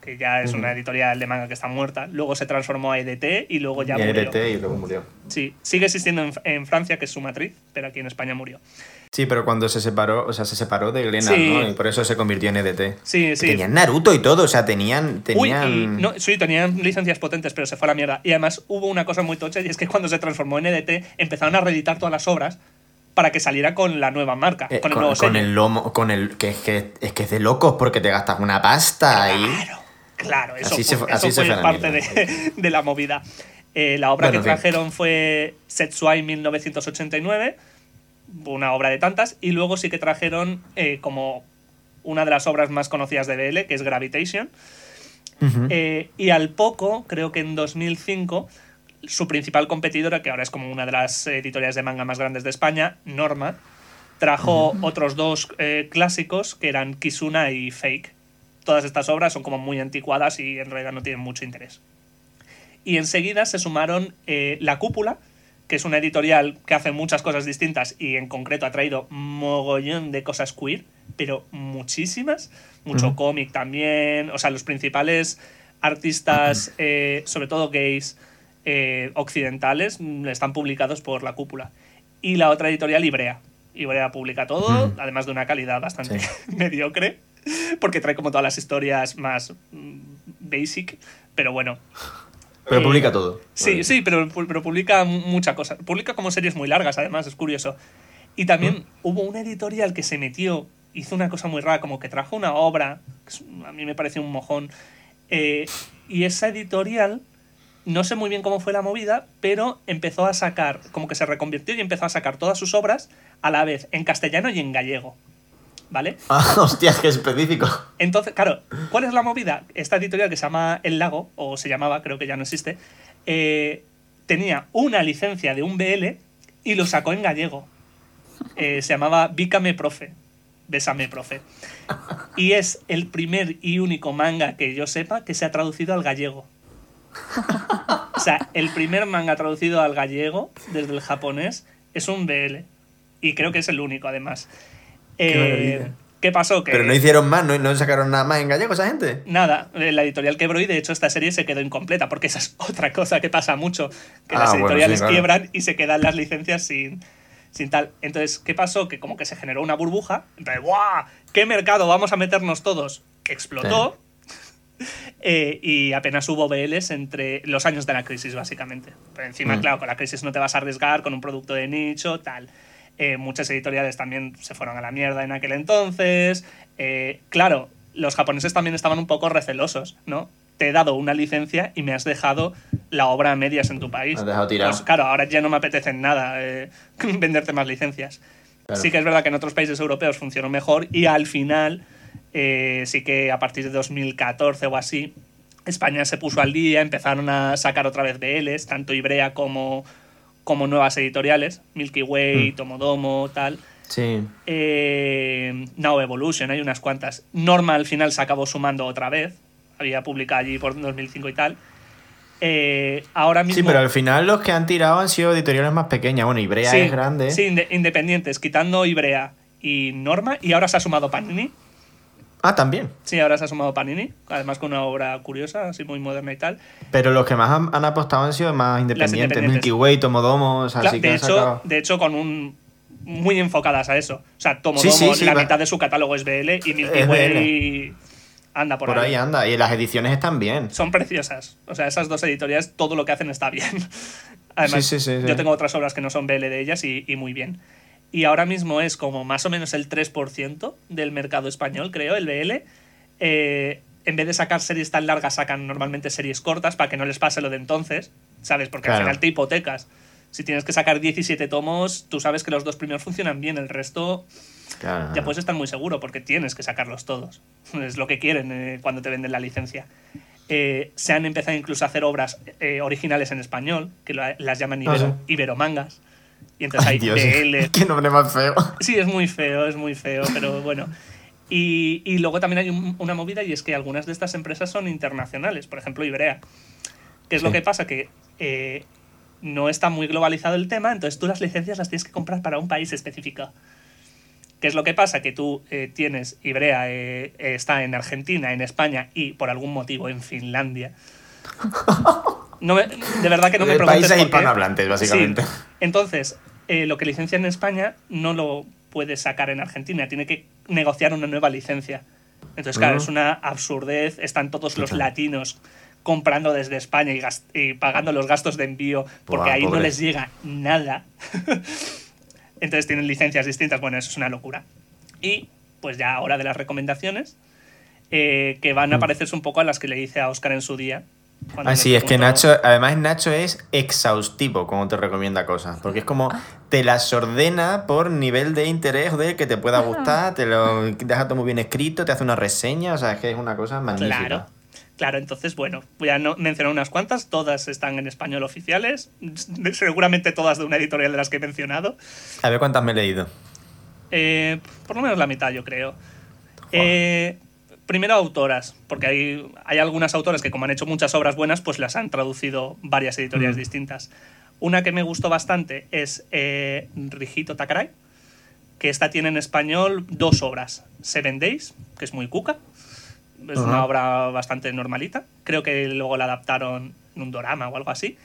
que ya es una editorial de manga que está muerta. Luego se transformó a EDT y luego ya Y murió. EDT y luego murió. Sí, sigue existiendo en, en Francia, que es su matriz, pero aquí en España murió. Sí, pero cuando se separó, o sea, se separó de Glenn, Sí. ¿no? Y por eso se convirtió en EDT. Sí, sí. Tenían Naruto y todo, o sea, tenían. Uy, tenían... y no, sí, tenían licencias potentes, pero se fue a la mierda. Y además hubo una cosa muy tocha, y es que cuando se transformó en EDT, empezaron a reeditar todas las obras para que saliera con la nueva marca, Eh, con el nuevo con sello. el lomo, con el. Que es que es que es de locos porque te gastas una pasta ahí. Claro, claro, eso Así fue, así eso parte de, de la movida. Eh, la obra Bueno, que trajeron fue Setsuai 1989, una obra de tantas, y luego sí que trajeron eh, como una de las obras más conocidas de BL, que es Gravitation. Eh, y al poco, creo que en 2005, su principal competidora, que ahora es como una de las editoriales de manga más grandes de España, Norma, trajo otros dos eh, clásicos que eran Kisuna y Fake. Todas estas obras son como muy anticuadas y en realidad no tienen mucho interés. Y enseguida se sumaron eh, La Cúpula, que es una editorial que hace muchas cosas distintas y en concreto ha traído mogollón de cosas queer, pero muchísimas. Mucho cómic también. O sea, los principales artistas, eh, sobre todo gays, eh, occidentales, mm, están publicados por La Cúpula. Y la otra editorial, Ibrea. Ibrea publica todo, Mm. además de una calidad bastante Sí. mediocre, porque trae como todas las historias más mm, basic, pero bueno, Pero eh, publica todo. Sí, Vale. sí, pero, pero publica mucha cosa. Publica como series muy largas, además, es curioso. Y también hubo una editorial que se metió, hizo una cosa muy rara, como que trajo una obra, que a mí me parece un mojón, eh, y esa editorial, no sé muy bien cómo fue la movida, pero empezó a sacar, como que se reconvirtió y empezó a sacar todas sus obras a la vez, en castellano y en gallego. ¿Vale? Ah, hostia, qué específico. Entonces, claro, ¿cuál es la movida? Esta editorial que se llama El Lago, o se llamaba, creo que ya no existe, eh, tenía una licencia de un BL y lo sacó en gallego. Eh, se llamaba Bícame Profe. Bésame Profe. Y es el primer y único manga que yo sepa que se ha traducido al gallego. O sea, el primer manga traducido al gallego desde el japonés es un BL. Y creo que es el único, además. Qué Eh. ¿Qué pasó? Que Pero no hicieron más, no, no sacaron nada más en gallego esa gente. Nada, eh, la editorial quebró y de hecho esta serie se quedó incompleta, porque esa es otra cosa que pasa mucho, que Ah, las bueno, editoriales sí, claro. quiebran y se quedan las licencias sin, sin tal. Entonces, ¿qué pasó? Que como que se generó una burbuja, en plan, ¡guau! ¿Qué mercado? Vamos a meternos todos. Explotó. eh, y apenas hubo BLs entre los años de la crisis, básicamente. Pero encima, Mm. claro, con la crisis no te vas a arriesgar con un producto de nicho, tal. Eh, muchas editoriales también se fueron a la mierda en aquel entonces. Eh, claro, los japoneses también estaban un poco recelosos, ¿no? Te he dado una licencia y me has dejado la obra a medias en tu país. Me has dejado tirado. Pues claro, ahora ya no me apetece en nada eh, venderte más licencias. Claro. Sí que es verdad que en otros países europeos funcionó mejor y al final, sí que a partir de 2014 o así, España se puso al día, empezaron a sacar otra vez BLs, tanto Ibrea como, como nuevas editoriales, Milky Way, Mm. Tomodomo, tal. Sí. Eh, Now Evolution, hay unas cuantas. Norma al final se acabó sumando otra vez, había publicado allí por 2005 y tal. Eh, ahora mismo... Sí, pero al final los que han tirado han sido editoriales más pequeñas. Bueno, Ibrea Sí, es grande. Sí, inde- independientes, quitando Ibrea y Norma, y ahora se ha sumado Panini. Ah, también. Sí, ahora se ha sumado Panini, además con una obra curiosa, así muy moderna y tal. Pero los que más han, han apostado han sido más independientes. independientes. Milky Way, Tomodomo, o sea, Cla- sí que de, hecho, sacado- de hecho, con un. Muy enfocadas a eso. O sea, Tomodomo, Sí, sí, la va- mitad de su catálogo es BL y Milky Way anda por, Por ahí ahí. anda. Y las ediciones están bien. Son preciosas. O sea, esas dos editoriales, todo lo que hacen está bien. Además, Sí, sí, sí, sí. yo tengo otras obras que no son BL de ellas y, y muy bien. Y ahora mismo es como más o menos el 3% del mercado español, creo, el BL. Eh, en vez de sacar series tan largas, sacan normalmente series cortas para que no les pase lo de entonces, ¿sabes? Porque al Claro. final te hipotecas. Si tienes que sacar 17 tomos, tú sabes que los dos primeros funcionan bien, el resto Claro. ya puedes estar muy seguro porque tienes que sacarlos todos. Es lo que quieren eh, cuando te venden la licencia. Eh, se han empezado incluso a hacer obras eh, originales en español, que lo- las llaman Ah, ibero, iberomangas. Y entonces Ay, hay Dios, BL. qué nombre más feo. Sí, es muy feo, es muy feo, pero bueno. Y, y luego también hay un- una movida y es que algunas de estas empresas son internacionales, por ejemplo Ibrea. ¿Qué es lo Sí. que pasa? Que eh, no está muy globalizado el tema, entonces tú las licencias las tienes que comprar para un país específico. ¿Qué es lo que pasa? Que tú eh, tienes, Ibrea eh, eh, está en Argentina, en España y por algún motivo en Finlandia. No me- de verdad que no me preguntes países hispanohablantes, básicamente. Sí. Entonces, eh, lo que licencia en España no lo puede sacar en Argentina, tiene que negociar una nueva licencia. Entonces, claro, Ah. es una absurdez. Están todos los latinos comprando desde España y, pagando los gastos de envío porque ahí no les llega nada. Entonces tienen licencias distintas. Bueno, eso es una locura. Y pues ya ahora de las recomendaciones, eh, que van a Mm. parecerse un poco a las que le hice a Oscar en su día. Cuando Ah, le sí, es que Nacho, además Nacho es exhaustivo cuando te recomienda cosas, porque es como te las ordena por nivel de interés de que te pueda gustar, te lo deja todo muy bien escrito, te hace una reseña, o sea, es que es una cosa magnífica. Claro. Claro, entonces, bueno, voy a no mencionar unas cuantas, todas están en español oficiales, seguramente todas de una editorial de las que he mencionado, A ver cuántas me he leído. Eh, por lo menos la mitad, yo creo. Eh, primero, autoras, porque hay, hay algunas autoras que como han hecho muchas obras buenas, pues las han traducido varias editoriales Mm. distintas. Una que me gustó bastante es eh, Rijito Takarai, que esta tiene en español dos obras. Seven Days, que es muy cuca, es una obra bastante normalita. Creo que luego la adaptaron en un dorama o algo así.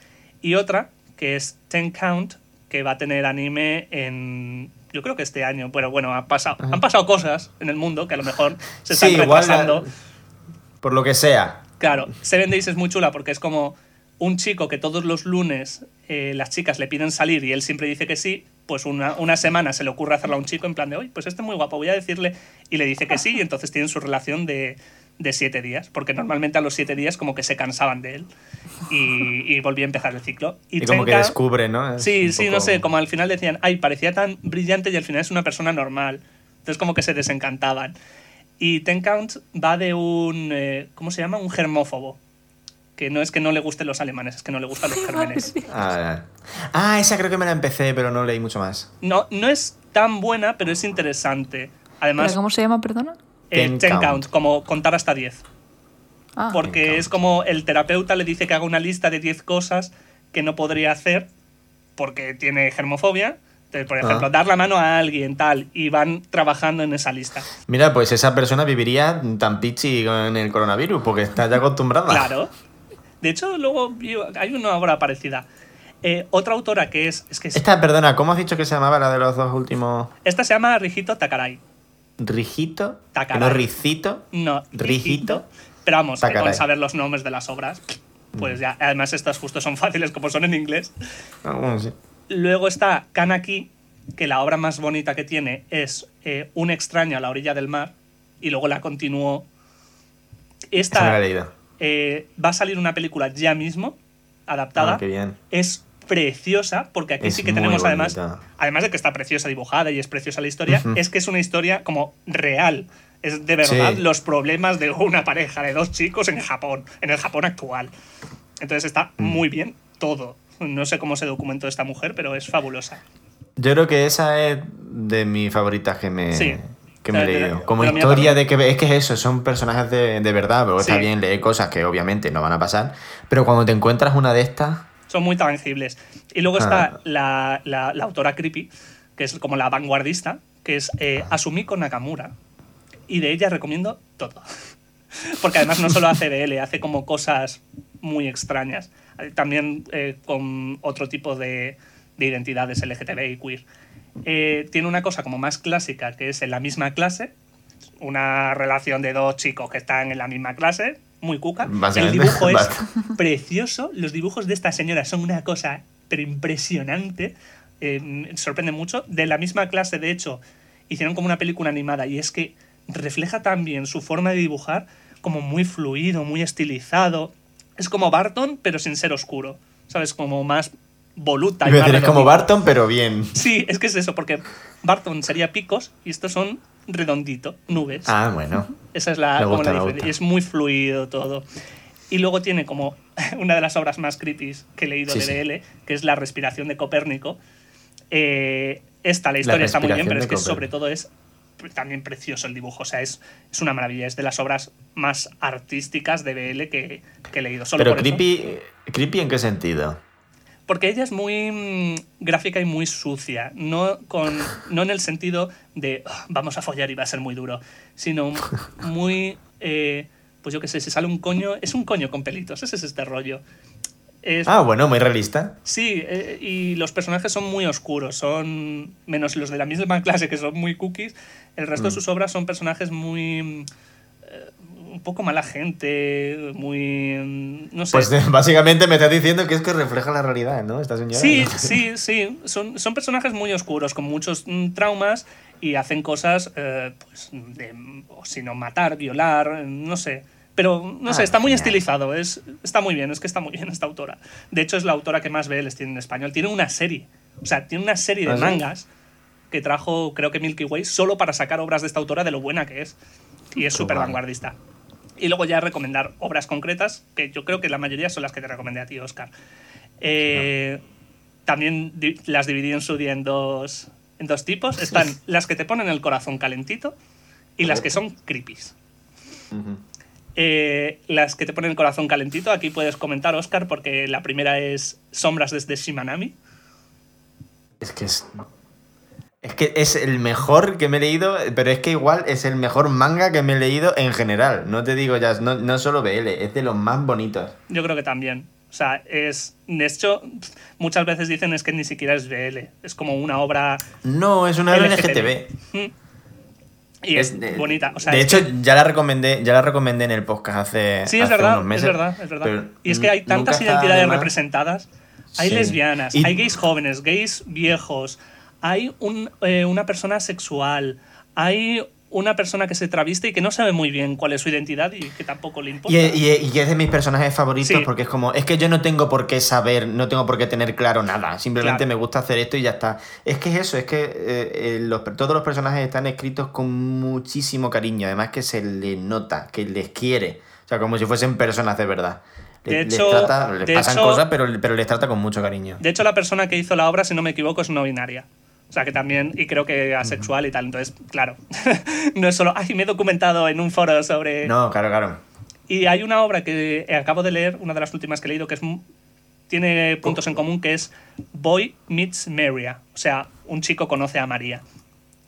Y otra, que es Ten Count, que va a tener anime en. Yo creo que este año. Pero bueno, ha pasado, han pasado cosas en el mundo que a lo mejor se están Sí, igual retrasando. Por lo que sea. Claro, Seven Days es muy chula porque es como un chico que todos los lunes eh, las chicas le piden salir y él siempre dice que sí, pues una, una semana se le ocurre hacerlo a un chico en plan de, oye, pues este es muy guapo, voy a decirle, y le dice que sí, y entonces tienen su relación de, de siete días, porque normalmente a los siete días como que se cansaban de él y, y volvía a empezar el ciclo. Y, como que descubre, ¿no? Es Sí, sí, poco- no sé, como al final decían, ay, parecía tan brillante y al final es una persona normal. Entonces como que se desencantaban. Y Ten Count va de un, eh, ¿cómo se llama? Un germófobo. Que no es que no le gusten los alemanes, es que no le gustan los gérmenes. Ah, ah, esa creo que me la empecé, pero no leí mucho más. No, no es tan buena, pero es interesante. ¿Pero Además, ¿Cómo se llama, perdona? Eh, Ten ten count. count, como contar hasta 10. Ah, Porque es como el terapeuta le dice que haga una lista de 10 cosas que no podría hacer porque tiene germofobia. Entonces, por ejemplo, Ah. dar la mano a alguien, tal, y van trabajando en esa lista. Mira, pues esa persona viviría tan pichi con el coronavirus, porque está ya acostumbrada. Claro. De hecho, luego hay una obra parecida. Eh, otra autora que es. Es que es- Esta, perdona, ¿cómo has dicho que se llamaba la de los dos últimos? esta se llama Rijito Takarai. ¿Rijito? No Ricito. No, Rijito. Pero vamos, que con saber los nombres de las obras, pues ya. Además, estas justo son fáciles como son en inglés. Ah, bueno, sí. Luego está Kanaki, que la obra más bonita que tiene es eh, Un extraño a la orilla del mar, y luego la continuó. Esa me la he Esta leído. eh, va a salir una película ya mismo, adaptada. Ah, qué bien. es preciosa, porque aquí Es sí que tenemos además, además de que está preciosa dibujada y es preciosa la historia, es que es una historia como real. Es de verdad Sí. los problemas de una pareja de dos chicos en Japón, en el Japón actual. Entonces está Mm. muy bien todo. No sé cómo se documentó esta mujer, pero es fabulosa. Yo creo que esa es de mis favoritas que me, Sí. que me he leído. Como historia de que es que es eso, son personajes de, de verdad, pero está bien leer cosas que obviamente no van a pasar, pero cuando te encuentras una de estas, Son muy tangibles. Y luego Ah. está la, la- la autora Creepy, que es como la vanguardista, que es eh, Asumiko Nakamura. Y de ella recomiendo todo. Porque además no solo hace BL, hace como cosas muy extrañas. Eh, También eh, con otro tipo de, de identidades LGTB y queer. Eh, tiene una cosa como más clásica, que es en la misma clase, una relación de dos chicos que están en la misma clase, muy cuca. El dibujo es precioso. Los dibujos de esta señora son una cosa pero impresionante. Eh, sorprende mucho. De la misma clase, de hecho, hicieron como una película animada y es que refleja también su forma de dibujar como muy fluido, muy estilizado. Es como Barton, pero sin ser oscuro. ¿Sabes? Como más voluta. y más es como. Barton, pero bien. Sí, es que es eso, porque Barton sería picos y estos son redondito, nubes. Ah, bueno. Esa es la, como gusta, la. Y es muy fluido todo. Y luego tiene como una de las obras más creepy que he leído Sí, de sí. BL, que es La respiración de Copérnico. Eh, esta, la historia está muy bien, pero es que sobre todo es también precioso el dibujo. O sea, es, es una maravilla. Es de las obras más artísticas de BL que, que he leído. Solo Pero por eso. creepy, creepy en qué sentido? Porque ella es muy mm, gráfica y muy sucia. No, con, no en el sentido de "Ah, vamos a follar y va a ser muy duro, sino muy. eh, pues yo qué sé, si sale un coño. Es un coño con pelitos, ese es este rollo. Es, Ah, bueno, muy realista. Sí, eh, y los personajes son muy oscuros, son menos los de la misma clase que son muy cookies, el resto de sus obras son personajes muy mm, un poco mala gente, muy mm, no sé. Pues básicamente me estás diciendo que es que refleja la realidad, ¿no? Esta señora. Sí, sí, sí. Son, son personajes muy oscuros, con muchos mm, traumas y hacen cosas, eh, pues, de, o si no, matar, violar, no sé. Pero, no sé, Ah, está muy estilizado, es, está muy bien, es que está muy bien esta autora. De hecho, es la autora que más BLs tiene en español. Tiene una serie, o sea, tiene una serie de ¿Ah, sí? mangas que trajo, creo que Milky Way, solo para sacar obras de esta autora de lo buena que es. Y es súper vanguardista. Y luego ya recomendar obras concretas, que yo creo que la mayoría son las que te recomendé a ti, Oscar. Eh, También di- las dividí en su día en dos, en dos tipos. Están las que te ponen el corazón calentito y las que son creepies. Eh, las que te ponen el corazón calentito, aquí puedes comentar, Oscar, porque la primera es Sombras desde Shimanami. Es que es. Es que es el mejor que me he leído, pero es que igual es el mejor manga que me he leído en general. No te digo ya, no, no solo BL, es de los más bonitos. Yo creo que también. O sea, es. De hecho, muchas veces dicen es que ni siquiera es BL. Es como una obra. No, es una LGTB. LGTB. mm, Y es, bonita. O sea, de hecho, que- ya la recomendé, ya la recomendé en el podcast hace. sí, es hace verdad, unos meses, es verdad, es verdad. Y es que hay tantas identidades representadas. Hay Sí. lesbianas, Y- hay gays jóvenes, gays viejos, hay un, eh, una persona sexual, hay una persona que se traviste y que no sabe muy bien cuál es su identidad y que tampoco le importa. Y, y- y es de mis personajes favoritos Sí. porque es como, es que yo no tengo por qué saber, no tengo por qué tener claro nada, simplemente Claro. me gusta hacer esto y ya está. Es que es eso, es que eh, eh, los- todos los personajes están escritos con muchísimo cariño, además que se le nota, que les quiere, o sea, como si fuesen personas de verdad. De Les, hecho- les, trata- les de pasan hecho- cosas, pero, pero les trata con mucho cariño. De hecho, la persona que hizo la obra, si no me equivoco, es no binaria. O sea, que también, y creo que asexual y tal. Entonces, claro, no es solo, ay, me he documentado en un foro sobre... No, claro, claro. Y hay una obra que acabo de leer, una de las últimas que he leído, que es, tiene puntos en común, que es Boy Meets Maria. O sea, un chico conoce a María.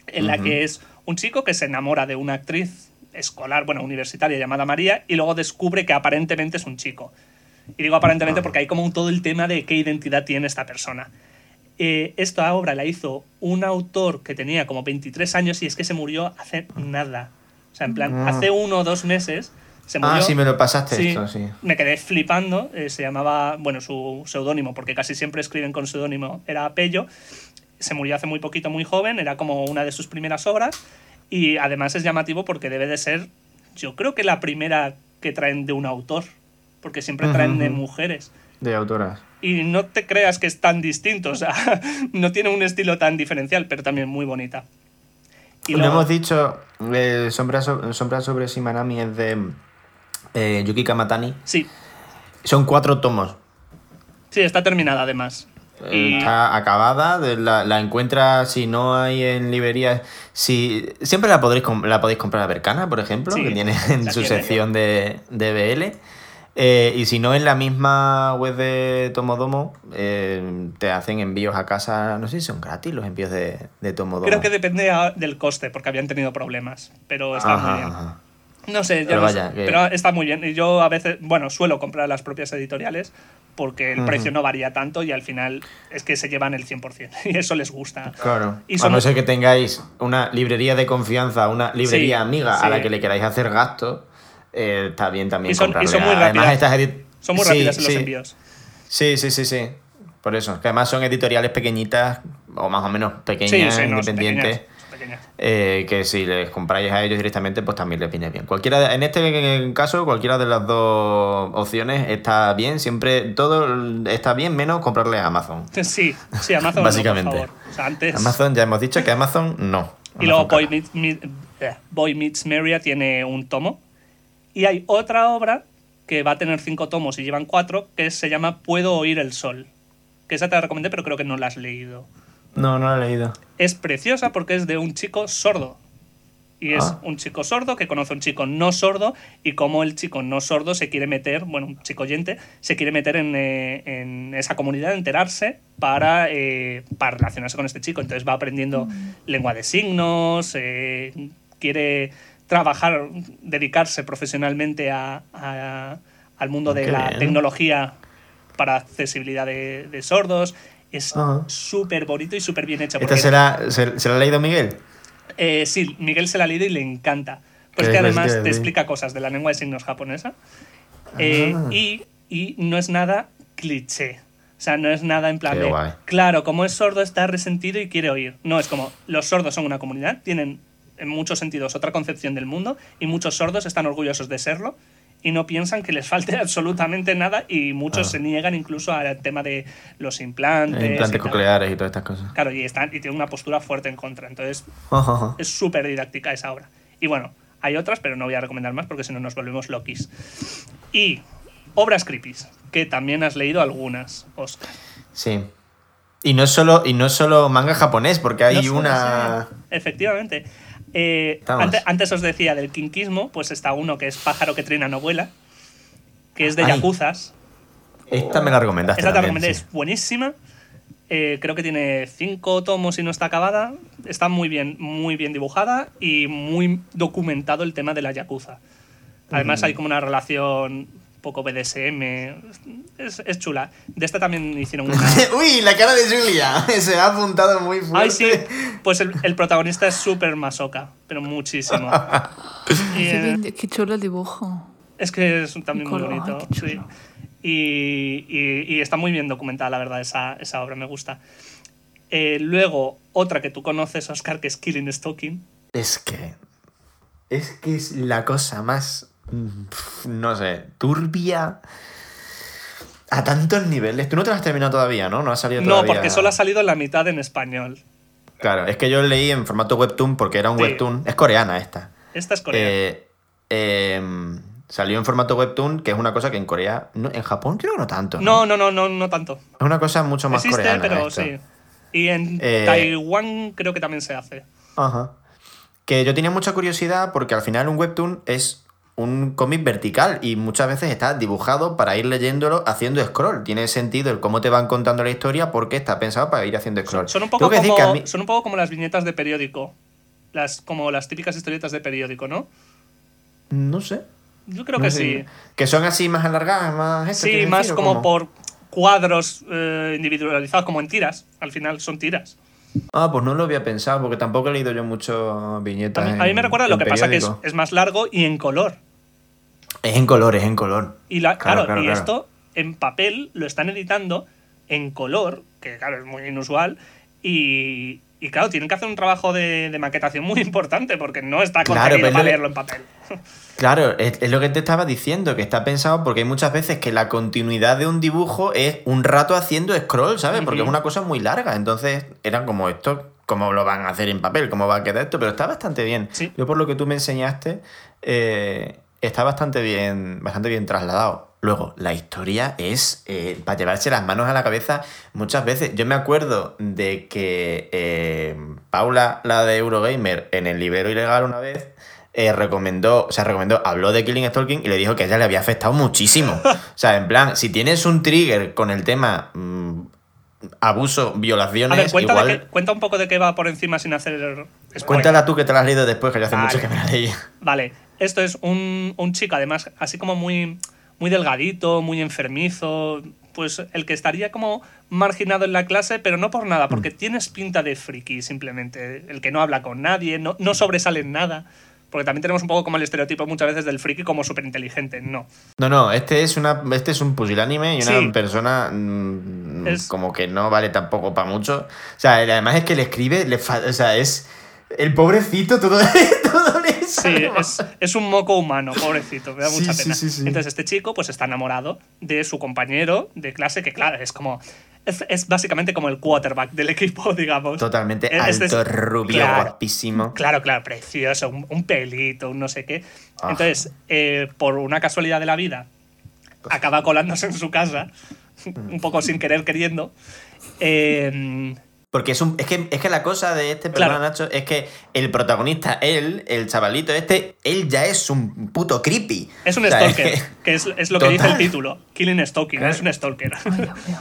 En la que es un chico que se enamora de una actriz escolar, bueno, universitaria llamada María, y luego descubre que aparentemente es un chico. Y digo aparentemente porque hay como un- todo el tema de qué identidad tiene esta persona. Eh, esta obra la hizo un autor que tenía como 23 años y es que se murió hace nada. O sea, en plan, Ah. hace uno o dos meses se murió. Ah, sí, me lo pasaste Sí, esto, sí. me quedé flipando. eh, se llamaba, bueno, su seudónimo, porque casi siempre escriben con seudónimo, era Pello. Se murió hace muy poquito, muy joven, era como una de sus primeras obras. Y además es llamativo porque debe de ser, yo creo que la primera que traen de un autor, porque siempre traen de Ujú. mujeres. De autoras. Y no te creas que es tan distinto, o sea, no tiene un estilo tan diferencial, pero también muy bonita. Y Lo hemos dicho, eh, Sombra, so- Sombra sobre Shimanami es de eh, Yuki Kamatani. Sí, Son cuatro tomos. sí, está terminada además. Eh, Y- Está acabada, la, la encuentras si no hay en librerías. Si, siempre la podréis, la podéis comprar a Bercana, por ejemplo, Sí, que tiene en su tiene. sección de, de BL. Eh, y si no, en la misma web de Tomodomo eh, te hacen envíos a casa. No sé si son gratis los envíos de, de Tomodomo. Creo que depende a- del coste, porque habían tenido problemas, pero está Ajá, muy bien. ajá. No sé, yo Pero no vaya, sé, pero está muy bien. Y yo a veces, bueno, suelo comprar las propias editoriales porque el Ujú. precio no varía tanto y al final es que se llevan el 100% y eso les gusta. Claro. Y A no ser que tengáis una librería de confianza, una librería Sí, amiga a la que le queráis hacer gastos, eh, está bien también Y son- y comprarle. son muy Además, rápidas. estas Son muy Sí, rápidas en los sí. envíos. Sí, sí, sí, sí. Por eso. Que además son editoriales pequeñitas, o más o menos pequeñas, Sí, sí, no, independientes. eh, que si les compráis a ellos directamente, pues también les viene bien. Cualquiera, de- en este caso, cualquiera de las dos opciones está bien. Siempre todo está bien, menos comprarle a Amazon. Sí, sí, Amazon. no, Básicamente. por favor. O sea, antes. Amazon, ya hemos dicho que Amazon no. Y luego Amazon Boy. Meets, Meet- eh, Boy Meets Maria tiene un tomo. Y hay otra obra que va a tener cinco tomos y llevan cuatro, que se llama Puedo oír el sol. Que esa te la recomendé, pero creo que no la has leído. No, no lo he leído. Es preciosa porque es de un chico sordo. Y es Ah. un chico sordo que conoce a un chico no sordo y cómo el chico no sordo se quiere meter, bueno, un chico oyente, se quiere meter en, eh, en esa comunidad, enterarse para, eh, para relacionarse con este chico. Entonces va aprendiendo lengua de signos, eh, quiere trabajar, dedicarse profesionalmente a- a- al mundo de Qué la bien. tecnología para accesibilidad de, de sordos. Es Ajá. súper bonito y súper bien hecho. ¿Esta se la, se, se la ha leído Miguel? eh, sí, Miguel se la ha leído y le encanta. Pues ¿Qué que es lo que además te explica cosas de la lengua de signos japonesa. Eh, Ah. y, y no es nada cliché. O sea, no es nada en plan de. Claro, como es sordo, está resentido y quiere oír. No, es como los sordos son una comunidad, tienen en muchos sentidos otra concepción del mundo y muchos sordos están orgullosos de serlo y no piensan que les falte absolutamente nada y muchos Ah. se niegan incluso al tema de los implantes. y Implantes tal. cocleares y todas estas cosas. Claro, y, están, y tienen una postura fuerte en contra. Entonces, es súper didáctica esa obra. Y bueno, hay otras, pero no voy a recomendar más porque si no nos volvemos loquis. Y obras creepies, que también has leído algunas, Oscar. Sí. Y no es solo, y no es solo manga japonés, porque hay No una. sea- Efectivamente. Eh, antes, antes os decía del kinkismo, pues está uno que es Pájaro que trina no vuela, que es de Ay. yakuzas. Esta me la recomendaste. Esta te también, recomendé, sí. es buenísima. Eh, creo que tiene cinco tomos y no está acabada. Está muy bien, muy bien dibujada y muy documentado el tema de la yakuza. Además hay como una relación poco BDSM. Es, es chula. De esta también hicieron una... Uy, la cara de Julia. Se ha apuntado muy fuerte. Ay, sí. Pues el, el protagonista es súper masoca, pero muchísimo. Y, Qué, eh, qué chulo el dibujo. es que es también muy bonito. ay, qué sí. chulo. Y, y- y está muy bien documentada, la verdad, esa, esa obra me gusta. Eh, luego, otra que tú conoces, Oscar, que es Killing Stalking. Es que. Es que es la cosa más. No sé, turbia. A tantos niveles. Tú no te la has terminado todavía, ¿no? No ha salido No, todavía. porque solo ha salido la mitad en español. Claro, es que yo leí en formato webtoon porque era un Sí. webtoon. Es coreana esta. Esta es coreana. Eh, em, salió en formato webtoon, que es una cosa que en Corea. no- en Japón creo que no tanto. no, no, no, no, no tanto. Es una cosa mucho más Existe, coreana. pero esto. sí. Y en Eh, Taiwán creo que también se hace. Ajá. Que yo tenía mucha curiosidad porque al final un webtoon es un cómic vertical y muchas veces está dibujado para ir leyéndolo haciendo scroll. Tiene sentido el cómo te van contando la historia porque está pensado para ir haciendo scroll. Son un, poco como, que a mí- son un poco como las viñetas de periódico. Las, como las típicas historietas de periódico, ¿no? No sé. Yo creo No que sé. sí. Que son así más alargadas, más... esto, Sí, ¿quieres más decir, como cómo? por cuadros eh, individualizados, como en tiras. Al final son tiras. Ah, pues no lo había pensado porque tampoco he leído yo mucho A viñetas a mí me recuerda lo que pasa que es más largo y en color. Es en color, es en color. Y la, Claro, claro, claro, y esto en papel lo están editando en color, que claro, es muy inusual. Y, y claro, tienen que hacer un trabajo de, de maquetación muy importante porque no está Claro, para lo- leerlo en papel. Claro, es, es lo que te estaba diciendo, que está pensado porque hay muchas veces que la continuidad de un dibujo es un rato haciendo scroll, ¿sabes? Porque es una cosa muy larga. Entonces, eran como esto, ¿cómo lo van a hacer en papel? ¿Cómo va a quedar esto? Pero está bastante bien. Sí. Yo por lo que tú me enseñaste, eh, está bastante bien, bastante bien trasladado. Luego, la historia es eh, para llevarse las manos a la cabeza muchas veces. Yo me acuerdo de que eh, Paula, la de Eurogamer, en el librero ilegal una vez, eh, recomendó, o sea, recomendó, habló de Killing Stalking y le dijo que a ella le había afectado muchísimo. O sea, en plan, si tienes un trigger con el tema mm, abuso, A violaciones, ver, cuenta, igual. cuenta un poco de qué va por encima sin hacer. spoiler. Cuéntala tú que te la has leído después, que yo hace Vale. mucho que me la leí. Vale, esto es un, un chico, además, así como muy, muy delgadito, muy enfermizo. Pues el que estaría como marginado en la clase, pero no por nada, porque tienes pinta de friki, simplemente. El que no habla con nadie, no, no sobresale en nada. Porque también tenemos un poco como el estereotipo muchas veces del friki como súper inteligente. No. No, no, este es una este es un pusilánime y una Sí. persona mm, Es- como que no vale tampoco para mucho. O sea, además es que le escribe, le fa- o sea, es el pobrecito todo, todo le Sí, es, es un moco humano, pobrecito, me da Sí, mucha pena. sí, sí. Entonces este chico pues está enamorado de su compañero de clase, que claro, es como... Es, es básicamente como el quarterback del equipo, digamos. Totalmente Este es- alto, rubio, claro, guapísimo. Claro, claro, precioso, un, un pelito, un no sé qué. Ah. Entonces, eh, por una casualidad de la vida, acaba colándose en su casa, un poco sin querer queriendo. Eh, Porque es, un, es, que, es que la cosa de este Claro. Nacho, es que el protagonista, él, el chavalito este, él ya es un puto creepy. Es un O sea, stalker, es que- que es, es lo que dice el título. Killing Stalking, es un stalker. Ay, Dios mío.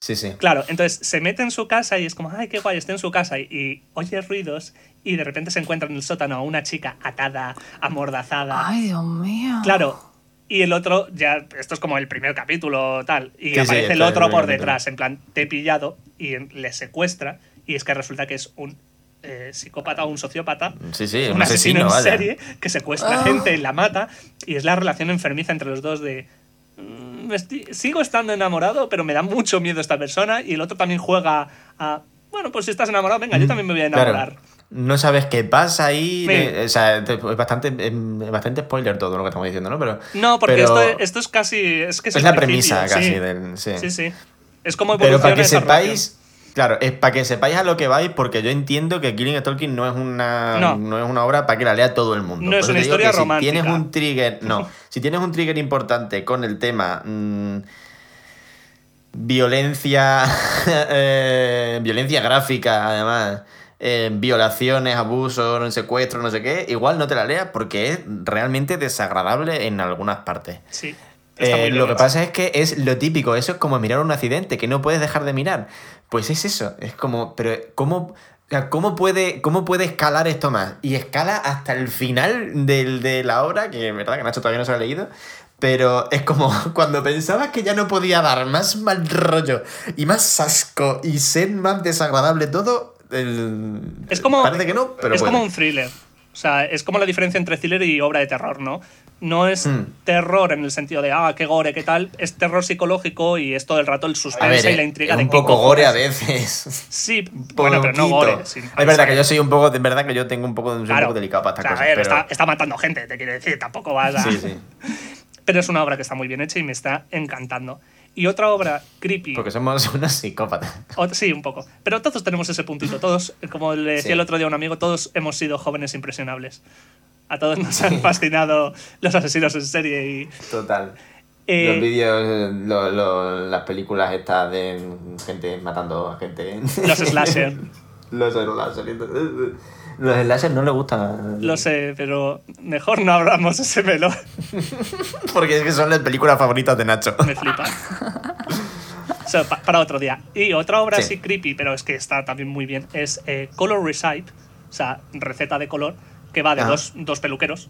Sí, sí. Claro, entonces se mete en su casa y es como, ay, qué guay, está en su casa y, y oye ruidos y de repente se encuentra en el sótano a una chica atada, amordazada. Ay, Dios mío. Claro. Y el otro, ya, esto es como el primer capítulo, tal. Y Sí, aparece el otro por detrás, en plan, te he pillado y le secuestra. Y es que resulta que es un eh, psicópata o un sociópata. Sí, sí, un, un asesino, asesino, en vaya. serie que secuestra Ah. gente y la mata. Y es la relación enfermiza entre los dos de. "Mm, estoy- sigo estando enamorado, pero me da mucho miedo esta persona. Y el otro también juega a. Bueno, pues si estás enamorado, venga, yo también me voy a enamorar. Mm, Claro. No sabes qué pasa ahí. Sí. o sea, es bastante, es bastante spoiler todo lo que estamos diciendo, ¿no? Pero, No, porque pero- esto, esto es casi. Es, que es la premisa casi sí. del. Sí. Sí, sí. Es como Pero para que relación. sepáis. Claro, es para que sepáis a lo que vais, porque yo entiendo que Killing Stalking no es una, No. es una obra para que la lea todo el mundo. No es una historia que Si romántica. tienes un trigger. No, si tienes un trigger importante con el tema. mm, violencia. eh, violencia gráfica, además. Eh, violaciones, abusos, secuestros, no sé qué. Igual no te la leas porque es realmente desagradable en algunas partes. Sí. Eh, lo que pasa es que es lo típico, eso es como mirar un accidente, que no puedes dejar de mirar. Pues es eso, es como, pero ¿cómo, ¿cómo, puede, ¿cómo puede escalar esto más? Y escala hasta el final del- de la obra, que es verdad que Nacho todavía no se lo ha leído, pero es como cuando pensabas que ya no podía dar más mal rollo y más asco y ser más desagradable todo, el- Es como, parece que no, pero es como un thriller. O sea, es como la diferencia entre thriller y obra de terror, ¿no? No es Hmm. terror en el sentido de, ah, qué gore, qué tal. Es terror psicológico y es todo el rato el suspense ver, y la eh, intriga es de un poco gore a veces. Sí, bueno, pero no gore. sí. es verdad que yo soy un poco, es verdad que yo tengo un poco, soy un Claro. poco delicado para O estas sea, cosas. a ver, pero... está, está matando gente, te quiero decir, tampoco vas a... Sí, sí. Pero es una obra que está muy bien hecha y me está encantando. Y otra obra creepy. Porque somos unos psicópatas. O- sí, un poco. Pero todos tenemos ese puntito. Todos, como le decía Sí. el otro día a un amigo, todos hemos sido jóvenes impresionables. A todos nos han fascinado los asesinos en serie y... Total. Eh, los vídeos, lo- lo- las películas estas de gente matando a gente. Los slasher. los slasher. Los slasher no le gustan. Lo sé, pero mejor no abramos ese melón. Porque es que son las películas favoritas de Nacho. Me flipa. O sea, pa- para otro día. Y otra obra Sí. así creepy, pero es que está también muy bien, es eh, Color Recipe, o sea, receta de color, que va de Ah. dos, dos peluqueros.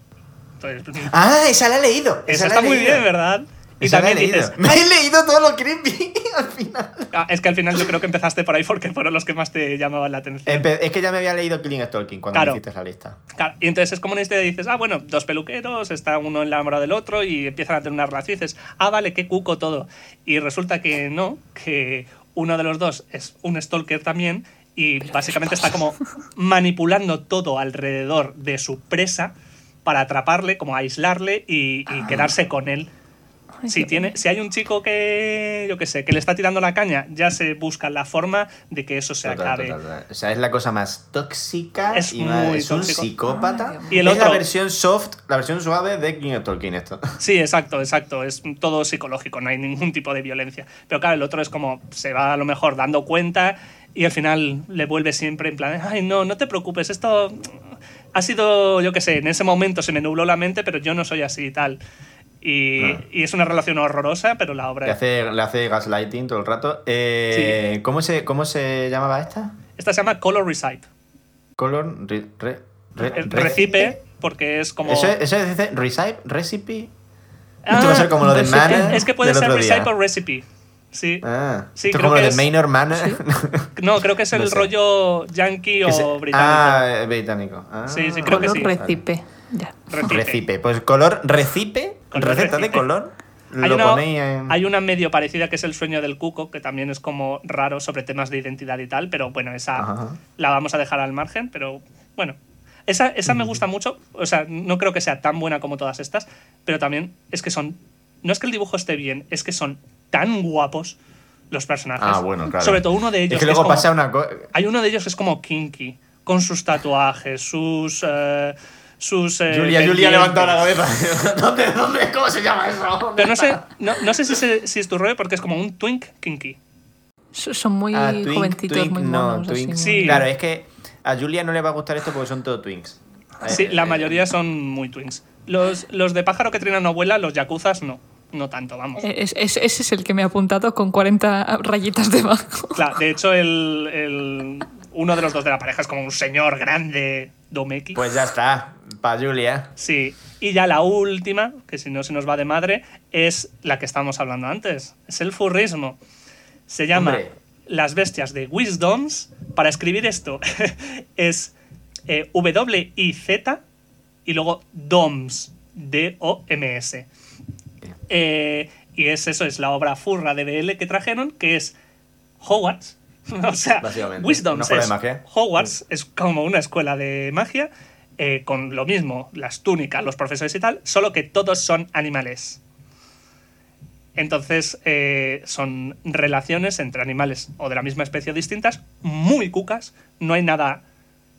Entonces, Ah, esa la he leído. esa la está muy bien, ¿verdad? Y también leído. dices, Me he leído todo lo creepy al final. Ah, es que al final yo creo que empezaste por ahí porque fueron los que más te llamaban la atención. Empe- Es que ya me había leído Killing Stalking cuando Claro. me hiciste la lista. Claro, y entonces es como una historia dices, ah, bueno, dos peluqueros, está uno en la hora del otro y empiezan a tener una relación y dices, ah, vale, qué cuco todo. Y resulta que no, que uno de los dos es un stalker también y básicamente está como manipulando todo alrededor de su presa para atraparle, como aislarle y, y quedarse con él. Si, tiene, si hay un chico que, yo qué sé, que le está tirando la caña, ya se busca la forma de que eso se Total, acabe. total, total. O sea, es la cosa más tóxica Es y más- muy es un tóxico. psicópata. Ay. Y el es otro- la versión soft, la versión suave de King of Tolkien esto. Sí, exacto, exacto. Es todo psicológico, no hay ningún tipo de violencia. Pero claro, el otro es como se va a lo mejor dando cuenta y al final le vuelve siempre en plan, ay, no, no te preocupes, esto ha sido, yo qué sé, en ese momento se me nubló la mente, pero yo no soy así y tal. Y, Ah. y es una relación horrorosa, pero la Le obra... hace, le hace gaslighting todo el rato. Eh, ¿cómo, se, ¿Cómo se llamaba esta? Esta se llama Color Recipe. Color. Re, re- re- El re- Recipe, porque es como... Eso, eso dice recipe, recipe. Ah, Esto va a ser como lo de. Mana. Es que puede ser día. Recipe o Recipe. Sí. Ah, Sí, esto es creo como lo que de es- Mana. No, creo que es el No sé. rollo yankee se- o británico. Ah, británico. Ah, Sí, sí, creo que Color sí. recipe. Ya. Recipe. Recipe. Pues color recipe. Color receta de color. Hay lo una, en. hay una medio parecida que es El sueño del cuco, que también es como raro sobre temas de identidad y tal, pero bueno, esa Ajá. la vamos a dejar al margen, pero bueno. Esa, esa me gusta mucho, o sea, no creo que sea tan buena como todas estas, pero también es que son... No es que el dibujo esté bien, es que son tan guapos los personajes. Ah, bueno, claro. Sobre todo uno de ellos. Es que que luego como- pasa una cosa. Hay uno de ellos que es como kinky, con sus tatuajes, sus... eh, sus eh, Julia, Julia ha levantado la cabeza. ¿Dónde, dónde? ¿Cómo se llama eso? Pero no sé, no, no sé si, se- si es tu rollo porque es como un twink kinky. So- Son muy Ah, twink, jovencitos, twink, muy no, monos. twink. Sí. Claro, es que a Julia no le va a gustar esto porque son todo twinks. Sí, Eh, la eh, mayoría son muy twins. Los, los de pájaro que trinan no vuela, los yakuzas no. No tanto, vamos. Es- es- ese es el que me ha apuntado con 40 rayitas debajo. Claro, de hecho, el, el- uno de los dos de la pareja es como un señor grande, Domeki. Pues ya está, para Julia. Sí. Y ya la última, que si no se nos va de madre, es la que estábamos hablando antes. Es el furrismo. Se llama Hombre. Las bestias de Wisdoms. Para escribir esto es eh, W-I-Z y luego DOMS. D-O-M-S. Eh, y es eso, es la obra furra de BL que trajeron, que es Hogwarts. o sea, de es. Hogwarts es como una escuela de magia eh, con lo mismo, las túnicas, los profesores y tal, solo que todos son animales. Entonces eh, son relaciones entre animales o de la misma especie distintas, muy cucas, no hay nada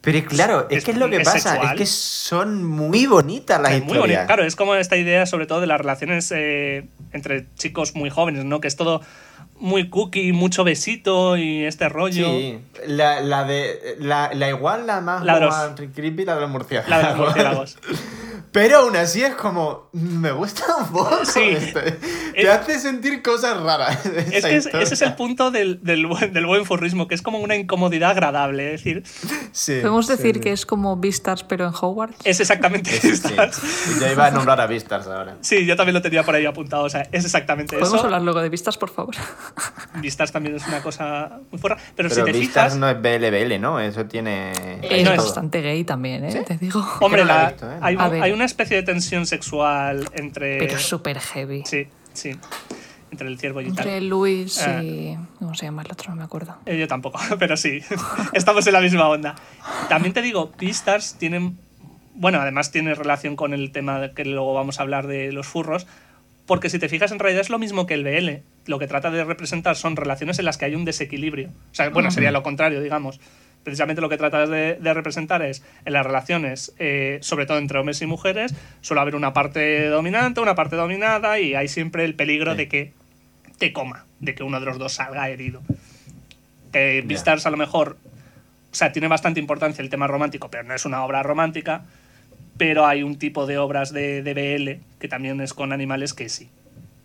Pero claro, es, Es- que es lo que es pasa, sexual. es que son muy bonitas las muy historias. bonito. Claro, es como esta idea sobre todo de las relaciones eh, entre chicos muy jóvenes, ¿no? Que es todo muy cookie, mucho besito y este rollo. Sí, la, la de. La, la igual, la más, La de los- más creepy, la de los murciélagos. La de los murciélagos. Pero aún así es como. Me gusta un poco. Sí. este. Te Es- hace sentir cosas raras. Es que es- ese es el punto del, del, buen, del buen furrismo, que es como una incomodidad agradable. Es decir, Sí, Podemos decir sí. que es como Vistas, pero en Hogwarts. es exactamente Sí, sí. Yo iba a nombrar a Vistas ahora. Sí, yo también lo tenía por ahí apuntado. O sea, es exactamente Podemos eso. hablar luego de Vistas, por favor. Vistas también es una cosa muy fuera. Pero, Pero si te Vistas fijas. no es BLBL, ¿no? Eso tiene. Es no es- bastante gay también, ¿eh? Te digo. Hombre, la he la- visto, ¿eh? hay, una especie de tensión sexual entre. Pero súper heavy. Sí, sí. Entre el ciervo y tal. Entre Luis y. ¿Cómo se llama el otro? No me acuerdo. Eh, yo tampoco, pero sí. Estamos en la misma onda. También te digo, Beastars tienen. Bueno, además tiene relación con el tema de que luego vamos a hablar de los furros. Porque si te fijas, en realidad es lo mismo que el BL. Lo que trata de representar son relaciones en las que hay un desequilibrio. O sea, bueno, sería lo contrario, digamos. Precisamente lo que trata de, de representar es en las relaciones, eh, sobre todo entre hombres y mujeres, suele haber una parte dominante, una parte dominada y hay siempre el peligro Sí. de que te coma, de que uno de los dos salga herido. Que Ya. Beastars a lo mejor, o sea, tiene bastante importancia el tema romántico, pero no es una obra romántica. Pero hay un tipo de obras de, de BL que también es con animales que sí.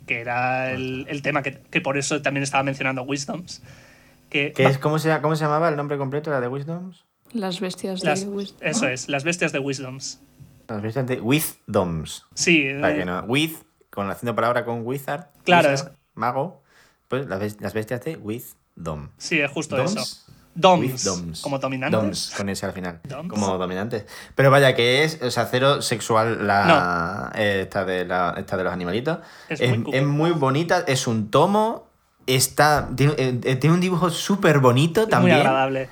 Que era el, el tema que, que por eso también estaba mencionando Wisdoms. Que ¿Qué es, cómo, se, ¿Cómo se llamaba el nombre completo? ¿La de Wisdoms? Las bestias las- de Wis- eso es, las bestias de Wisdoms. Las bestias de Wisdoms. Sí, Para eh, que no. With, con haciendo palabra con Wizard. Claro, Wizard, Mago. Pues las, bes- las bestias de Wisdom. sí, es justo Doms. eso. Doms, Wisdoms. como dominantes. Doms, con ese al final. Doms. Como dominantes. Pero vaya, que es, o sea, cero sexual la, eh, esta, de la, esta de los animalitos. Es Es, muy es muy bonita, es un tomo. Está, tiene, eh, tiene un dibujo súper bonito Muy también. agradable.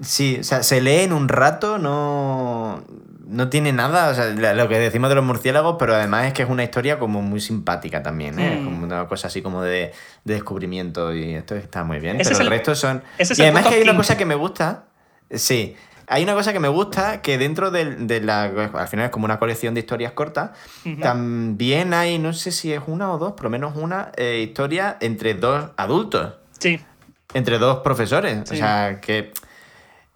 Sí, o sea, se lee en un rato, no, no tiene nada, o sea, lo que decimos de los murciélagos, pero además es que es una historia como muy simpática también, ¿eh? Mm. Como una cosa así como de, de descubrimiento y esto está muy bien. Ese pero es el, el- resto son... ese es y además que hay una cosa que me gusta, sí, hay una cosa que me gusta que dentro del- de, la... Al final es como una colección de historias cortas, también hay, no sé si es una o dos, por lo menos una eh, historia entre dos adultos Sí, entre dos profesores. Sí. O sea, que.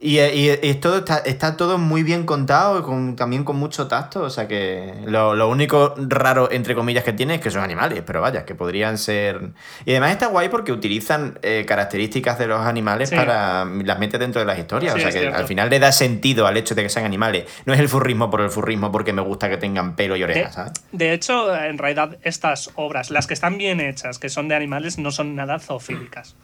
Y, y- y todo está, está todo muy bien contado, y con, también con mucho tacto. O sea que lo, lo único raro, entre comillas, que tiene es que son animales, pero vaya, que podrían ser. Y además está guay porque utilizan eh, características de los animales Sí. para. las mete dentro de las historias. Sí, o sea que al final le da sentido al hecho de que sean animales. No es el furrismo por el furrismo porque me gusta que tengan pelo y De, orejas, ¿sabes? de hecho, en realidad, estas obras, las que están bien hechas, que son de animales, no son nada zoofílicas.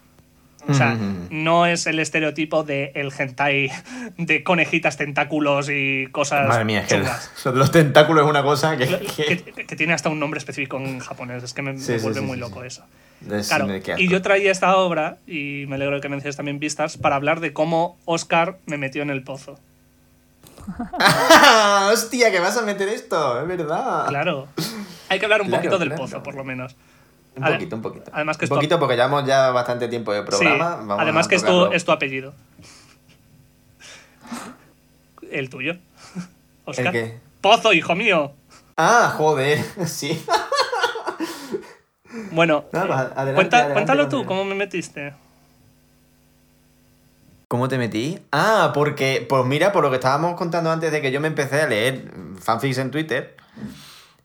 O sea, no es el estereotipo de el hentai de conejitas, tentáculos y cosas Madre mía, es que los tentáculos es una cosa que. Que- Que, que tiene hasta un nombre específico en japonés. Es que me, me Sí, sí, vuelve sí, muy loco eso. es- Claro, y yo traía esta obra, y me alegro de que menciones también Vistas, para hablar de cómo Oscar me metió en el pozo. ¡Hostia, que vas a meter esto! Es verdad. Claro. Hay que hablar un Claro, poquito del claro. pozo, por lo menos. Un poquito, un poquito. además que un esto- poquito porque llevamos ya bastante tiempo de programa. Sí, Vamos además que es tu, tocarlo. es tu apellido. El tuyo. Oscar. ¿El qué? Pozo, hijo mío. Ah, joder, sí. Bueno, No, eh, pues, adelante, cuenta- adelante cuéntalo tú, ¿cómo me metiste? ¿Cómo te metí? Ah, porque, pues mira, por lo que estábamos contando antes de que yo me empecé a leer fanfics en Twitter.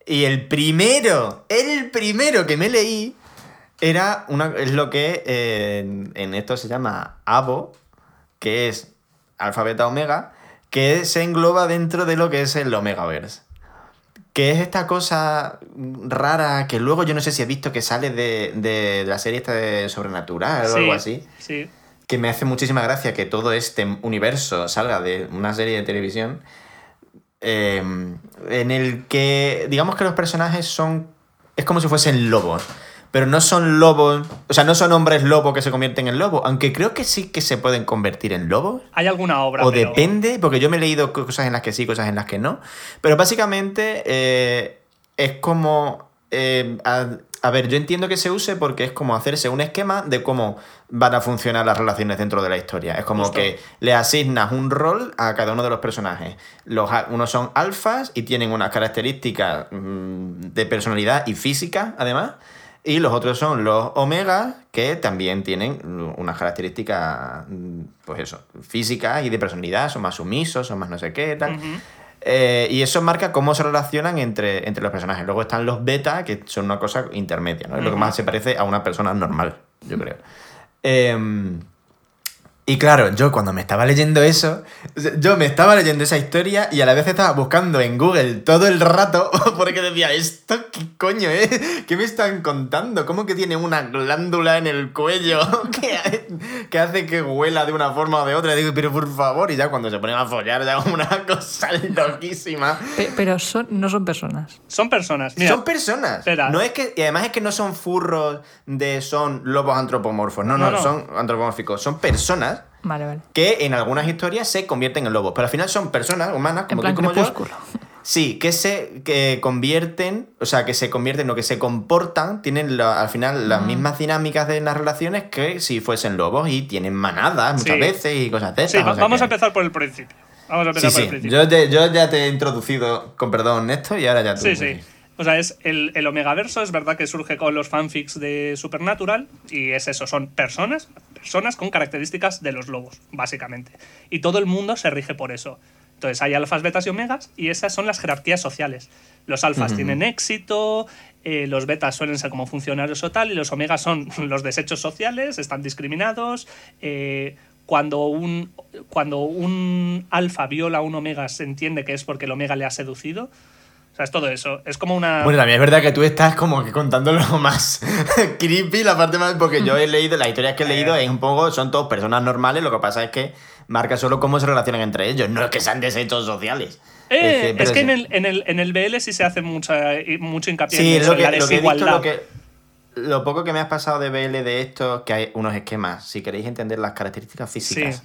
Y el primero, el primero que me leí era una, es lo que eh, en, en esto se llama ABO, que es alfa, beta, omega, que se engloba dentro de lo que es el Omegaverse. Que es esta cosa rara que luego yo no sé si he visto que sale de, de la serie esta de Sobrenatural o algo así Sí. que me hace muchísima gracia que todo este universo salga de una serie de televisión eh, en el que digamos que los personajes son es como si fuesen lobos pero no son lobos o sea no son hombres lobos que se convierten en lobos aunque creo que sí que se pueden convertir en lobos Hay alguna obra. o pero- depende, porque yo me he leído cosas en las que sí, cosas en las que no. Pero básicamente eh, es como. eh, a, a ver, yo entiendo que se use porque es como hacerse un esquema de cómo van a funcionar las relaciones dentro de la historia. Es como Justo. que le asignas un rol a cada uno de los personajes. Los, unos son alfas y tienen unas características mm, de personalidad y física, además. Y los otros son los omegas, que también tienen unas características, mm, pues eso, físicas y de personalidad, son más sumisos, son más no sé qué, tal. Eh, y eso marca cómo se relacionan entre, entre los personajes. Luego están los beta, que son una cosa intermedia, ¿no? Es lo que más se parece a una persona normal, yo creo. Em, y claro, yo cuando me estaba leyendo eso, yo me estaba leyendo esa historia y a la vez estaba buscando en Google todo el rato porque decía, ¿esto qué coño es? ¿Qué me están contando? ¿Cómo que tiene una glándula en el cuello que, que hace que huela de una forma o de otra? Y digo, pero por favor, y ya cuando se ponen a follar, ya una cosa loquísima. Pe- pero son, no son personas. Son personas. Mira, son personas. espera. No es que, y además es que no son furros de son lobos antropomorfos. No, no, No, no. son antropomórficos. Son personas Vale, vale. que en algunas historias se convierten en lobos. Pero al final son personas humanas, En como plan tú como yo. Sí, que se que convierten, o sea, que se convierten o que se comportan, tienen la- al final las mismas dinámicas de las relaciones que si fuesen lobos y tienen manadas muchas Sí. veces y cosas de sí, va- o sea vamos a empezar por el principio. Vamos a Sí, empezar por el sí. principio. Yo, te- yo ya te he introducido, con perdón, esto y ahora ya tú. Sí, sí. O sea, es el, el Omegaverso es verdad que surge con los fanfics de Supernatural y es eso, son personas, personas con características de los lobos, básicamente. Y todo el mundo se rige por eso. Entonces hay alfas, betas y omegas y esas son las jerarquías sociales. Los alfas tienen éxito, eh, los betas suelen ser como funcionarios o tal y los omegas son los desechos sociales, están discriminados. eh, cuando un, cuando un alfa viola a un omega se entiende que es porque el omega le ha seducido. O sea, es todo eso. Es como una. Bueno, también es verdad que tú estás como que contando lo más creepy, la parte más. Porque yo he leído, las historias que he leído es un poco. Son todos personas normales, lo que pasa es que marca solo cómo se relacionan entre ellos, no es que sean desechos sociales. Eh, es, que sí. en el, en, el, en el BL sí se hace mucha, mucho hincapié Sí, en es eso, lo en que, la lo que desigualdad. lo que. Lo poco que me has pasado de BL de esto, que hay unos esquemas, si queréis entender las características físicas Sí.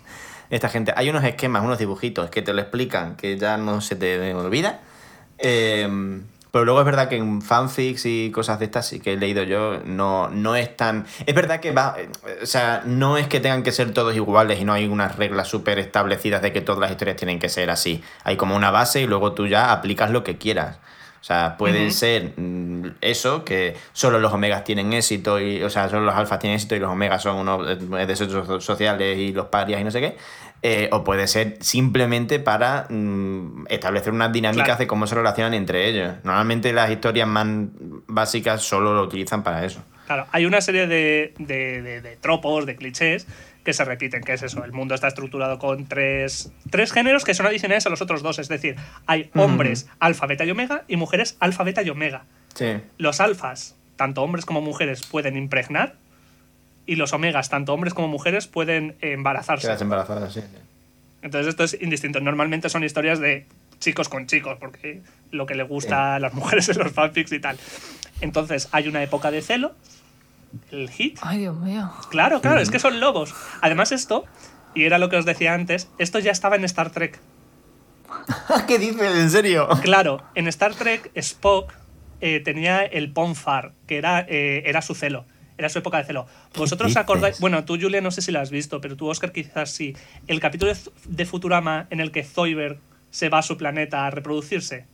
de esta gente, hay unos esquemas, unos dibujitos que te lo explican, que ya no se te olvida. Eh, pero luego es verdad que en fanfics y cosas de estas sí que he leído yo, no, no es tan... Es verdad que va... eh, O sea, no es que tengan que ser todos iguales y no hay unas reglas súper establecidas de que todas las historias tienen que ser así. Hay como una base y luego tú ya aplicas lo que quieras. O sea, puede Ujú. ser mm, eso, que solo los omegas tienen éxito, y, o sea, solo los alfas tienen éxito y los omegas son unos eh, desechos sociales y los parias y no sé qué. Eh, o puede ser simplemente para mm, establecer unas dinámicas Claro. de cómo se relacionan entre ellos. Normalmente las historias más básicas solo lo utilizan para eso. Claro, hay una serie de, de- de- de tropos, de clichés que se repiten, que es eso, el mundo está estructurado con tres, tres géneros que son adicionales a los otros dos, es decir, hay hombres alfa, beta y omega y mujeres alfa, beta y omega. Sí. Los alfas, tanto hombres como mujeres, pueden impregnar y los omegas, tanto hombres como mujeres, pueden embarazarse. Quedas embarazada, sí. Entonces esto es indistinto. Normalmente son historias de chicos con chicos, porque lo que le gusta a las mujeres en los fanfics y tal. Entonces hay una época de celo, el hit. Ay, Dios mío. Claro, claro, es que son lobos. Además esto, y era lo que os decía antes, esto ya estaba en Star Trek. ¿Qué dices? ¿En serio? Claro, en Star Trek Spock eh, tenía el Ponfar, que era, eh, era su celo. Era su época de celo. ¿Vosotros acordáis? Bueno, tú, Julia, no sé si lo has visto, pero tú, Oscar, quizás sí. El capítulo de, Futurama en el que Zoidberg se va a su planeta a reproducirse.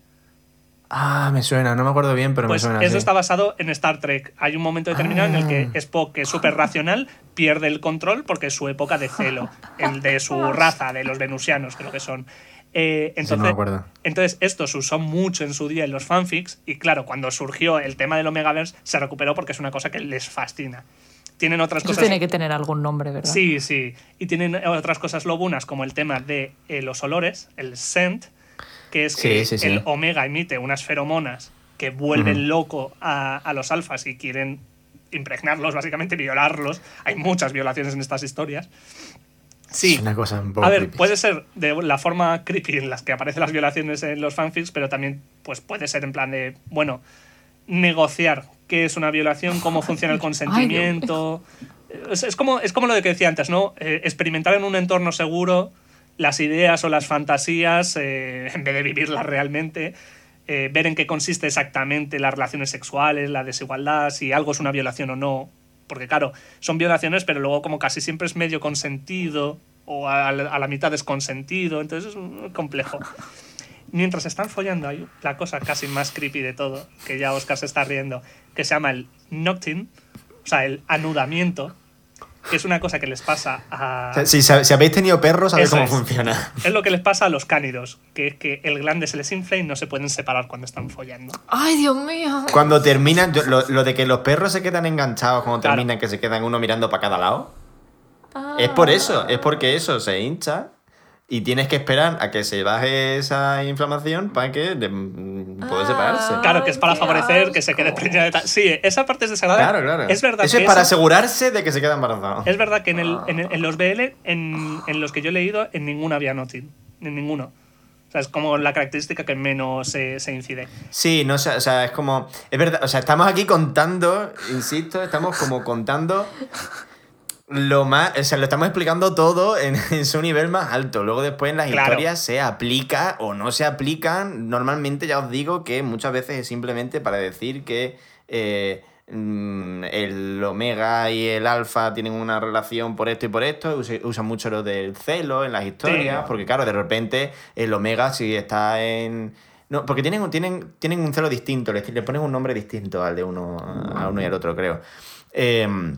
Ah, me suena, no me acuerdo bien, pero Pues me suena. eso sí. está basado en Star Trek. Hay un momento determinado en el que Ah. Spock, que es súper racional, pierde el control porque es su época de celo, el de su raza, de los venusianos, creo que son. Eh, Sí, entonces, no me acuerdo. entonces, esto se usó mucho en su día en los fanfics y claro, cuando surgió el tema del Omegaverse se recuperó porque es una cosa que les fascina. Tienen otras Eso cosas... tiene que tener algún nombre, ¿verdad? Sí, sí. Y tienen otras cosas lobunas como el tema de eh, los olores, el scent, que es Sí, que sí, sí. el omega emite unas feromonas que vuelven loco a, a los alfas y quieren impregnarlos, básicamente violarlos. Hay muchas violaciones en estas historias. Sí. Es una cosa un poco A ver, creepy. puede ser de la forma creepy en las que aparecen las violaciones en los fanfics, pero también pues, puede ser en plan de, bueno, negociar qué es una violación, cómo funciona el consentimiento. Es, es como, es como lo de que decía antes, ¿no? Eh, experimentar en un entorno seguro las ideas o las fantasías eh, en vez de vivirlas realmente. eh, ver en qué consiste exactamente las relaciones sexuales, la desigualdad, si algo es una violación o no. Porque claro, son violaciones, pero luego como casi siempre es medio consentido o a, a la mitad desconsentido, entonces es un- complejo. Mientras están follando hay la cosa casi más creepy de todo, que ya Oscar se está riendo, que se llama el noctin, o sea, el anudamiento, que es una cosa que les pasa a... O sea, si, si habéis tenido perros, sabéis Eso cómo es. funciona. Es lo que les pasa a los cánidos, que es que el glande se les infla y no se pueden separar cuando están follando. ¡Ay, Dios mío! Cuando terminan, yo- lo, lo de que los perros se quedan enganchados cuando Claro. terminan, que se quedan uno mirando para cada lado, Ah. es por eso, es porque eso se hincha y tienes que esperar a que se baje esa inflamación para que de, mm, pueda Ah. separarse. Claro, que es para favorecer que se quede preñada de tal. Sí, esa parte es desagradable. Claro, claro. Es verdad Eso que es para asegurarse de que se queda embarazado. Es verdad que en, el, en, el- en los BL, en, en los que yo he leído, en ninguno había notin. En ninguno. O sea, es como la característica que menos se, se incide. Sí, no sé, o sea, es como. Es verdad, o sea, estamos aquí contando, insisto, estamos como contando lo más. O sea, lo estamos explicando todo en, en su nivel más alto. Luego, después en las Claro. historias se aplica o no se aplican. Normalmente, ya os digo que muchas veces es simplemente para decir que. eh, mm, el omega y el alfa tienen una relación por esto y por esto, usan mucho lo del celo en las historias, Sí. porque claro, de repente el omega si está en... No, porque tienen, un- tienen, tienen un celo distinto, le, ponen un nombre distinto al de uno, a uno y al otro, creo. Em,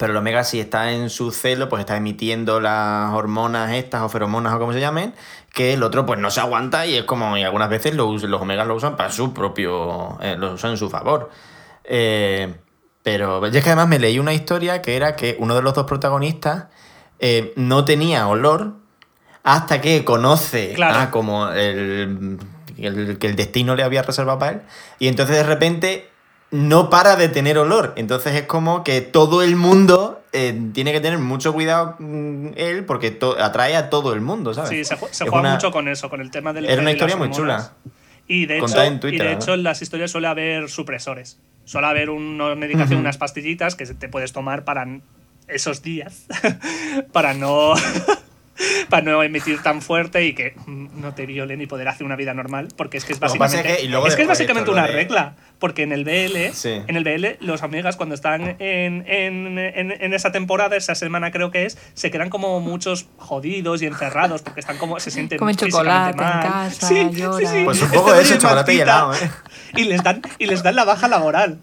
pero el omega si está en su celo, pues está emitiendo las hormonas estas o feromonas o como se llamen, que el otro pues no se aguanta y es como, y algunas veces lo us- los omegas lo usan para su propio, eh, lo usan en su favor. Eh, pero yo es que además me leí una historia que era que uno de los dos protagonistas eh, no tenía olor hasta que conoce Claro. a como el, el- que el destino le había reservado para él. Y entonces de repente no para de tener olor. Entonces es como que todo el mundo eh, tiene que tener mucho cuidado mm, él porque atrae a todo el mundo, ¿sabes? Sí, se, ju- se Es juega una- mucho con eso, con el tema del. Era una historia muy chula. Y de, hecho, en Twitter, y de hecho, en las historias suele haber supresores. Suele haber una medicación, Ujú. unas pastillitas que te puedes tomar para esos días. para no. Para no emitir tan fuerte y que mm, no te violen y poder hacer una vida normal. Porque es que es básicamente. que- y luego es, que es básicamente una de- regla. Porque en el BL, Sí. en el BL, los omegas cuando están en, en, en, en esa temporada, esa semana creo que es, se quedan como muchos jodidos y encerrados porque están como se sienten Comen chocolate en mal. casa, Sí, sí. Pues un poco de eso, chocolate y helado, ¿eh? Y les dan, y les dan la baja laboral.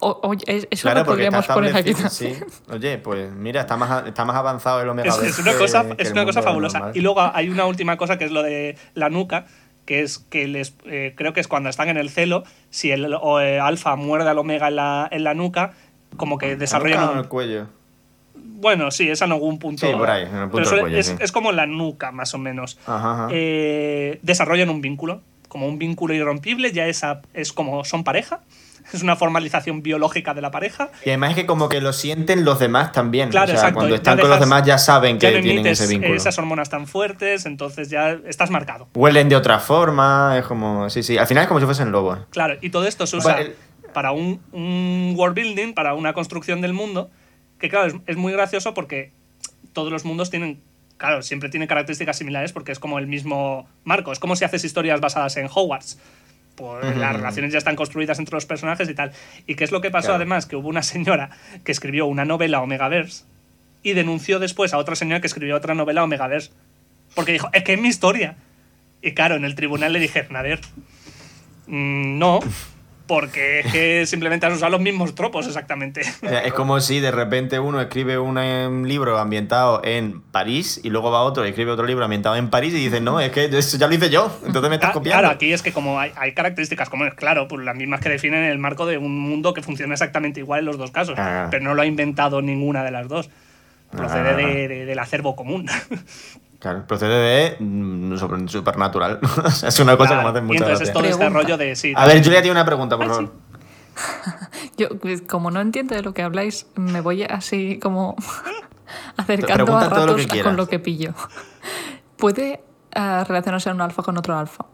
O- oye, es- eso Claro, lo podríamos poner aquí. Sí. Oye, pues mira, está más, a- está más avanzado el omega Es, es una cosa, que es una cosa fabulosa. normal. Y luego hay una última cosa que es lo de la nuca, que es que les eh, creo que es cuando están en el celo, si el o, eh, alfa muerde al omega en la, en la nuca, como que La nuca desarrollan el cuello. Bueno, sí, es en algún punto. Sí, por ahí, en el punto Pero del suele- cuello, es, sí. es como la nuca, más o menos. Ajá, ajá. Eh, desarrollan un vínculo, como un vínculo irrompible, ya esa es como son pareja, es una formalización biológica de la pareja. Y además es que como que lo sienten los demás también. Claro, o sea, exacto, cuando están con los dejas- demás ya saben que ya no tienen ese vínculo. esas hormonas tan fuertes, entonces ya estás marcado. Huelen de otra forma, es como... Sí, sí, al final es como si fuesen lobos. Claro, y todo esto se usa Bueno, el- para un, un world building, para una construcción del mundo, que claro, es, es muy gracioso porque todos los mundos tienen, claro, siempre tienen características similares porque es como el mismo marco, es como si haces historias basadas en Hogwarts. Ujú. las relaciones ya están construidas entre los personajes y tal. ¿Y qué es lo que pasó Claro. además? Que hubo una señora que escribió una novela Omegaverse y denunció después a otra señora que escribió otra novela Omegaverse. Porque dijo, es que es mi historia. Y claro, en el tribunal le dijeron, a ver, Mm, no, porque es que simplemente has usado los mismos tropos exactamente. Es como si de repente uno escribe un em, libro ambientado en París y luego va otro y escribe otro libro ambientado en París y dice, no, es que eso ya lo hice yo, entonces me estás Ah, copiando. Claro, aquí es que como hay, hay características comunes, claro, pues las mismas que definen el marco de un mundo que funciona exactamente igual en los dos casos, Ah. pero no lo ha inventado ninguna de las dos. Procede Ah. de- de- del acervo común. Claro, procede de mm, supernatural. Es una cosa que me hace y mucha entonces gracia. es todo este rollo de sí. A ver, Julia tiene una pregunta, por Ah, favor. Yo, pues, como no entiendo de lo que habláis, me voy así como acercando Pregunta a lo ratos que quieras. con lo que pillo. ¿Puede eh, relacionarse un alfa con otro alfa?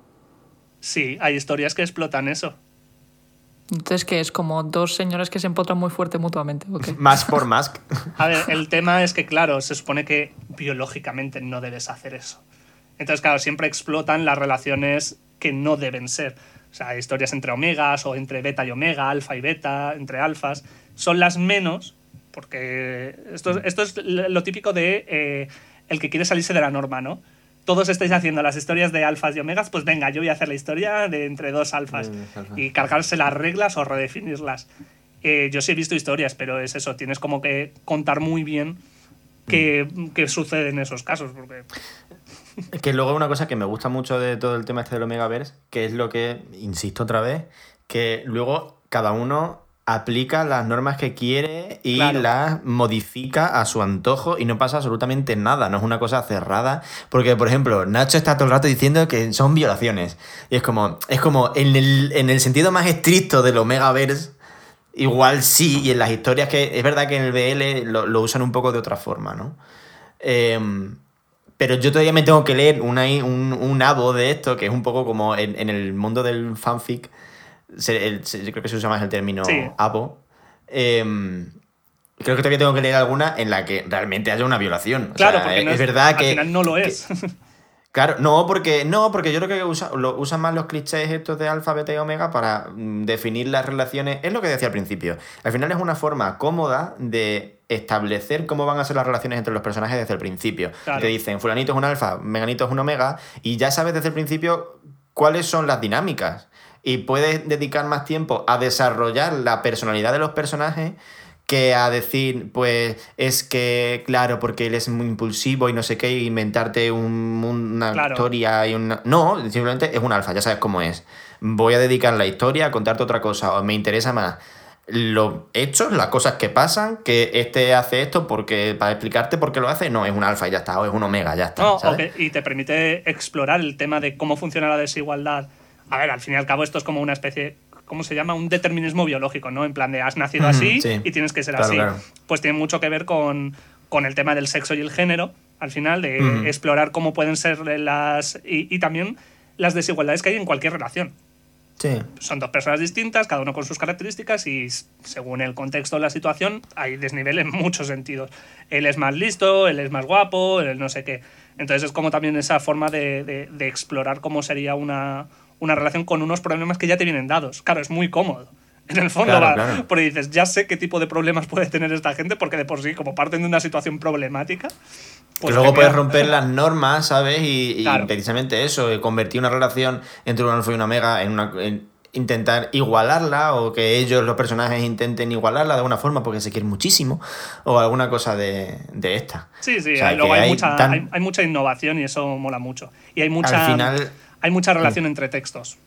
Sí, hay historias que explotan eso. Entonces, que es como dos señores que se empotran muy fuerte mutuamente. ¿o qué? Más por Mask. A ver, el tema es que, claro, se supone que biológicamente no debes hacer eso. Entonces, claro, siempre explotan las relaciones que no deben ser. O sea, historias entre omegas o entre beta y omega, alfa y beta, entre alfas. Son las menos, porque esto, es- esto es lo típico de eh, el que quiere salirse de la norma, ¿no? Todos estáis haciendo las historias de alfas y omegas, pues venga, yo voy a hacer la historia de entre dos alfas. Alfas. Y cargarse las reglas o redefinirlas. Eh, yo sí he visto historias, pero es eso, tienes como que contar muy bien qué, qué sucede en esos casos. Porque Que luego una cosa que me gusta mucho de todo el tema este del Omegaverse, que es lo que, insisto otra vez, que luego cada uno aplica las normas que quiere y Claro. las modifica a su antojo y no pasa absolutamente nada, no es una cosa cerrada, porque por ejemplo, Nacho está todo el rato diciendo que son violaciones y es como es como en el, en el sentido más estricto del Omegaverse igual sí y en las historias que es verdad que en el BL lo, lo usan un poco de otra forma, ¿no? Em, pero yo todavía me tengo que leer una, un, un abo de esto, que es un poco como en, en el mundo del fanfic. Se- el- se- yo creo que se usa más el término Sí. abo. Em, creo que todavía tengo que leer alguna en la que realmente haya una violación. O claro, sea, porque es, no es verdad al que. final no lo que- es. Claro, no, porque no, porque yo creo que usa- lo usan más los clichés estos de alfa, beta y omega para mm, definir las relaciones. Es lo que decía al principio. Al final es una forma cómoda de establecer cómo van a ser las relaciones entre los personajes desde el principio. Claro. Te dicen, fulanito es un alfa, meganito es un omega, y ya sabes desde el principio cuáles son las dinámicas. Y puedes dedicar más tiempo a desarrollar la personalidad de los personajes que a decir, pues es que, claro, porque él es muy impulsivo y no sé qué, y inventarte un- una Claro. historia y una... No, simplemente es un alfa, ya sabes cómo es. Voy a dedicar la historia a contarte otra cosa, o me interesa más los hechos, las cosas que pasan, que este hace esto porque para explicarte por qué lo hace, no, es un alfa y ya está, o es un omega, ya está. No, y te permite explorar el tema de cómo funciona la desigualdad. A ver, al fin y al cabo esto es como una especie, ¿cómo se llama? Un determinismo biológico, ¿no? En plan de has nacido así sí. y tienes que ser Claro, así. claro. Pues tiene mucho que ver con, con el tema del sexo y el género, al final, de explorar cómo pueden ser las... Y, y también las desigualdades que hay en cualquier relación. Sí. Son dos personas distintas, cada uno con sus características y según el contexto de la situación hay desnivel en muchos sentidos. Él es más listo, él es más guapo, él no sé qué. Entonces es como también esa forma de, de- de explorar cómo sería una, una relación con unos problemas que ya te vienen dados. Claro, es muy cómodo. En el fondo, Claro, va, claro. porque dices, ya sé qué tipo de problemas puede tener esta gente, porque de por sí, como parten de una situación problemática. pues luego puedes mira- romper las normas, ¿sabes? Y, precisamente eso, eh, convertir una relación entre un alfa y una omega en una. en intentar igualarla o que ellos, los personajes, intenten igualarla de alguna forma porque se quieren muchísimo o alguna cosa de, de esta. Sí, sí, O sea, hay- luego hay, hay mucha, tan- hay, hay mucha innovación y eso mola mucho. Y hay mucha, Al final- hay mucha relación entre textos.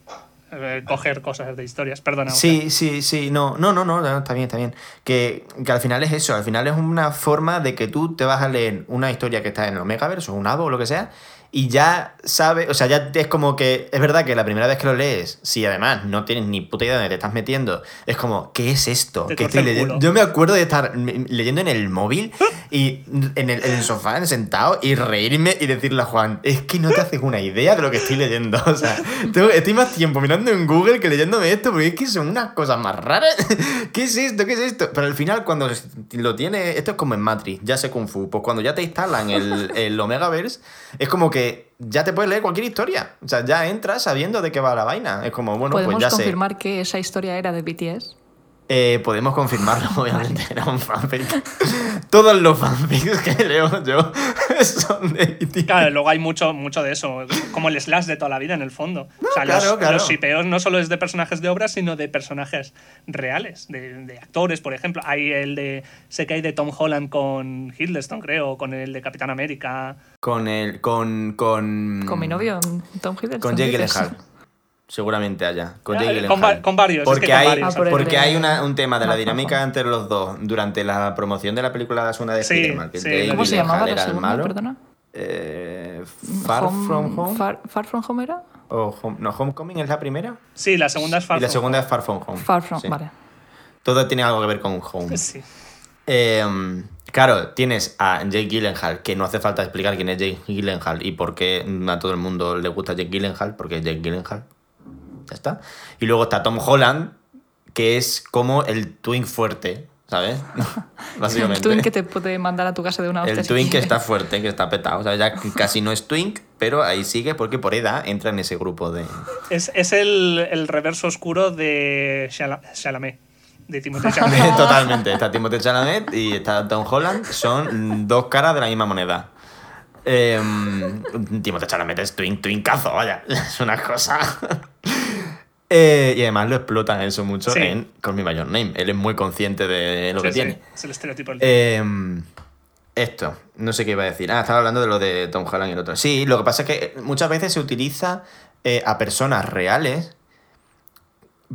Eh, coger cosas de historias, perdona. Sí, sí, sí, no, no, no, no, está bien, está bien. Que, que al final es eso, al final es una forma de que tú te vas a leer una historia que está en el Omegaverse o un Avo o lo que sea, y ya sabes, o sea, ya es como que, es verdad que la primera vez que lo lees, si además no tienes ni puta idea de dónde te estás metiendo, es como, ¿qué es esto? Tuerce estoy leyendo? Yo me acuerdo de estar leyendo en el móvil y en el, en el sofá sentado y reírme y decirle a Juan, es que no te haces una idea de lo que estoy leyendo. O sea, tengo- estoy más tiempo mirando en Google que leyéndome esto porque es que son unas cosas más raras. ¿Qué es esto? ¿Qué es esto? Pero al final cuando lo tienes, esto es como en Matrix, ya sé Kung Fu, pues cuando ya te instalan el, el Omegaverse, es como que ya te puedes leer cualquier historia. O sea, ya entras sabiendo de qué va la vaina. Es como, bueno, ¿Podemos pues ya sé. confirmar que esa historia era de BTS? Eh, podemos confirmarlo, obviamente, era un fanfic. Todos los fanfics que leo yo son de BTS. Claro, luego hay mucho, mucho de eso, como el slash de toda la vida en el fondo. o sea, claro, los, claro. los shipeos no solo es de personajes de obras, sino de personajes reales, de, de actores, por ejemplo. Hay el de, sé que hay de Tom Holland con Hiddleston, creo, o con el de Capitán América. Con el. Con. Con, Con mi novio, Tom Hiddleston. Con Jake. Gyllenhaal. Seguramente haya. Con Ah, Jake con Gyllenhaal. va- con varios, es Porque que con hay, varios. Ah, por porque hay una- un tema de la dinámica entre los dos durante la promoción de la película La Zona de Sí, Spider-Man. que sí, ¿Cómo se llamaba la era el segunda? malo. Perdona. Eh, Far Home- From Home. Far, Far From Home era? O Home- no, Homecoming es la primera. Sí, la segunda es Far y la From segunda es Far From Home. Far From, Sí. vale. Todo tiene algo que ver con Home. Home. Sí. Eh, claro, tienes a Jake Gyllenhaal, que no hace falta explicar quién es Jake Gyllenhaal y por qué a todo el mundo le gusta Jake Gyllenhaal, porque es Jake Gyllenhaal. Ya está. Y luego está Tom Holland, que es como el twin fuerte, ¿sabes? Básicamente. El twin que te puede mandar a tu casa de una hostia. El twin que está fuerte, que está petado. O sea, ya casi no es twink, pero ahí sigue porque por edad entra en ese grupo de... Es, es el, el reverso oscuro de Chalamet, de Timothée Chalamet. Totalmente. Está Timothée Chalamet y está Tom Holland. Son dos caras de la misma moneda. Eh, Timothée Chalamet es twin, twincazo, vaya. Es una cosa... Eh, y además lo explotan eso mucho Sí. en Call Me By Your Name. Él es muy consciente de lo Sí, que sí, tiene. Es el estereotipo Eh, esto, no sé qué iba a decir. Ah, estaba hablando de lo de Tom Holland y el otro. Sí, lo que pasa es que muchas veces se utiliza eh, a personas reales,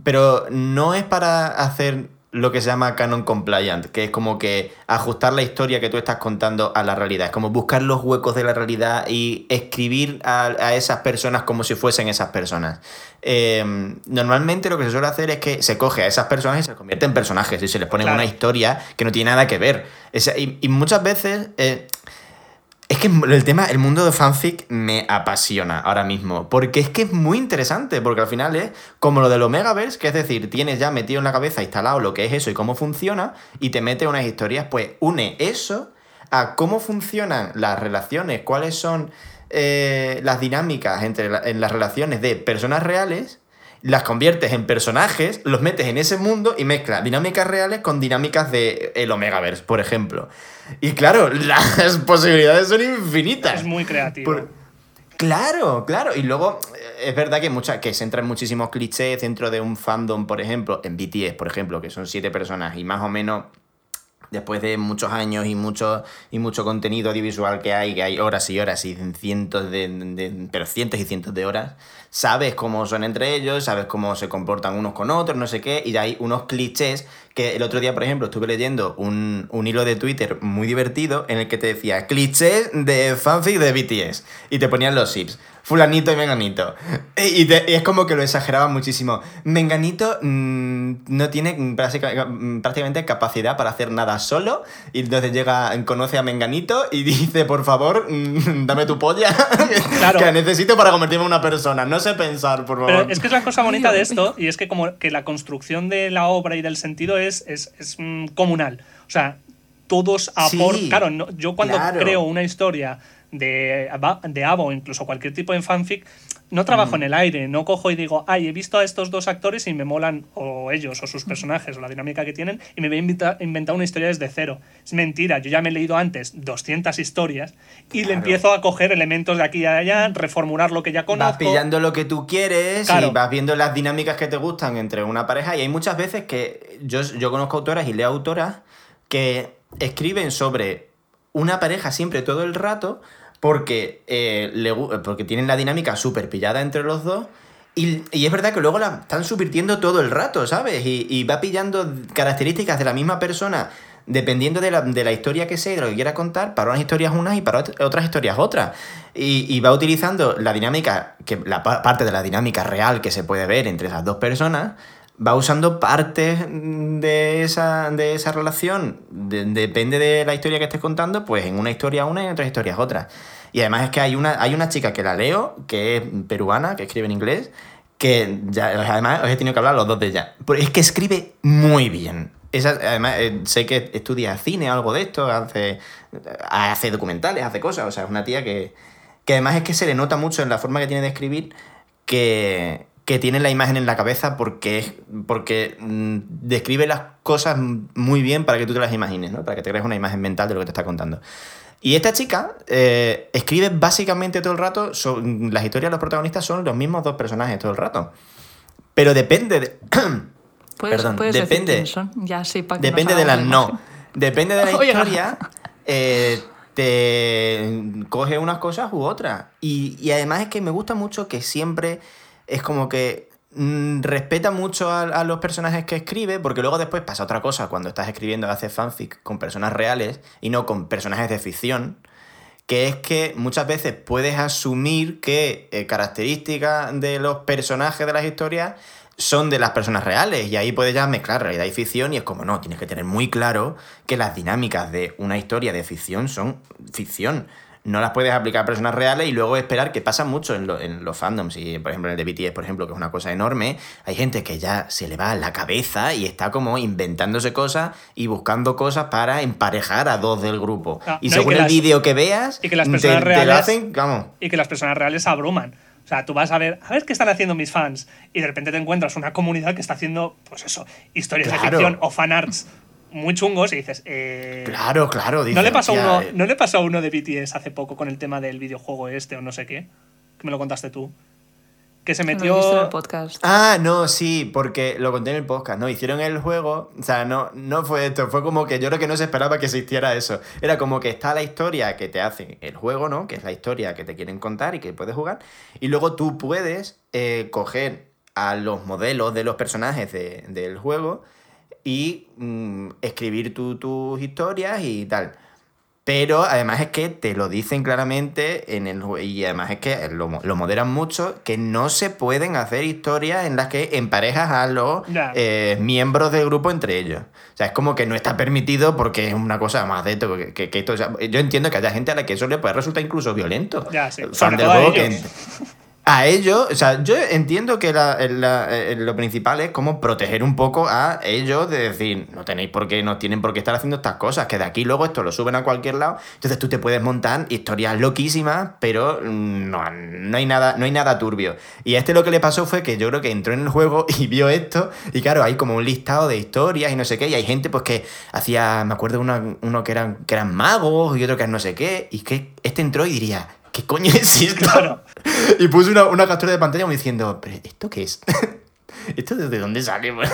pero no es para hacer lo que se llama canon compliant, que es como que ajustar la historia que tú estás contando a la realidad. Es como buscar los huecos de la realidad y escribir a, a esas personas como si fuesen esas personas. Eh, normalmente lo que se suele hacer es que se coge a esas personas y se convierte en personajes y se les pone Claro. una historia que no tiene nada que ver. Y, y muchas veces... eh, es que el tema, el mundo de fanfic me apasiona ahora mismo. Porque es que es muy interesante. Porque al final es como lo del Omegaverse, que es decir, tienes ya metido en la cabeza instalado lo que es eso y cómo funciona, y te mete unas historias, pues une eso a cómo funcionan las relaciones, cuáles son eh, las dinámicas entre en las relaciones de personas reales, las conviertes en personajes, los metes en ese mundo y mezclas dinámicas reales con dinámicas de el Omegaverse, por ejemplo. Y claro, las posibilidades son infinitas. Es muy creativo. Por- Claro, claro. Y luego eh, es verdad que, mucha, que se entran muchísimos clichés dentro de un fandom, por ejemplo, en BTS, por ejemplo, que son siete personas y más o menos después de muchos años y mucho, y mucho contenido audiovisual que hay, que hay horas y horas y cientos de, de- pero cientos y cientos de horas, sabes cómo son entre ellos, sabes cómo se comportan unos con otros, no sé qué, y hay unos clichés que el otro día, por ejemplo, estuve leyendo un, un hilo de Twitter muy divertido en el que te decía clichés de fanfic de BTS y te ponían los sips. Fulanito y Menganito. Y, te- y es como que lo exageraban muchísimo. Menganito mm, no tiene mm, práctica- prácticamente capacidad para hacer nada solo. Y entonces llega, conoce a Menganito y dice, por favor, mm, dame tu polla. Claro. que necesito para convertirme en una persona. No sé pensar, por favor. Pero es que es la cosa bonita de esto, y es que como que la construcción de la obra y del sentido es, es, es, mm, comunal. O sea, todos aportan... Sí, claro, no- yo cuando claro. creo una historia de, de Avo, incluso cualquier tipo de fanfic, no trabajo Mm. en el aire, no cojo y digo, ay, he visto a estos dos actores y me molan, o ellos, o sus personajes, o la dinámica que tienen, y me voy a inventar una historia desde cero. Es mentira, yo ya me he leído antes 200 historias y le empiezo a coger elementos de aquí y allá, reformular lo que ya conozco. Vas pillando lo que tú quieres Claro. y vas viendo las dinámicas que te gustan entre una pareja. Y hay muchas veces que yo, yo conozco autoras y leo autoras que escriben sobre una pareja siempre todo el rato porque, eh, le gu- porque tienen la dinámica súper pillada entre los dos. Y, y es verdad que luego la están subvirtiendo todo el rato, ¿sabes? Y, y va pillando características de la misma persona dependiendo de la, de la historia que sea y de lo que quiera contar, para unas historias unas y para ot- otras historias otras. Y, y va utilizando la dinámica, que la pa- parte de la dinámica real que se puede ver entre esas dos personas, va usando partes de esa, de esa relación, de- depende de la historia que estés contando, pues en una historia una y en otras historias otra. Y además es que hay una, hay una chica que la leo, que es peruana, que escribe en inglés, que ya, además os he tenido que hablar los dos de ella. Pero es que escribe muy bien. Esa, además, eh, sé que estudia cine, algo de esto, hace, hace documentales, hace cosas. O sea, es una tía que, que además es que se le nota mucho en la forma que tiene de escribir que, que tiene la imagen en la cabeza porque, es- porque mm, describe las cosas muy bien para que tú te las imagines, ¿no? Para que te crees una imagen mental de lo que te está contando. Y esta chica eh, escribe básicamente todo el rato, son- las historias de los protagonistas son los mismos dos personajes todo el rato. Pero depende de... Puedes, Perdón, puedes depende-. Ya sí, para que Depende de la no. Depende de la historia. eh, te coge unas cosas u otras. Y, y además es que me gusta mucho que siempre es como que mm, respeta mucho a, a los personajes que escribe, porque luego después pasa otra cosa cuando estás escribiendo, haces fanfic con personas reales y no con personajes de ficción que es que muchas veces puedes asumir que eh, características de los personajes de las historias son de las personas reales y ahí puedes ya mezclar realidad y ficción y es como no, tienes que tener muy claro que las dinámicas de una historia de ficción son ficción. No las puedes aplicar a personas reales y luego esperar que pasa mucho en, lo- en los fandoms. Y por ejemplo en el de BTS, por ejemplo, que es una cosa enorme, hay gente que ya se le va la cabeza y está como inventándose cosas y buscando cosas para emparejar a dos del grupo. Ah, y no, según el vídeo que veas, y que las te- personas te, lo reales- hacen, vamos. y que las personas reales abruman. O sea, tú vas a ver, a ver qué están haciendo mis fans y de repente te encuentras una comunidad que está haciendo, pues eso, historias de ficción o fanarts muy chungos y dices, eh, Claro, claro. ¿no, dices, le pasó a "Hostia, uno, eh". ¿no le pasó a uno de BTS hace poco con el tema del videojuego este o no sé qué? Que me lo contaste tú. Que se visto en el metió... podcast. Ah, no, sí, porque lo conté en el podcast, ¿no? Hicieron el juego, o sea, no, no fue esto, fue como que yo creo que no se esperaba que existiera eso. Era como que está la historia que te hace el juego, ¿no? Que es la historia que te quieren contar y que puedes jugar. Y luego tú puedes eh, coger a los modelos de los personajes de- del juego y mm, escribir tu- tus historias y tal. Pero además es que te lo dicen claramente en el y además es que lo, lo moderan mucho, que no se pueden hacer historias en las que emparejas a los eh, miembros del grupo entre ellos. O sea, es como que no está permitido porque es una cosa más de esto. Que, que- que esto o sea, yo entiendo que haya gente a la que eso le puede resultar incluso violento. Ya, sí. Fan Sobre del juego que. a ellos, o sea, yo entiendo que la- lo principal es como proteger un poco a ellos de decir, no tenéis por qué, no tienen por qué estar haciendo estas cosas, que de aquí luego esto lo suben a cualquier lado. Entonces tú te puedes montar historias loquísimas, pero mm, no, no, hay nada, no hay nada turbio. Y este lo que le pasó fue que yo creo que entró en el juego y vio esto, y claro, hay como un listado de historias y no sé qué, y hay gente pues que hacía, me acuerdo uno, uno que, eran, que magos y otro que eran no sé qué, y que este entró y diría, ¿qué coño es esto? Claro. Y puse una, una captura de pantalla diciendo, ¿pero esto qué es? ¿Esto de dónde sale?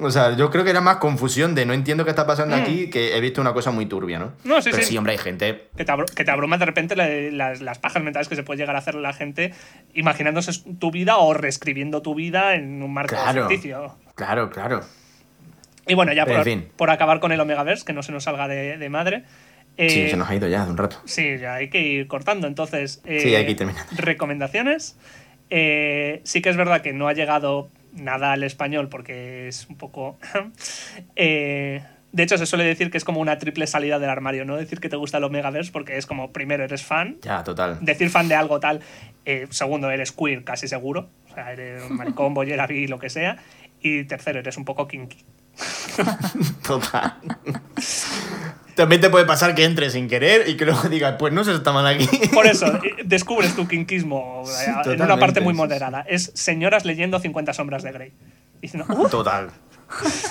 O sea, yo creo que era más confusión de no entiendo qué está pasando aquí que he visto una cosa muy turbia, ¿no? Mm. No, sí, Pero sí. sí, hombre, hay gente... Que te, abru- que te abruma de repente la- las, las pajas mentales que se puede llegar a hacer la gente imaginándose tu vida o reescribiendo tu vida en un marco Claro. ficticio. Claro, claro. Y bueno, ya por, en fin. por acabar con el Omegaverse, que no se nos salga de, de madre. Sí, eh, se nos ha ido ya de un rato. Sí, ya hay que ir cortando. Entonces, eh, Sí, hay que ir terminando. recomendaciones. Eh, sí que es verdad que no ha llegado nada al español porque es un poco... eh, de hecho, se suele decir que es como una triple salida del armario, ¿no? Decir que te gusta el Omegaverse porque es como, primero, eres fan, Ya, total. decir fan de algo tal, eh, segundo, eres queer casi seguro, o sea, eres un maricón, bollera, bi, lo que sea, y tercero, eres un poco kinky. Total. También te puede pasar que entres sin querer y que luego digas, pues no se está mal aquí. Por eso, descubres tu kinkismo eh, en una parte muy sí, moderada. Es señoras leyendo 50 sombras de Grey. Diciendo, "Uh, Total.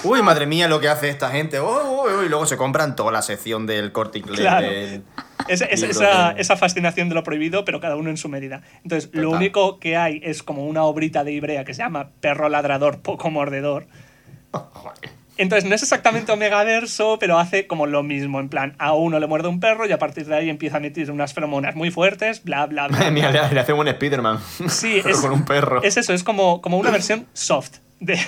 Uy, madre mía, lo que hace esta gente. Uy, uy, uy, Y luego se compran toda la sección del corte inglés. Claro. del- Es, es- libro esa, de- esa fascinación de lo prohibido, pero cada uno en su medida. Entonces, lo único que hay es como una obrita de Ibrea que se llama Perro Ladrador, Poco Mordedor. Joder. Entonces, no es exactamente Omegaverso, pero hace como lo mismo. En plan, a uno le muerde un perro y a partir de ahí empieza a emitir unas feromonas muy fuertes, bla, bla, bla. Le, le hacen un Spider-Man. Sí, es, con un perro. es eso, es como, como una versión soft de,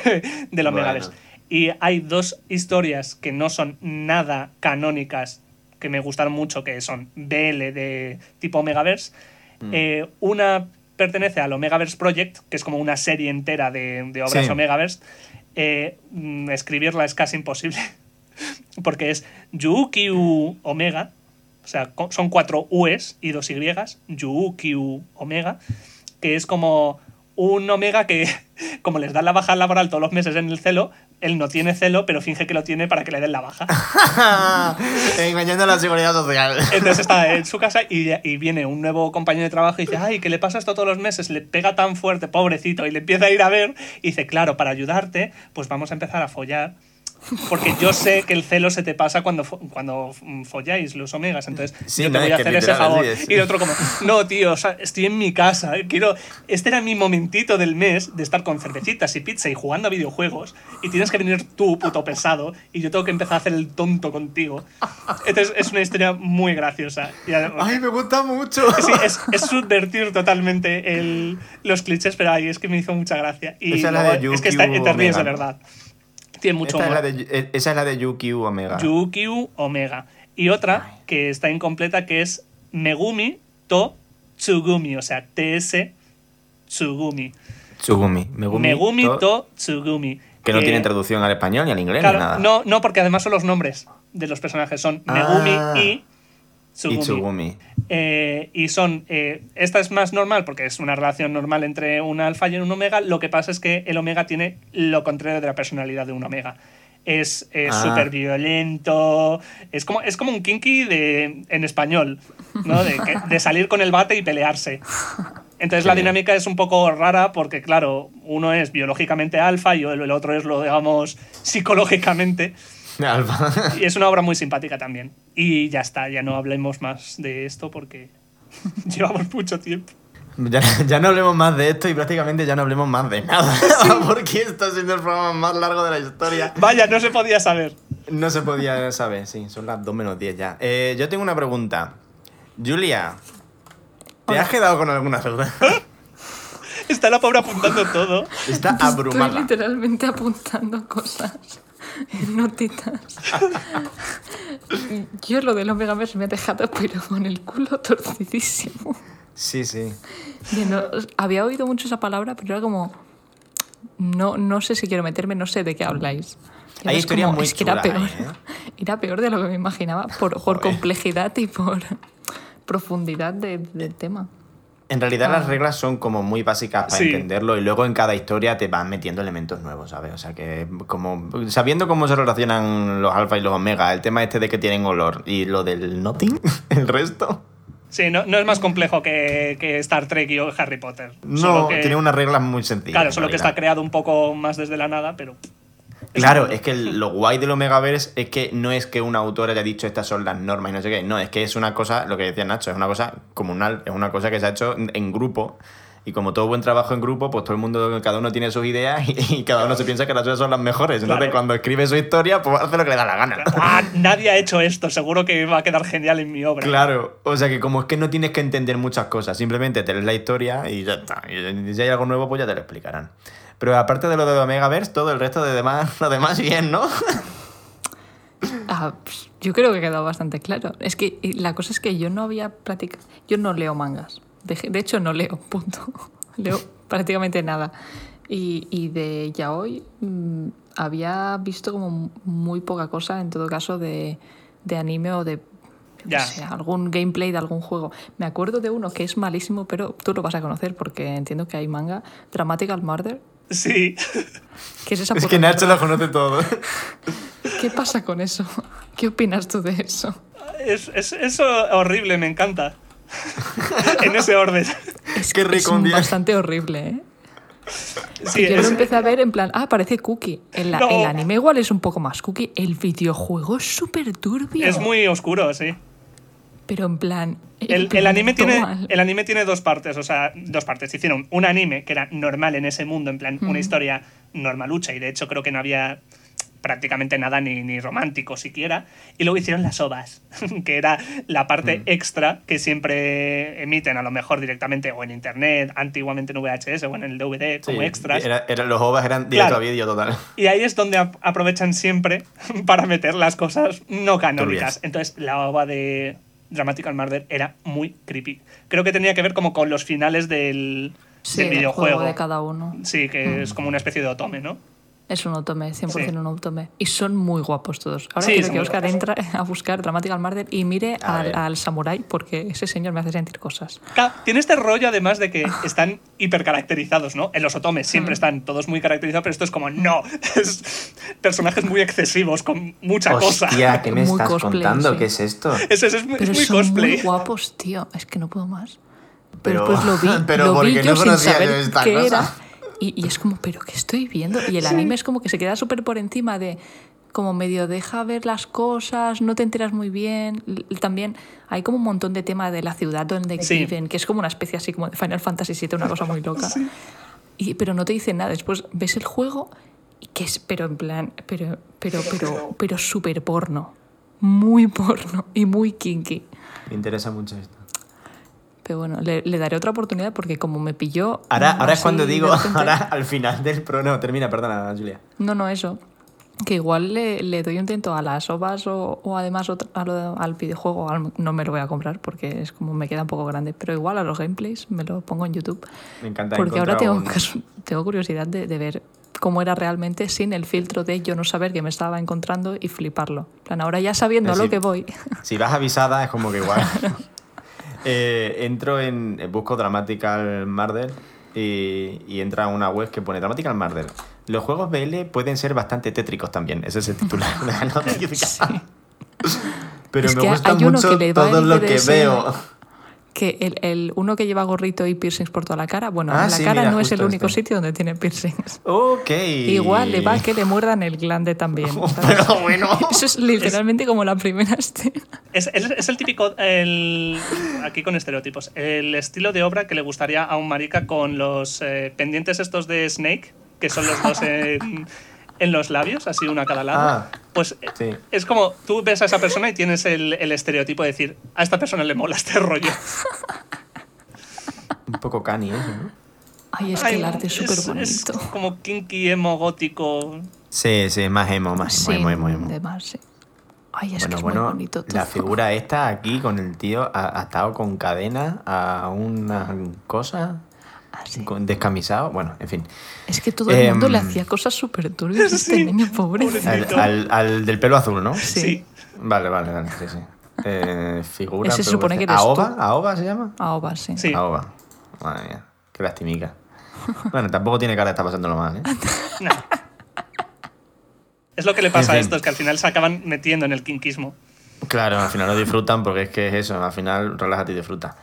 del Omegaverse. Bueno. Y hay dos historias que no son nada canónicas, que me gustaron mucho, que son BL de tipo Omegaverse. Mm. Eh, una pertenece al Omegaverse Project, que es como una serie entera de, de obras Sí. Omegaverse. Eh, mm, escribirla es casi imposible, porque es Yukyu Omega, o sea, son cuatro U's y dos Y's, Yukyu Omega, que es como un Omega que, como les dan la baja laboral todos los meses en el celo, él no tiene celo, pero finge que lo tiene para que le den la baja. Engañando a la seguridad social. Entonces está en su casa y, y viene un nuevo compañero de trabajo y dice, ay, ¿qué le pasa esto todos los meses? Le pega tan fuerte, pobrecito, y le empieza a ir a ver y dice, claro, para ayudarte, pues vamos a empezar a follar Porque yo sé que el celo se te pasa cuando, fo- cuando folláis los omegas. Entonces, Sí, yo no, te voy es a hacer ese favor. es- Y el otro, como, no, tío, o sea, estoy en mi casa. Quiero. Este era mi momentito del mes de estar con cervecitas y pizza y jugando a videojuegos. Y tienes que venir tú, puto pesado. Y yo tengo que empezar a hacer el tonto contigo. Entonces, es una historia muy graciosa. Y además- ¡Ay, me gusta mucho! Sí, es, es subvertir totalmente el- los clichés, pero ay, es que me hizo mucha gracia. Y Esa es la de es que está, te ríes de verdad. Tiene mucho Esta es, la de, eh, esa es la de Yukio Omega. Yukio Omega. Y otra que está incompleta que es Megumi to Tsugumi, o sea, TS Tsugumi. Tsugumi. Megumi, Megumi to- to Tsugumi. Que no tiene traducción al español ni al inglés claro, ni nada. No, no, porque además son los nombres de los personajes. Son Ah. Megumi y Y Tsugumi. Tsugumi. Eh, y son. eh, esta es más normal porque es una relación normal entre un alfa y un omega. Lo que pasa es que el omega tiene lo contrario de la personalidad de un omega. Es Ah. súper violento. Es como, es como un kinky de, en español, ¿no? De, salir con el bate y pelearse. Entonces Qué la bien. dinámica es un poco rara porque, claro, uno es biológicamente alfa y el otro es lo, digamos, psicológicamente. Y es una obra muy simpática también. Y ya está, ya no hablemos más de esto porque llevamos mucho tiempo. Ya, ya no hablemos más de esto y prácticamente ya no hablemos más de nada. Porque está siendo el programa más largo de la historia. Vaya, no se podía saber. No se podía saber, sí, son las 2 menos 10 ya. Eh, yo tengo una pregunta. Julia, ¿te has quedado con alguna duda? Está la pobre apuntando todo. Está Estoy abrumada. literalmente apuntando cosas notitas. Yo lo del Omega Verse me ha dejado pero con el culo torcidísimo. Sí, sí. No- había oído mucho esa palabra, pero era como... No, no sé si quiero meterme, no sé de qué habláis. Y Hay es historias como- muy es que era peor. ¿eh? Era peor de lo que me imaginaba por, complejidad y por profundidad de- del tema. En realidad Ah. las reglas son como muy básicas para Sí. entenderlo y luego en cada historia te van metiendo elementos nuevos, ¿sabes? O sea que como sabiendo cómo se relacionan los alfa y los omega, el tema este de que tienen olor y lo del nothing, el resto, Sí, no, no es más complejo que, que Star Trek y Harry Potter. no, que- tiene unas reglas muy sencillas. Claro, solo que está creado un poco más desde la nada, pero. Claro, es que el- lo guay del Omegaverse es que no es que un autor haya dicho estas son las normas y no sé qué. No, es que es una cosa, lo que decía Nacho, es una cosa comunal, es una cosa que se ha hecho en, en grupo. Y como todo buen trabajo en grupo, pues todo el mundo, cada uno tiene sus ideas y, y cada uno se piensa que las suyas son las mejores. Entonces, Claro. cuando escribe su historia, pues hace lo que le da la gana. Ah, nadie ha hecho esto, seguro que va a quedar genial en mi obra. Claro, o sea que como es que no tienes que entender muchas cosas, simplemente te lees la historia y ya está. Y si hay algo nuevo, pues ya te lo explicarán. Pero aparte de lo de Omegaverse, todo el resto de demás, lo demás bien, ¿no? Ah, pues, yo creo que ha quedado bastante claro. Es que la cosa es que yo no había practicado. Yo no leo mangas. De, de hecho, no leo, punto. leo prácticamente nada. Y, y de yaoi mm, había visto como muy poca cosa, en todo caso, de, de anime o de. Ya. sé, algún gameplay de algún juego. Me acuerdo de uno que es malísimo, pero tú lo vas a conocer porque entiendo que hay manga. Dramatical Murder. Sí. ¿Qué es esa Es que Nacho lo conoce todo. ¿Qué pasa con eso? ¿Qué opinas tú de eso? Es, es, es horrible, me encanta. en ese orden. Es, que rico es un día. bastante horrible, ¿eh? Sí, yo es- lo empecé a ver en plan, ah, parece cookie. El, No. el anime igual es un poco más cookie. El videojuego es súper turbio. es muy oscuro, sí. Pero en plan. El, anime tiene, el anime tiene dos partes, o sea, dos partes. Hicieron un anime que era normal en ese mundo, en plan, una historia normalucha, y de hecho creo que no había prácticamente nada ni, ni romántico siquiera. Y luego hicieron las ovas, que era la parte extra que siempre emiten, a lo mejor directamente o en internet, antiguamente en VHS o en el DVD como Sí, extras. era- era- los ovas eran directo Claro. a vídeo total. Y ahí es donde ap- aprovechan siempre para meter las cosas no canónicas. Entonces, la ova de Dramatical Murder era muy creepy. Creo que tenía que ver como con los finales del, Sí, del el videojuego. juego de cada uno. Sí, que es como una especie de otome, ¿no? Es un otome, 100% Sí. un otome. Y son muy guapos todos. Ahora Sí, quiero que Oscar guapos. entre a buscar Dramatical Murder y mire al, al samurái porque ese señor me hace sentir cosas. Tiene este rollo además de que están hipercaracterizados, ¿no? En los otomes siempre están todos muy caracterizados, pero esto es como, no, es personajes muy excesivos con mucha cosa. Hostia, ¿qué me Muy estás cosplay, contando? sí. ¿Qué es esto? Es, es, es muy, es Pero muy son cosplay. muy guapos, tío. Es que no puedo más. Pero- Pero después lo vi, pero lo vi porque yo no sin saber esta qué cosa. era. Y, y es como, ¿pero qué estoy viendo? Y el anime es como que se queda súper por encima de como medio deja ver las cosas, no te enteras muy bien. También hay como un montón de tema de la ciudad donde Sí. viven, que es como una especie así como de Final Fantasy VII, una cosa muy loca. Y, pero no te dicen nada. Después ves el juego y que es, pero en plan, pero, pero, pero, pero súper porno. Muy porno y muy kinky. Me interesa mucho esto. Pero bueno, le, le daré otra oportunidad porque como me pilló... Ahora, ahora es cuando digo, repente- ahora al final del pro... No, termina, perdona, Julia. No, no, eso. Que igual le, le doy un intento a las ovas o, o además otra- a lo- al videojuego. al- No me lo voy a comprar porque es como me queda un poco grande. Pero igual a los gameplays me lo pongo en YouTube. Me encanta Porque ahora tengo, un- tengo curiosidad de, de ver cómo era realmente sin el filtro de yo no saber que me estaba encontrando y fliparlo. Plan, ahora ya sabiendo a lo que voy. Si vas avisada es como que igual. Eh, entro en. Busco Dramatical Murder y, y entra a una web que pone Dramatical Murder. Los juegos BL pueden ser bastante tétricos también. Ese es el titular de la noticia. Pero Es me gusta mucho todo lo que veo. Que el, el uno que lleva gorrito y piercings por toda la cara, bueno, Ah, la sí, cara mira, no es el único este. sitio donde tiene piercings. Ok. Igual le va que le muerdan el glande también. Pero bueno. Eso es literalmente como la primera escena. Es, es- es el típico, el, aquí con estereotipos, el estilo de obra que le gustaría a un marica con los eh, pendientes estos de Snake, que son los dos en, en los labios, así uno a cada lado. Ah, pues eh, sí. es como tú ves a esa persona y tienes el, el estereotipo de decir, a esta persona le mola este rollo. Un poco cani eso, ¿no? Ay, es que el arte es súper es bonito. como kinky, emo, gótico. Sí, sí, más emo, más emo, Sí, emo, emo, emo. de más, sí. Ay, es bueno, que es bueno, muy bonito todo. la figura esta aquí con el tío ha, ha estado con cadena a una cosa, Ah, sí. con- descamisado, bueno, en fin. Es que todo el mundo le Em, hacía cosas súper turbias a este Sí, niño pobre. Al, Bonito. al- al del pelo azul, ¿no? Sí. Sí. Vale, vale, vale, sí, sí. Eh, figura. Ese se supone que eres ¿Aoba? tú. ¿Aoba se llama? Va, sí. Sí. Aoba. Madre mía, qué lastimica. Bueno, tampoco tiene cara de estar pasándolo mal, ¿eh? No. Es lo que le pasa En a fin. estos, que al final se acaban metiendo en el kinkismo. Claro, al final lo disfrutan porque es que es eso, al final relájate y disfruta.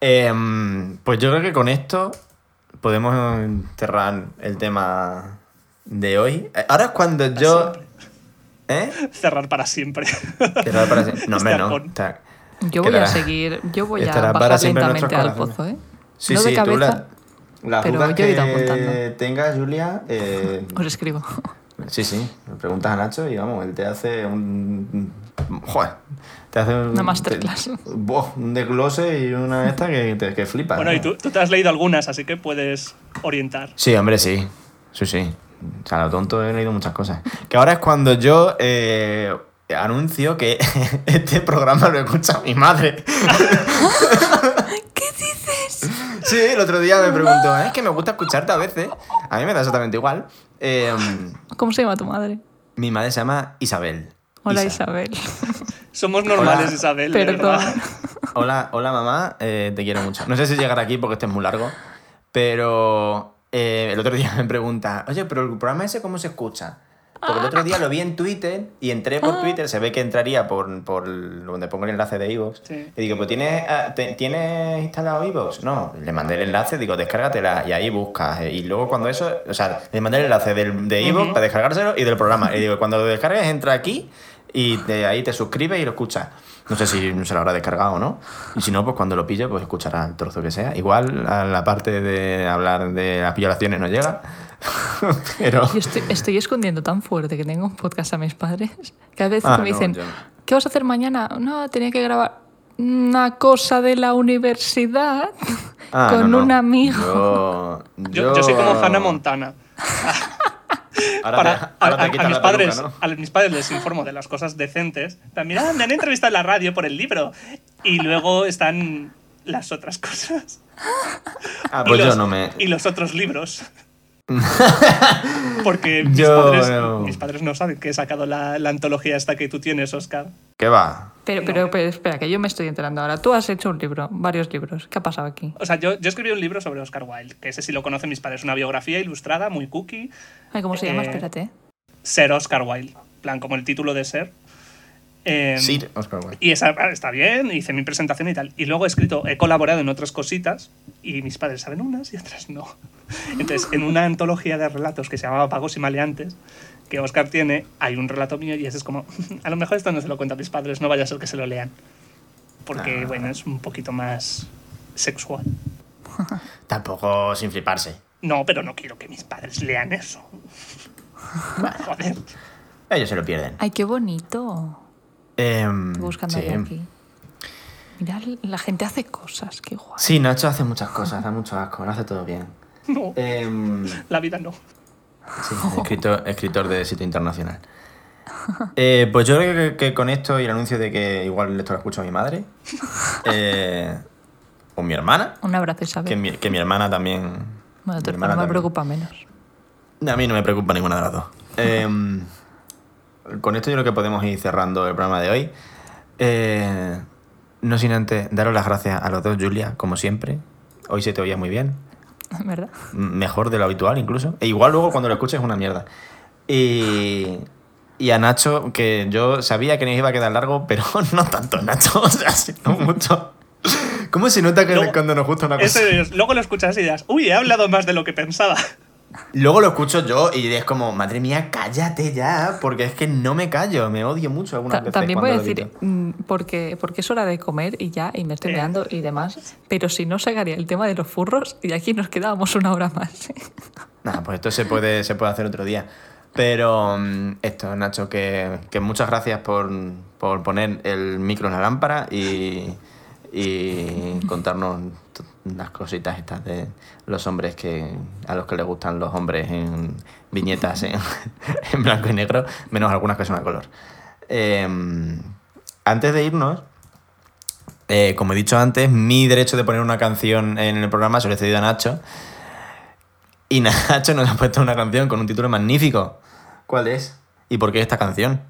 Em, pues yo creo que con esto podemos cerrar el tema de hoy. Eh, Ahora es cuando yo... ¿Eh? Cerrar para siempre. Cerrar para siempre. No, hombre, Este Yo voy a quedará- seguir, yo voy a estará para bajar lentamente al pozo, ¿eh? Sí, no sí, de tú cabeza, la, pero yo he ido que apuntando. tengas, Julia, eh, os escribo. sí, sí, le preguntas a Nacho y vamos, él te hace un... Joder, te hace un... Una masterclass. te- buah, un desglose y una esta que, te, que flipas. Bueno, ¿no? y tú, tú te has leído algunas, así que puedes orientar. Sí, hombre, sí. Sí, sí. O sea, lo tonto he leído muchas cosas. Que ahora es cuando yo eh, anuncio que este programa lo escucha mi madre. ¿Qué dices? Sí, el otro día me preguntó, es que me gusta escucharte a veces. A mí me da exactamente igual. Eh, ¿Cómo se llama tu madre? mi madre se llama Isabel. Hola Isa. Isabel. Somos normales, Hola. Isabel. Perdón. Hola, hola mamá, eh, te quiero mucho. No sé si llegar aquí porque este es muy largo, pero eh, el otro día me pregunta, oye, pero el programa ese cómo se escucha? Porque el otro día lo vi en Twitter y entré por Twitter, se ve que entraría por, por donde pongo el enlace de iVoox. Sí. Y digo, pues ¿tienes, ah, ¿tienes instalado iVoox? No, le mandé el enlace, digo, descárgatela y ahí buscas. Y luego cuando eso, o sea, le mandé el enlace del, de Ujú. para descargárselo y del programa. Y digo, cuando lo descargues, entra aquí y de ahí te suscribes y lo escuchas. No sé si se lo habrá descargado o no. Y si no, pues cuando lo pille, pues escuchará el trozo que sea. Igual a la parte de hablar de las violaciones no llega. Pero. Yo estoy, estoy escondiendo tan fuerte que tengo un podcast a mis padres. Cada vez Ah, que me no, dicen, no. ¿qué vas a hacer mañana? No, tenía que grabar una cosa de la universidad Ah, con no, no. un amigo. Yo, Yo, yo soy como Hannah Montana. Ahora Para, te, a, ahora te a- a quitas mis padres, peluca, ¿no? a mis padres les informo de las cosas decentes. En plan, Mira, me han entrevistado en la radio por el libro. Y luego están las otras cosas. Ah, Y pues yo los- no me. Y los otros libros. Porque mis, Yo- padres, mis padres no saben que he sacado la, la antología esta que tú tienes, Oscar. ¿Qué va? Pero, pero, pero espera, que yo me estoy enterando ahora. Tú has hecho un libro, varios libros. ¿Qué ha pasado aquí? O sea, yo, yo escribí un libro sobre Oscar Wilde, que ese sí lo conocen mis padres. Una biografía ilustrada, muy cookie. Ay, ¿Cómo se llama? Eh, Espérate. Ser Oscar Wilde. En plan, como el título de ser. Eh, Sir Oscar Wilde. y esa está bien, hice mi presentación y tal. Y luego he escrito, he colaborado en otras cositas y mis padres saben unas y otras no. Entonces, en una antología de relatos que se llamaba Pagos y Maleantes, que Oscar tiene, hay un relato mío y ese es como, a lo mejor esto no se lo cuento a mis padres, no vaya a ser que se lo lean. Porque, Ah. bueno, es un poquito más sexual. Tampoco sin fliparse. No, pero no quiero que mis padres lean eso. Joder. Ellos se lo pierden. Ay, qué bonito. Estoy buscando sí. aquí. Mira, la gente hace cosas, qué guay. Sí, Nacho hace muchas cosas, da mucho asco, lo hace todo bien. No, Em, la vida no. sí, escritor, escritor de sitio internacional. Eh, pues yo creo que, que con esto y el anuncio de que igual esto lo escucha mi madre, eh, o mi hermana, Un abrazo, Isabel. que mi, que mi hermana también... Bueno, tu hermana hermano me también. preocupa menos. A mí no me preocupa ninguna de las dos. Con esto yo creo que podemos ir cerrando el programa de hoy. Eh, no sin antes daros las gracias a los dos, Julia, como siempre. Hoy se te oía muy bien. ¿Verdad? Mejor de lo habitual incluso. E igual luego cuando lo escuches es una mierda. Y, y a Nacho, que yo sabía que nos iba a quedar largo, pero no tanto, Nacho. O sea, no mucho. ¿Cómo se nota que Luego- cuando nos gusta una cosa? Eso es, luego lo escuchas y dirás, uy, he hablado más de lo que pensaba. Luego lo escucho yo y es como, madre mía, cállate ya, porque es que no me callo, me odio mucho algunas Ta- veces. También voy a decir, mm, porque, porque es hora de comer y ya, y me estoy Eh. meando y demás, pero si no sacaría el tema de los furros y aquí nos quedábamos una hora más. Nada, pues esto se puede, se puede hacer otro día. Pero mm, esto, Nacho, que, que muchas gracias por, por poner el micro en la lámpara y, y contarnos las cositas estas de los hombres que a los que les gustan los hombres en viñetas en, en blanco y negro, menos algunas que son a color. Em, antes de irnos, eh, como he dicho antes, mi derecho de poner una canción en el programa se lo he cedido a Nacho. Y Nacho nos ha puesto una canción con un título magnífico. ¿Cuál es? ¿Y por qué esta canción?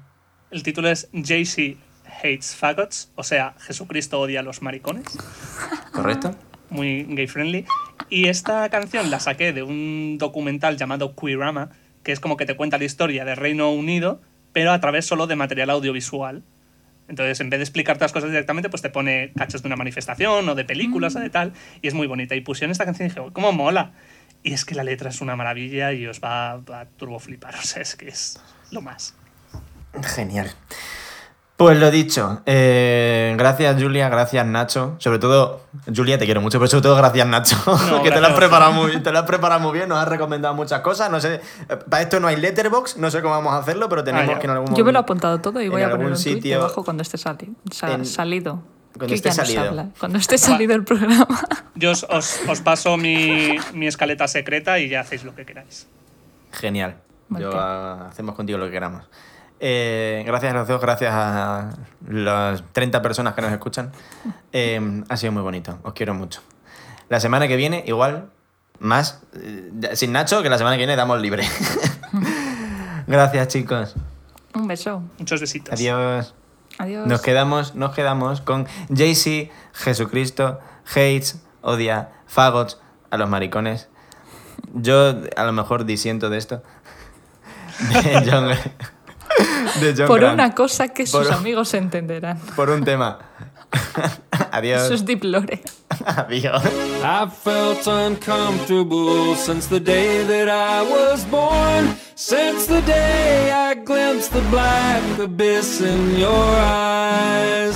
El título es JC Hates Faggots, o sea, Jesucristo odia a los maricones. ¿Correcto? Muy gay friendly. Y esta canción la saqué de un documental llamado Queerama, que es como que te cuenta la historia del Reino Unido, pero a través solo de material audiovisual. Entonces, en vez de explicarte las cosas directamente, pues te pone cachos de una manifestación o de películas o de tal, y es muy bonita. Y pusieron esta canción y dije, "Oh, ¿cómo mola? Y es que la letra es una maravilla y os va a turbo flipar, o sea, es que es lo más. Genial. Pues lo dicho, eh, gracias Julia, gracias Nacho. Sobre todo, Julia, te quiero mucho, pero sobre todo gracias Nacho, No, que te lo, has preparado muy, te lo has preparado muy bien, nos has recomendado muchas cosas. No sé, para esto no hay letterbox, no sé cómo vamos a hacerlo, pero tenemos Ah, que en algún Yo me lo he momento- apuntado todo y en voy a algún poner un tweet sitio- debajo cuando esté sali- sa- en- salido. cuando esté salido. Cuando esté salido el programa. Yo os, os- os paso mi, mi escaleta secreta y ya hacéis lo que queráis. Genial. Yo, hacemos contigo lo que queramos. Eh, gracias a los dos, gracias a las 30 personas que nos escuchan. Eh, ha sido muy bonito, os quiero mucho. La semana que viene, igual, más, eh, sin Nacho, que la semana que viene damos libre. gracias, chicos. Un beso. Muchos besitos. Adiós. Adiós. Nos quedamos, nos quedamos con JC, Jesucristo, hates, odia, fagots, a los maricones. Yo a lo mejor disiento de esto. De John, de John Por Grant. una cosa que sus Por- amigos entenderán. Por un tema. Adiós. Eso es Deep Lore. Adiós. I felt uncomfortable since the day that I was born. Since the day I glimpsed the black abyss in your eyes.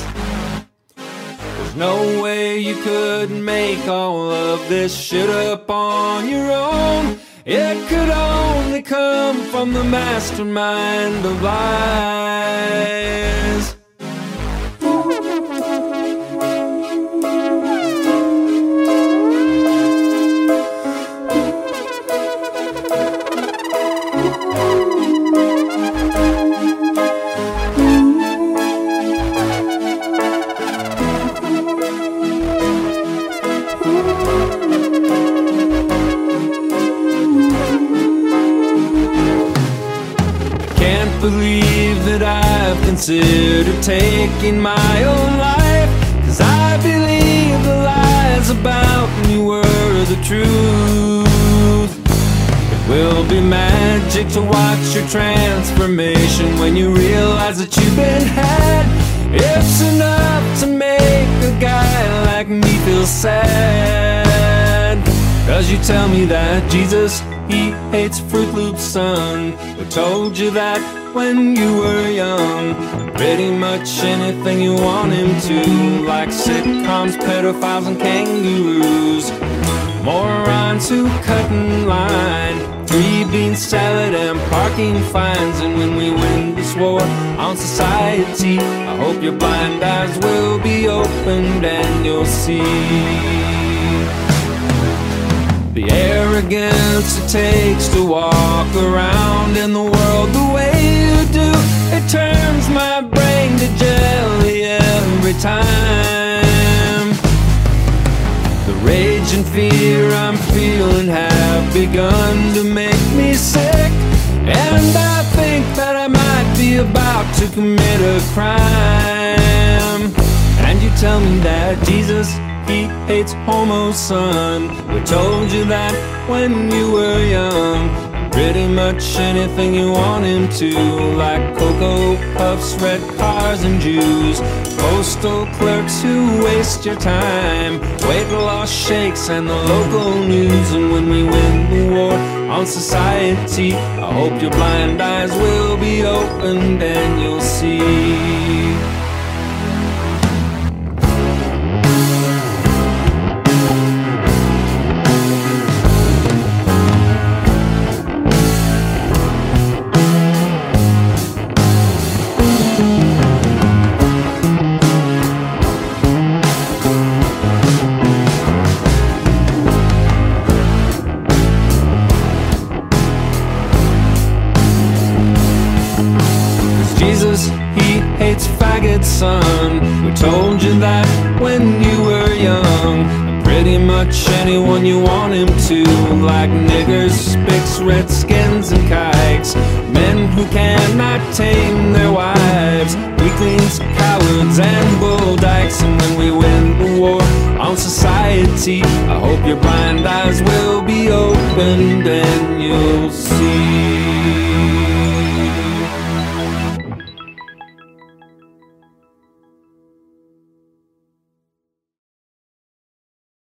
There's no way you could make all of this shit up on your own. It could only come from the mastermind of lies. I've considered taking my own life. Cause I believe the lies about me were the truth. It will be magic to watch your transformation when you realize that you've been had. It's enough to make a guy like me feel sad. Cause you tell me that Jesus, he hates Fruit Loops, son. Who told you that when you were young? Pretty much anything you want him to, like sitcoms, pedophiles, and kangaroos. Morons who cut in line. Three bean salad and parking fines. And when we win this war on society, I hope your blind eyes will be opened and you'll see. The arrogance it takes to walk around in the world the way you do, it turns my brain to jelly every time. The rage and fear I'm feeling have begun to make me sick. And I think that I might be about to commit a crime. And you tell me that Jesus, he hates homo, son. We told you that when you were young. Pretty much anything you want him to, like Cocoa Puffs, red cars, and Jews. Postal clerks who waste your time, weight loss shakes, and the local news. And when we win the war on society, I hope your blind eyes will be opened and you'll see. Son. We told you that when you were young. Pretty much anyone you want him to, like niggers, spics, redskins, and kikes. Men who cannot tame their wives, weaklings, cowards, and bull dykes. And when we win the war on society, I hope your blind eyes will be opened and